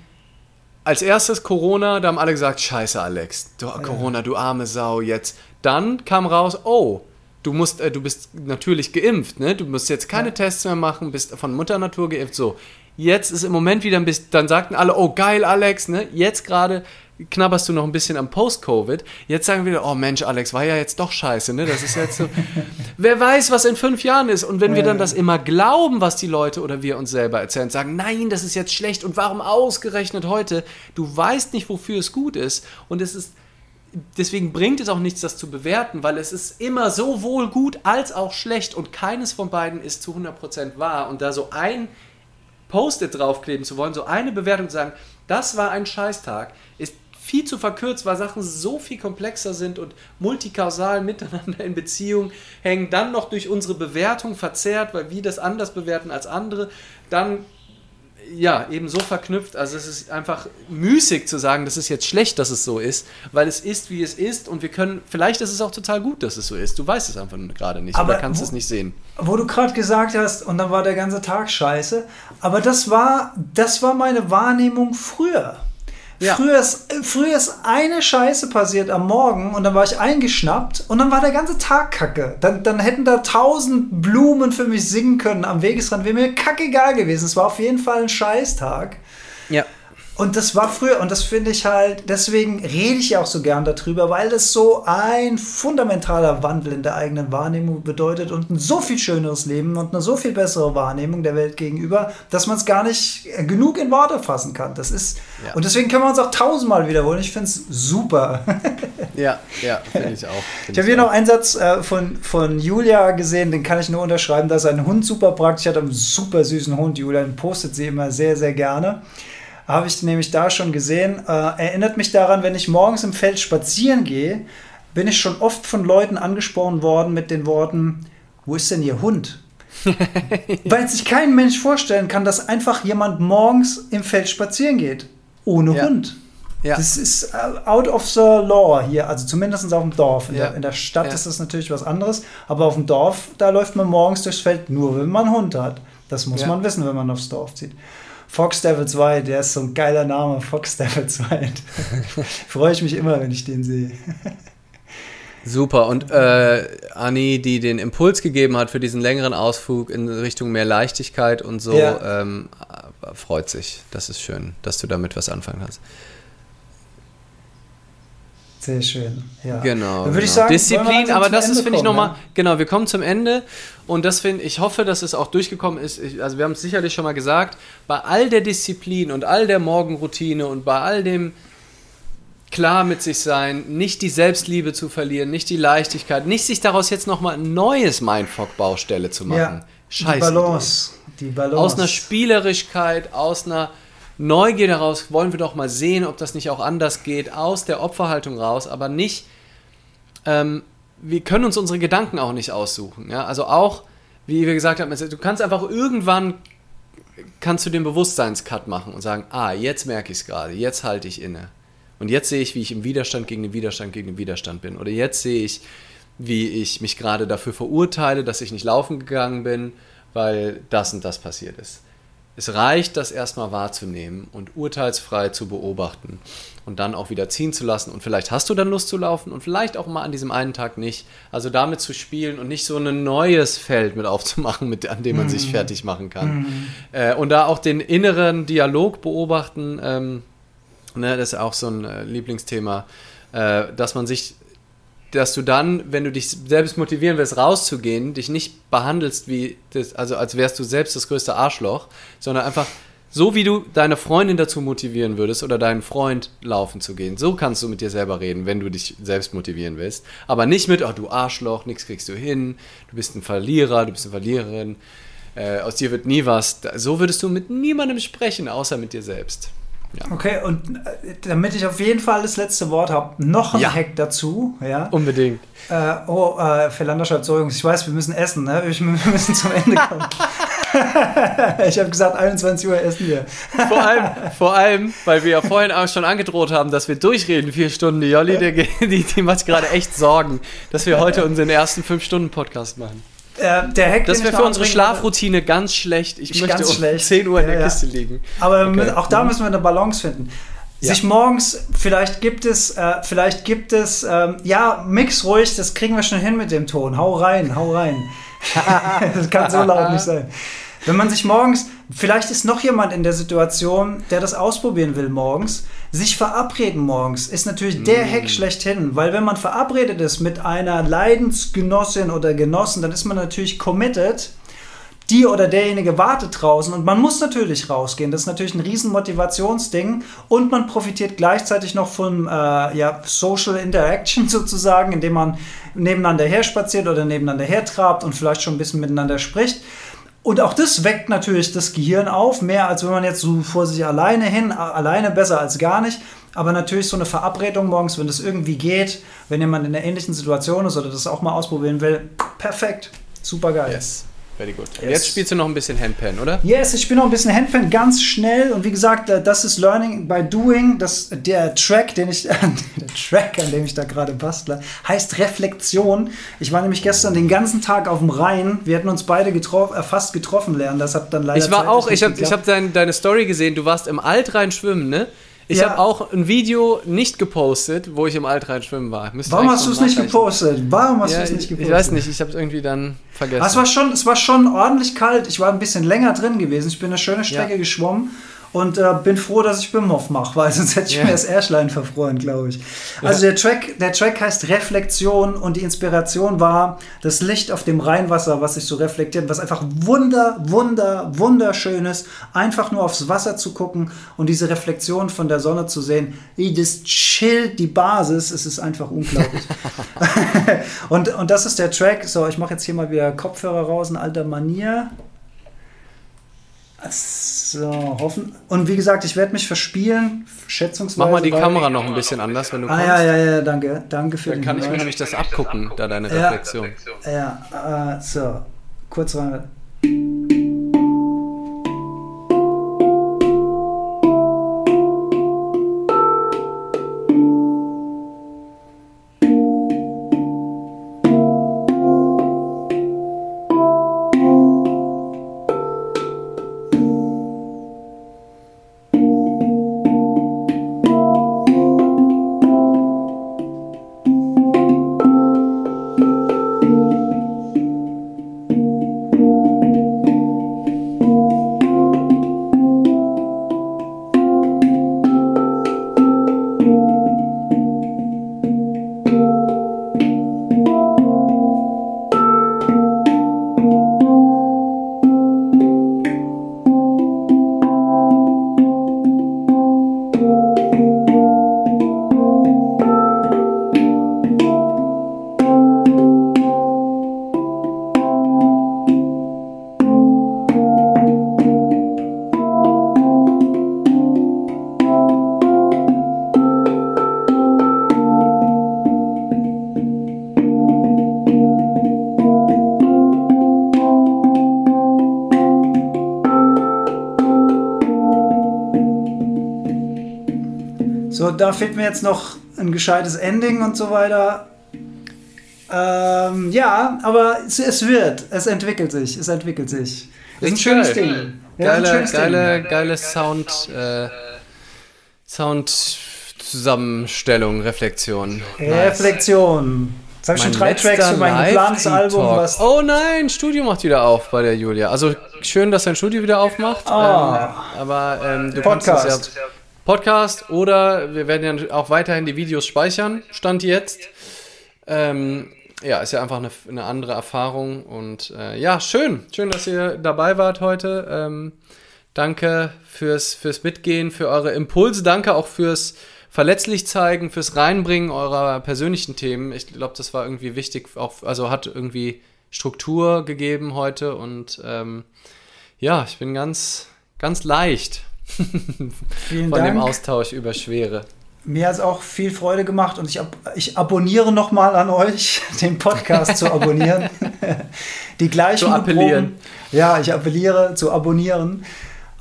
als erstes Corona, da haben alle gesagt, scheiße Alex, du, Corona, du arme Sau, jetzt. Dann kam raus, oh, du musst, äh, du bist natürlich geimpft, ne? Du musst jetzt keine Tests mehr machen, bist von Mutter Natur geimpft, so. Jetzt ist im Moment wieder ein bisschen, dann sagten alle, oh geil Alex, ne? Jetzt gerade knabberst du noch ein bisschen am Post-Covid. Jetzt sagen wir, oh Mensch, Alex, war ja jetzt doch scheiße, ne? Das ist jetzt so. <laughs> Wer weiß, was in fünf Jahren ist. Und wenn wir dann das immer glauben, was die Leute oder wir uns selber erzählen, sagen, nein, das ist jetzt schlecht und warum ausgerechnet heute? Du weißt nicht, wofür es gut ist. Und es ist deswegen bringt es auch nichts, das zu bewerten, weil es ist immer sowohl gut als auch schlecht und keines von beiden ist zu 100% wahr. Und da so ein Post-it draufkleben zu wollen, so eine Bewertung zu sagen, das war ein Scheißtag, ist viel zu verkürzt, weil Sachen so viel komplexer sind und multikausal miteinander in Beziehung hängen, dann noch durch unsere Bewertung verzerrt, weil wir das anders bewerten als andere, dann ja, eben so verknüpft. Also es ist einfach müßig zu sagen, das ist jetzt schlecht, dass es so ist, weil es ist, wie es ist und wir können, vielleicht ist es auch total gut, dass es so ist. Du weißt es einfach gerade nicht Aber oder kannst wo- es nicht sehen. Wo du gerade gesagt hast, und dann war der ganze Tag scheiße. Aber das war, das war meine Wahrnehmung früher. Ja. Früher, ist, früher ist eine Scheiße passiert am Morgen und dann war ich eingeschnappt und dann war der ganze Tag kacke. Dann, dann hätten da tausend Blumen für mich singen können am Wegesrand. Wäre mir kackegal gewesen. Es war auf jeden Fall ein Scheißtag. Ja. Und das war früher, und das finde ich halt, deswegen rede ich ja auch so gern darüber, weil das so ein fundamentaler Wandel in der eigenen Wahrnehmung bedeutet und ein so viel schöneres Leben und eine so viel bessere Wahrnehmung der Welt gegenüber, dass man es gar nicht genug in Worte fassen kann. Das ist, Ja. und deswegen können wir uns auch tausendmal wiederholen. Ich finde es super. <laughs> Ja, ja, finde ich auch. Find Ich habe hier auch. noch einen Satz äh, von, von Julia gesehen, den kann ich nur unterschreiben. Da ist ein Hund super praktisch. Hatte einen super süßen Hund. Julia postet sie immer sehr, sehr gerne. Habe ich nämlich da schon gesehen. Äh, erinnert mich daran, wenn ich morgens im Feld spazieren gehe, bin ich schon oft von Leuten angesprochen worden mit den Worten: Wo ist denn Ihr Hund? <laughs> Weil sich kein Mensch vorstellen kann, dass einfach jemand morgens im Feld spazieren geht. Ohne Ja. Hund. Ja. Das ist äh, out of the law hier, also zumindest auf dem Dorf. In, Ja. der, in der Stadt Ja. ist das natürlich was anderes, aber auf dem Dorf, da läuft man morgens durchs Feld nur, wenn man einen Hund hat. Das muss man wissen, wenn man aufs Dorf zieht. Fox Devil 2, der ist so ein geiler Name, Fox Devil 2. <laughs> Freue ich mich immer, wenn ich den sehe. Super. Und äh, Anni, die den Impuls gegeben hat für diesen längeren Ausflug in Richtung mehr Leichtigkeit und so, Ja. ähm, äh, freut sich. Das ist schön, dass du damit was anfangen kannst. Sehr schön. Ja. Genau. Dann würde ich genau. sagen, Disziplin, aber das ist, Ende finde ich, nochmal, ja? genau, wir kommen zum Ende und das finde ich, hoffe, dass es auch durchgekommen ist. Ich, also wir haben es sicherlich schon mal gesagt, bei all der Disziplin und all der Morgenroutine und bei all dem klar mit sich sein, nicht die Selbstliebe zu verlieren, nicht die Leichtigkeit, nicht sich daraus jetzt nochmal ein neues Mindfuck-Baustelle zu machen. Ja, die Scheiße. Balance. Die Balance. Aus einer Spielerischkeit, aus einer Neugier daraus, wollen wir doch mal sehen, ob das nicht auch anders geht, aus der Opferhaltung raus, aber nicht, ähm, wir können uns unsere Gedanken auch nicht aussuchen. Ja? Also auch, wie wir gesagt haben, du kannst einfach irgendwann, kannst du den Bewusstseinscut machen und sagen, ah, jetzt merke ich es gerade, jetzt halte ich inne. Und jetzt sehe ich, wie ich im Widerstand gegen den Widerstand gegen den Widerstand bin. Oder jetzt sehe ich, wie ich mich gerade dafür verurteile, dass ich nicht laufen gegangen bin, weil das und das passiert ist. Es reicht, das erstmal wahrzunehmen und urteilsfrei zu beobachten und dann auch wieder ziehen zu lassen. Und vielleicht hast du dann Lust zu laufen und vielleicht auch mal an diesem einen Tag nicht. Also damit zu spielen und nicht so ein neues Feld mit aufzumachen, mit, an dem man sich mhm. fertig machen kann. Mhm. Äh, und da auch den inneren Dialog beobachten, ähm, ne, das ist auch so ein äh, Lieblingsthema, äh, dass man sich dass du dann, wenn du dich selbst motivieren willst, rauszugehen, dich nicht behandelst wie das, also als wärst du selbst das größte Arschloch, sondern einfach so wie du deine Freundin dazu motivieren würdest oder deinen Freund laufen zu gehen. So kannst du mit dir selber reden, wenn du dich selbst motivieren willst. Aber nicht mit, oh du Arschloch, nichts kriegst du hin, du bist ein Verlierer, du bist eine Verliererin, äh, aus dir wird nie was. So würdest du mit niemandem sprechen, außer mit dir selbst. Ja. Okay, und äh, damit ich auf jeden Fall das letzte Wort habe, noch ein ja. Hack dazu. Ja? Unbedingt. Äh, oh, äh, Philander schreibt so, Jungs, ich weiß, wir müssen essen, ne? wir müssen <laughs> zum Ende kommen. <laughs> ich habe gesagt, 21 Uhr essen wir. vor, allem, vor allem, weil wir ja vorhin auch schon angedroht haben, dass wir durchreden, vier Stunden. Die Jolli, die, die, die macht gerade echt Sorgen, dass wir heute unseren ersten 5-Stunden-Podcast machen. Äh, der Hack, das wäre für unsere Schlafroutine ganz schlecht. Ich, ich möchte um schlecht. 10 Uhr in der ja, Kiste liegen. Aber okay. auch da müssen wir eine Balance finden. Ja. Sich morgens, vielleicht gibt es, äh, vielleicht gibt es, ähm, ja, mix ruhig, das kriegen wir schon hin mit dem Ton. Hau rein, hau rein. <laughs> <laughs> das kann so laut nicht sein. Wenn man sich morgens, vielleicht ist noch jemand in der Situation, der das ausprobieren will morgens, sich verabreden morgens ist natürlich der mm. Hack schlechthin, weil wenn man verabredet ist mit einer Leidensgenossin oder Genossen, dann ist man natürlich committed. Die oder derjenige wartet draußen und man muss natürlich rausgehen. Das ist natürlich ein riesen Motivationsding und man profitiert gleichzeitig noch von äh, ja, Social Interaction <laughs> sozusagen, indem man nebeneinander her spaziert oder nebeneinander hertrabt und vielleicht schon ein bisschen miteinander spricht. Und auch das weckt natürlich das Gehirn auf, mehr als wenn man jetzt so vor sich alleine hin, alleine besser als gar nicht. Aber natürlich so eine Verabredung morgens, wenn das irgendwie geht, wenn jemand in einer ähnlichen Situation ist oder das auch mal ausprobieren will, perfekt, super geil. Yes. Very good. Yes. Jetzt spielst du noch ein bisschen Handpan, oder? Yes, ich spiele noch ein bisschen Handpan ganz schnell. Und wie gesagt, äh, das ist Learning by Doing. Das, der Track, den ich, <laughs> der Track, an dem ich da gerade bastle, heißt Reflexion. Ich war nämlich gestern den ganzen Tag auf dem Rhein. Wir hätten uns beide getroffen, äh, fast getroffen lernen. Das hat dann leider. Ich war auch, ich habe hab dein, deine Story gesehen. Du warst im Altrhein schwimmen, ne? Ich ja. habe auch ein Video nicht gepostet, wo ich im Altrhein schwimmen war. Müsste Warum hast du es nicht gepostet? Warum hast ja, du es nicht gepostet? Ich weiß nicht, ich habe es irgendwie dann vergessen. es war, schon, es war schon ordentlich kalt. Ich war ein bisschen länger drin gewesen. Ich bin eine schöne Strecke ja. geschwommen und äh, bin froh, dass ich BIMOV mache, weil <laughs> sonst hätte ich yeah. mir das Ärschlein verfroren, glaube ich. Also ja. der, Track, der Track heißt Reflexion und die Inspiration war das Licht auf dem Rheinwasser, was sich so reflektiert, was einfach wunder, wunder, wunderschön ist, einfach nur aufs Wasser zu gucken und diese Reflexion von der Sonne zu sehen. Das chillt die Basis, es ist einfach unglaublich. <laughs> <laughs> und, und das ist der Track. So, ich mache jetzt hier mal wieder Kopfhörer raus in alter Manier. So, hoffen. Und wie gesagt, ich werde mich verspielen, schätzungsweise. Mach mal die Kamera noch ein bisschen anders, wenn du ah, kommst. Ah, ja, ja, ja, danke. Danke für Dann den kann ich mir nämlich das abgucken, da deine Reflexion. Ja, ja äh, so. Kurz rein. Da fehlt mir jetzt noch ein gescheites Ending und so weiter. Ähm, ja, aber es, es, wird, es entwickelt sich, es entwickelt sich. Das ist ein schönes geil. Ding. Ja, geile, schönes geile, Ding. geile Sound, äh, Sound Zusammenstellung, Reflexion. Reflexion. Jetzt habe ich schon drei Tracks für mein geplantes Album. Was oh nein, Studio macht wieder auf bei der Julia. Also schön, dass dein Studio wieder aufmacht. Oh. Ähm, aber ähm, du Podcast. kannst ja Podcast oder wir werden ja auch weiterhin die Videos speichern, Stand jetzt. Ähm, ja, ist ja einfach eine, eine andere Erfahrung. Und äh, ja, schön. Schön, dass ihr dabei wart heute. Ähm, danke fürs, fürs Mitgehen, für eure Impulse. Danke auch fürs verletzlich zeigen, fürs Reinbringen eurer persönlichen Themen. Ich glaube, das war irgendwie wichtig. Auch, also hat irgendwie Struktur gegeben heute. Und ähm, ja, ich bin ganz, ganz leicht von Dank. dem Austausch über Schwere. Mir hat es auch viel Freude gemacht und ich, ab, ich abonniere nochmal an euch, <laughs> den Podcast zu abonnieren. <laughs> die gleichen zu appellieren. Proben, ja, ich appelliere zu abonnieren.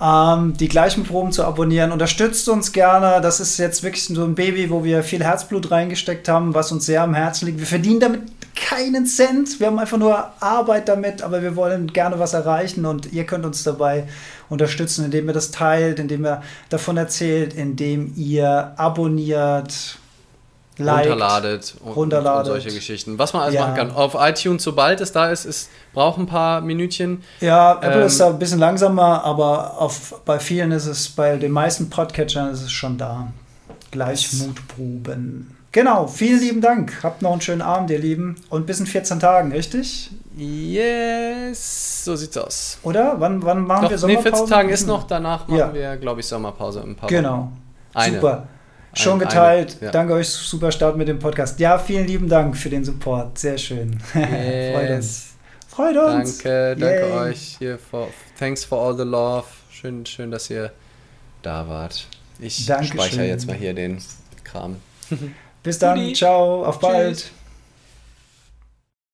Ähm, die gleichen Proben zu abonnieren. Unterstützt uns gerne. Das ist jetzt wirklich so ein Baby, wo wir viel Herzblut reingesteckt haben, was uns sehr am Herzen liegt. Wir verdienen damit keinen Cent. Wir haben einfach nur Arbeit damit, aber wir wollen gerne was erreichen und ihr könnt uns dabei unterstützen, indem ihr das teilt, indem ihr davon erzählt, indem ihr abonniert, liked, runterladet, und, runterladet. Und solche Geschichten. Was man also ja. machen kann. Auf iTunes, sobald es da ist, es braucht ein paar Minütchen. Ja, Apple ähm, ist da ein bisschen langsamer, aber auf, bei vielen ist es, bei den meisten Podcatchern ist es schon da. Gleichmutproben. Genau, vielen lieben Dank. Habt noch einen schönen Abend, ihr Lieben. Und bis in 14 Tagen, richtig? Yes, so sieht's aus. Oder? Wann, wann machen Doch, wir Sommerpause? Nee, 14 Tagen ist noch, danach machen ja. wir, glaube ich, Sommerpause ein paar Genau. Eine. Super. Schon eine, geteilt. Eine, ja. Danke euch, super Start mit dem Podcast. Ja, vielen lieben Dank für den Support. Sehr schön. <laughs> Yes. Freut uns. Freut uns. Danke, danke Yay. euch. Hier for, thanks for all the love. Schön, schön, dass ihr da wart. Ich Dankeschön. speichere jetzt mal hier den Kram. <laughs> Bis dann, ciao, auf bald.